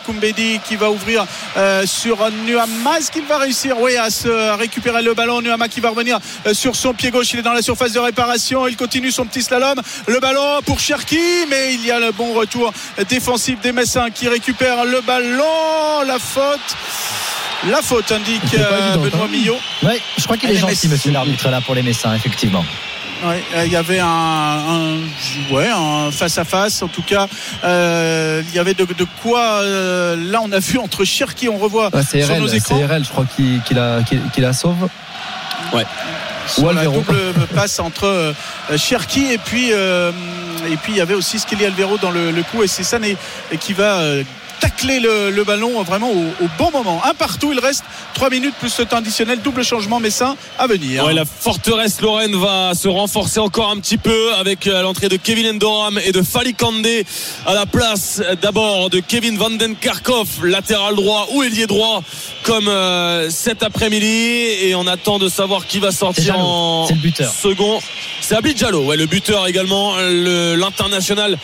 Speaker 6: qui va ouvrir euh, sur Nuama. Est-ce qu'il va réussir? Oui, à se récupérer le ballon Nuama qui va revenir euh, sur son pied gauche. Il est dans la surface de réparation. Il continue son petit slalom. Le ballon pour Cherki, mais il y a le bon retour défensif des Messins qui récupère le ballon. La faute. La faute indique Benoît hein. Millot.
Speaker 3: Oui, je crois qu'il est gentil, monsieur l'arbitre, là, pour les Messins, effectivement.
Speaker 6: Euh, il y avait un, ouais, un face à face. En tout cas, euh, il y avait de, quoi. Euh, là, on a vu entre Cherki, on revoit sur nos écrans.
Speaker 4: C'est RL, je crois, qui, la, qui, la sauve.
Speaker 5: Ouais.
Speaker 6: Ou la double passe entre Cherki et puis et puis il y avait aussi Skelly Alvero dans le, coup et c'est ça qui va tacler le, ballon vraiment au, bon moment. Un partout, il reste 3 minutes plus le temps additionnel, double changement Messin à venir.
Speaker 5: Ouais, la forteresse Lorraine va se renforcer encore un petit peu avec euh, l'entrée de Kevin Endoram et de Fali Kandé à la place d'abord de Kevin Vandenkarkov, latéral droit ou ailier droit comme euh, cet après-midi et on attend de savoir qui va sortir en second. C'est Abid Jallo, ouais, le buteur également, l'international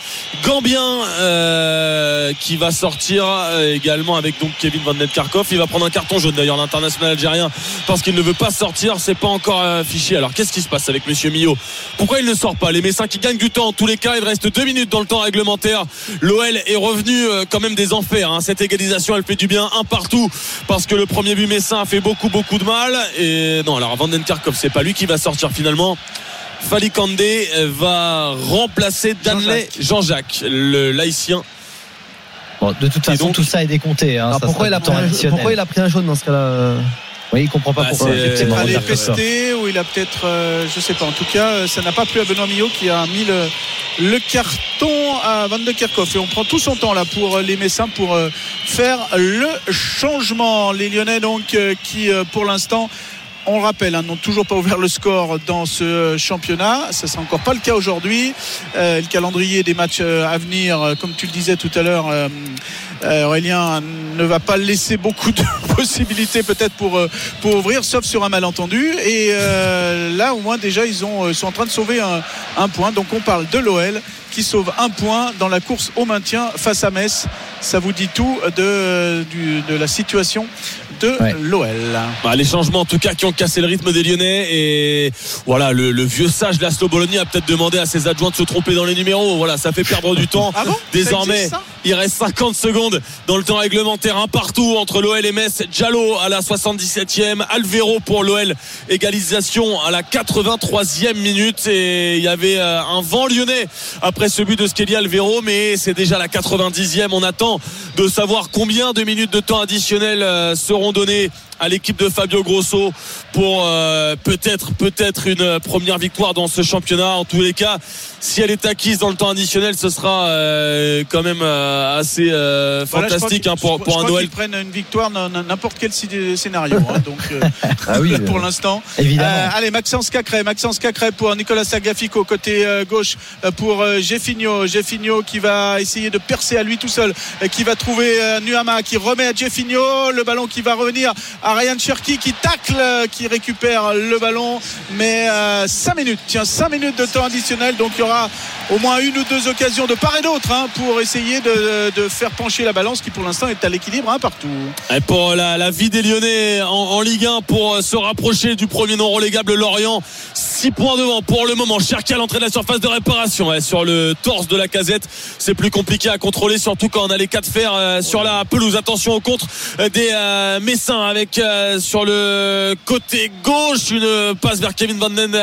Speaker 5: gambien euh, qui va sortir euh, également avec donc Kevin Van Karkov. Il va prendre un carton jaune d'ailleurs l'international algérien parce qu'il ne veut pas sortir. C'est pas encore affiché. Alors qu'est-ce qui se passe avec Monsieur Millot Pourquoi il ne sort pas? Les Messins qui gagnent du temps en tous les cas. Il reste deux minutes dans le temps réglementaire. L'OL est revenu euh, quand même des enfers. Hein. Cette égalisation elle fait du bien un partout parce que le premier but Messin a fait beaucoup beaucoup de mal. Et non alors Van Karkov c'est pas lui qui va sortir finalement. Fali Kandé va remplacer Danley Jean-Jacques, le laïcien
Speaker 3: de toute façon, tout ça est décompté. Hein,
Speaker 4: pourquoi, il a pris un, jaune dans ce cas-là euh
Speaker 3: oui, il comprend pas bah, pourquoi.
Speaker 6: Il peut-être allé pester ou il a peut-être, euh, je sais pas. En tout cas, euh, ça n'a pas plu à Benoît Millot qui a mis le, carton à Van de Kerkhoff. Et on prend tout son temps là pour les Messins pour faire le changement. Les Lyonnais donc qui pour l'instant on le rappelle, hein, n'ont toujours pas ouvert le score dans ce championnat. Ça sera encore pas le cas aujourd'hui. Euh, le calendrier des matchs euh, à venir, euh, comme tu le disais tout à l'heure, Aurélien ne va pas laisser beaucoup de possibilités peut-être pour, ouvrir, sauf sur un malentendu. Et là, au moins déjà, ils ont, sont en train de sauver un, point. Donc on parle de l'OL qui sauve un point dans la course au maintien face à Metz. Ça vous dit tout de la situation de l'OL.
Speaker 5: Bah, les changements en tout cas qui ont cassé le rythme des Lyonnais et voilà le, vieux sage Laszlo Bologna a peut-être demandé à ses adjoints de se tromper dans les numéros. Voilà, ça fait perdre du temps.
Speaker 6: Ah
Speaker 5: Désormais, il reste 50 secondes dans le temps réglementaire, un partout entre l'OL et Metz. Diallo à la 77e, Alvero pour l'OL, égalisation à la 83e minute et il y avait euh, un vent lyonnais après ce but de Skelly Alvero, mais c'est déjà la 90e. On attend de savoir combien de minutes de temps additionnel euh, seront donné à l'équipe de Fabio Grosso pour euh, peut-être peut-être une première victoire dans ce championnat. En tous les cas, si elle est acquise dans le temps additionnel, ce sera euh, quand même euh, assez fantastique hein, pour, pour un Noël. Ils
Speaker 6: prennent une victoire n'importe quel scénario. Hein, donc ah oui, pour l'instant. allez, Maxence Cacré, Maxence Cacré pour Nicolas Sagafico côté gauche pour Jeffinho, Jeffinho qui va essayer de percer à lui tout seul, qui va trouver Nuama qui remet à Jeffinho le ballon qui va revenir à Ryan Cherky qui tacle, qui récupère le ballon. Mais 5 euh, minutes, tiens, 5 minutes de temps additionnel. Donc il y aura au moins une ou deux occasions de part et d'autre hein, pour essayer de, faire pencher la balance qui pour l'instant est à l'équilibre hein, partout.
Speaker 5: Et pour la, vie des Lyonnais en, Ligue 1 pour se rapprocher du premier non relégable Lorient 6 points devant pour le moment. Cherki à l'entrée de la surface de réparation. Ouais, sur le torse de la casette, c'est plus compliqué à contrôler, surtout quand on a les cas de fer euh, sur la pelouse. Attention au contre des euh, Messins avec euh, sur le côté gauche une passe vers Kevin Van Den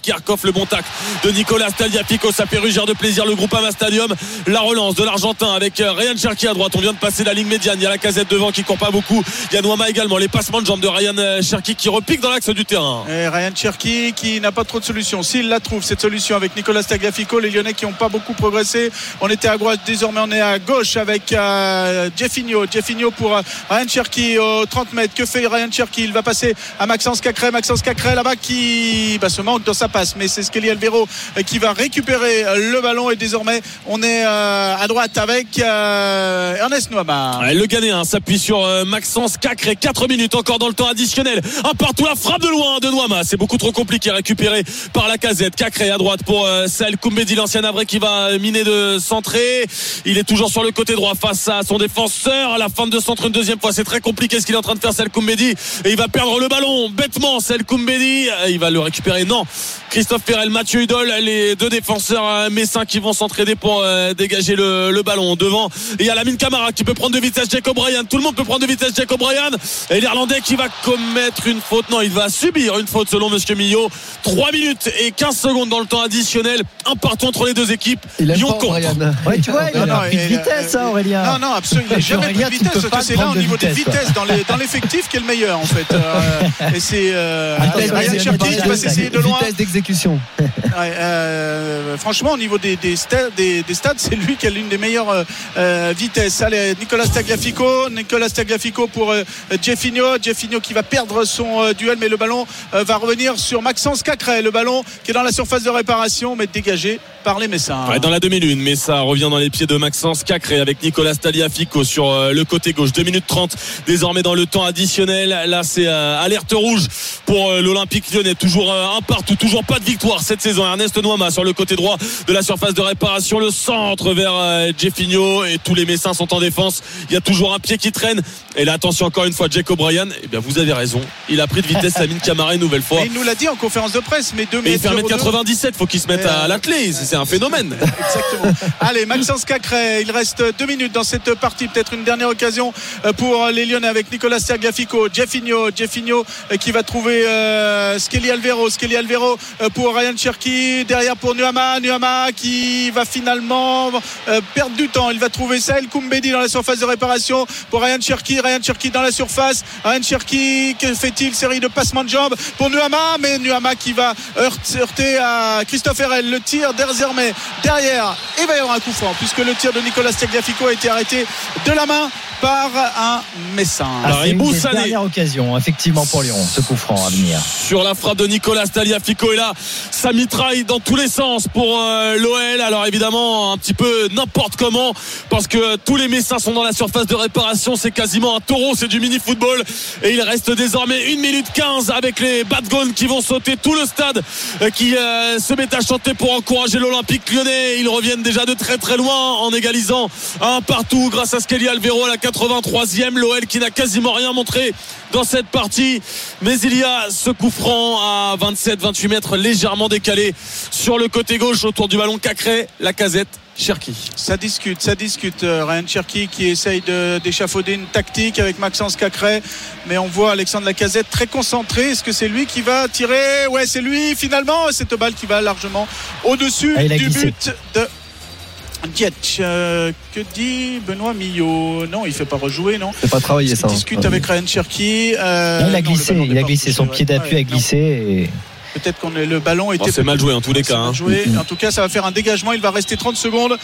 Speaker 5: Kerkhoff, le bon tac de Nicolas Staliafico. Ça fait rugir de plaisir le groupe Ama Stadium. La relance de l'Argentin avec Ryan Cherki à droite. On vient de passer la ligne médiane. Il y a la casette devant qui court pas beaucoup. Il y a également. Les passements de jambes de Ryan Cherki qui repique dans l'axe du terrain.
Speaker 6: Ryan Cherki qui n'a pas trop de solutions. S'il la trouve, cette solution avec Nicolas Tagliafico, les Lyonnais qui n'ont pas beaucoup progressé. On était à droite, désormais on est à gauche avec euh, Jeffinho. Jeffinho pour euh, Ryan Cherki au 30 mètres. Que fait Ryan Cherki? Il va passer à Maxence Cacré. Maxence Cacré là-bas qui bah, se manque dans sa passe. Mais c'est Skelly Alvero euh, qui va récupérer le ballon. Et désormais, on est à droite avec Ernest Noama.
Speaker 5: Le Ghanéen s'appuie sur Maxence Cacré. 4 minutes encore dans le temps additionnel. Un partout la frappe de loin de Noama. C'est beaucoup trop compliqué par la casette. Cacré à droite pour euh, l'ancien avré qui va miner de centrer. Il est toujours sur le côté droit face à son défenseur. À la fin de centre une deuxième fois, c'est très compliqué ce qu'il est en train de faire Saël Koumbedi. Et il va perdre le ballon bêtement. Saël Koumbedi, Euh, il va le récupérer. Non. Christophe Ferrel, Mathieu Hudol, les deux défenseurs euh, messins qui vont s'entraider pour euh, dégager le, ballon devant. Il y a Lamine Camara qui peut prendre de vitesse Jacob Bryan. Tout le monde peut prendre de vitesse Jacob Bryan. Et l'Irlandais qui va commettre une faute. Non, il va subir une faute selon Monsieur Millot. 3 minutes et 15 secondes dans le temps additionnel. Un partout entre les deux équipes.
Speaker 4: Il
Speaker 5: Lyon
Speaker 4: pas
Speaker 5: contre.
Speaker 4: Brian.
Speaker 3: Ouais, tu vois, il
Speaker 6: Non,
Speaker 3: a
Speaker 6: non,
Speaker 3: pris de vitesse, hein, Aurélien.
Speaker 6: Non, non, absolument. Il n'a jamais pris
Speaker 3: Aurélien,
Speaker 6: de vitesse. c'est là au niveau des
Speaker 3: vitesse,
Speaker 6: vitesses dans les- dans l'effectif qui est le meilleur en fait. Euh, et c'est euh,
Speaker 3: Attends,
Speaker 6: Ryan qui va s'essayer de loin.
Speaker 4: Vitesse d'exécution.
Speaker 6: Ouais, euh, franchement, au niveau des, des, stades, des, des stades, c'est lui qui a l'une des meilleures vitesses. Allez, Nicolas Tagliafico, Nicolas Tagliafico pour euh, Jeffinho, Jeffinho qui va perdre son euh, duel, mais le ballon euh, va revenir sur Maxence Le ballon qui est dans la surface de réparation, mais dégagé par les Messins.
Speaker 5: Dans la demi-lune, mais ça revient dans les pieds de Maxence Cacré avec Nicolas Taliafico sur euh, le côté gauche. 2 minutes 30 désormais dans le temps additionnel. Là, c'est euh, alerte rouge pour euh, l'Olympique lyonnais. Toujours un partout, toujours pas de victoire cette saison. Ernest Noama sur le côté droit de la surface de réparation. Le centre vers Jeffinho et tous les Messins sont en défense. Il y a toujours un pied qui traîne. Et là, attention encore une fois, Jacob Bryan. Eh bien, vous avez raison. Il a pris de vitesse Lamine Camara une nouvelle fois.
Speaker 6: Et il nous l'a dit en conférence de presse, mais 2
Speaker 5: Et il fait
Speaker 6: mètres
Speaker 5: 1m97, faut qu'il se mette à l'athlé. C'est un phénomène.
Speaker 6: Exactement. Allez, Maxence Cacré, il reste deux minutes dans cette partie. Peut-être une dernière occasion euh, pour les Lyonnais avec Nicolas Sergafico, Jeffinho, Jeffinho euh, qui va trouver euh, Skelly Alvero, Skelly Alvero euh, pour Ryan Cherki, derrière pour Nuama, Nuama qui va finalement euh, perdre du temps. Il va trouver Saël Koumbedi dans la surface de réparation pour Ryan Cherki, Ryan Cherki dans la surface. Ryan Cherki, que fait-il Série de passements de jambes pour Nuama, mais Nuama qui va heurter, à Christophe Herel. Le tir désormais derrière. Il va y avoir un coup franc puisque le tir de Nicolas Tagliafico a été arrêté de la main par un Messin.
Speaker 3: Ah, c'est une des dernières occasions, effectivement, pour Lyon, ce coup franc à venir.
Speaker 5: sur la frappe de Nicolas Taliafico et là ça mitraille dans tous les sens pour euh, l'OL alors évidemment un petit peu n'importe comment parce que tous les Messins sont dans la surface de réparation. C'est quasiment un taureau c'est du mini football et il reste désormais 1 minute 15 avec les Badgones qui vont sauter tout le stade euh, qui euh, se met à chanter pour encourager l'Olympique lyonnais. Ils reviennent déjà de très très loin en égalisant un partout grâce à Skelly Alvero à la 83e l'OL qui n'a quasiment rien montré dans cette partie mais il y a ce coup franc à 27-28 mètres légèrement décalé sur le côté gauche autour du ballon Cacré la casette Cherki
Speaker 6: Ça discute, ça discute. Euh, Ryan Cherki qui essaye de- d'échafauder une tactique avec Maxence Cacré. Mais on voit Alexandre Lacazette très concentré. Est-ce que c'est lui qui va tirer? Ouais, c'est lui finalement. Cette balle qui va largement au-dessus
Speaker 3: Ah,
Speaker 6: du
Speaker 3: glissé.
Speaker 6: but de Dietch. Euh, que dit Benoît Millot Non, il fait pas rejouer, non
Speaker 4: C'est pas travaillé ça.
Speaker 6: Il
Speaker 4: hein.
Speaker 6: discute avec Ryan Cherki. Euh,
Speaker 3: il a
Speaker 6: non,
Speaker 3: glissé,
Speaker 6: ballon
Speaker 3: il a glissé, son pied
Speaker 6: ouais.
Speaker 3: d'appui a
Speaker 6: Ouais,
Speaker 3: glissé. Et...
Speaker 6: Peut-être qu'on est le ballon était
Speaker 5: Oh, c'est mal joué en tous les cas hein.
Speaker 6: joué. En tout cas, ça va faire un dégagement. Il va rester 30 secondes.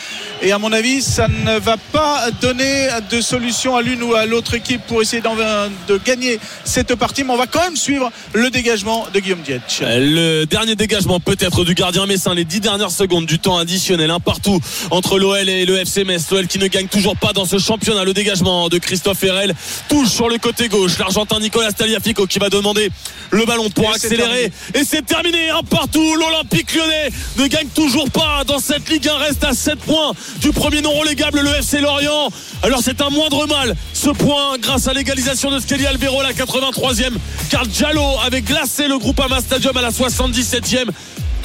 Speaker 6: Et à mon avis, ça ne va pas donner de solution à l'une ou à l'autre équipe pour essayer de gagner cette partie. Mais on va quand même suivre le dégagement de Guillaume Dietsch.
Speaker 5: Le dernier dégagement peut-être du gardien Messin, les dix dernières secondes du temps additionnel, un partout entre l'OL et le FC Metz. L'OL qui ne gagne toujours pas dans ce championnat. Le dégagement de Christophe Herrel touche sur le côté gauche. L'Argentin Nicolas Taliafico qui va demander le ballon pour
Speaker 6: Et
Speaker 5: accélérer. Et c'est terminé. Un partout. L'Olympique lyonnais ne gagne toujours pas dans cette Ligue 1. Reste à 7 points du premier non relégable, le FC Lorient. Alors c'est un moindre mal ce point grâce à l'égalisation de Skelly Alvero à la 83e. Car Diallo avait glacé le groupe Ama Stadium à la 77e.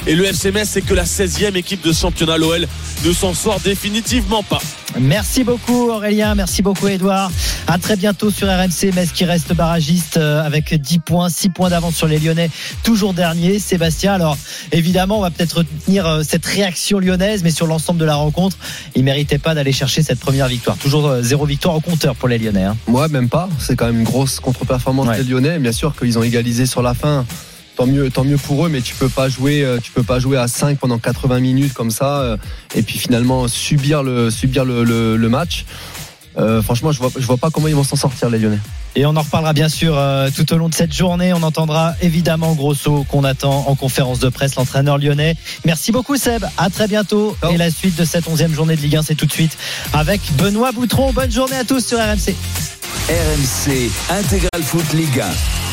Speaker 5: Et le FC Metz, c'est que la 16e équipe de championnat l'OL ne s'en sort définitivement pas.
Speaker 3: Merci beaucoup Aurélien, merci beaucoup Edouard. À très bientôt sur RMC Metz qui reste barragiste euh, avec 10 points, 6 points d'avance sur les Lyonnais, toujours dernier. Sébastien, alors évidemment on va peut-être retenir euh, cette réaction lyonnaise, mais sur l'ensemble de la rencontre, il méritait pas d'aller chercher cette première victoire. Toujours euh, zéro victoire au compteur pour les Lyonnais. Hein.
Speaker 4: Ouais, même pas. C'est quand même une grosse contre-performance
Speaker 3: Ouais.
Speaker 4: des Lyonnais. Bien sûr qu'ils ont égalisé sur la fin. Tant mieux, tant mieux pour eux, mais tu peux pas jouer, euh, tu peux pas jouer à 5 pendant 80 minutes comme ça, euh, et puis finalement subir le, subir le, le- le match. Euh, franchement, je vois, je vois pas comment ils vont s'en sortir les Lyonnais.
Speaker 3: Et on en reparlera bien sûr euh, tout au long de cette journée. On entendra évidemment Grosso qu'on attend en conférence de presse, l'entraîneur lyonnais. Merci beaucoup Seb, à très bientôt. Et la suite de cette onzième journée de Ligue 1, c'est tout de suite avec Benoît Boutron. Bonne journée à tous sur RMC.
Speaker 2: RMC Intégral Foot Ligue 1.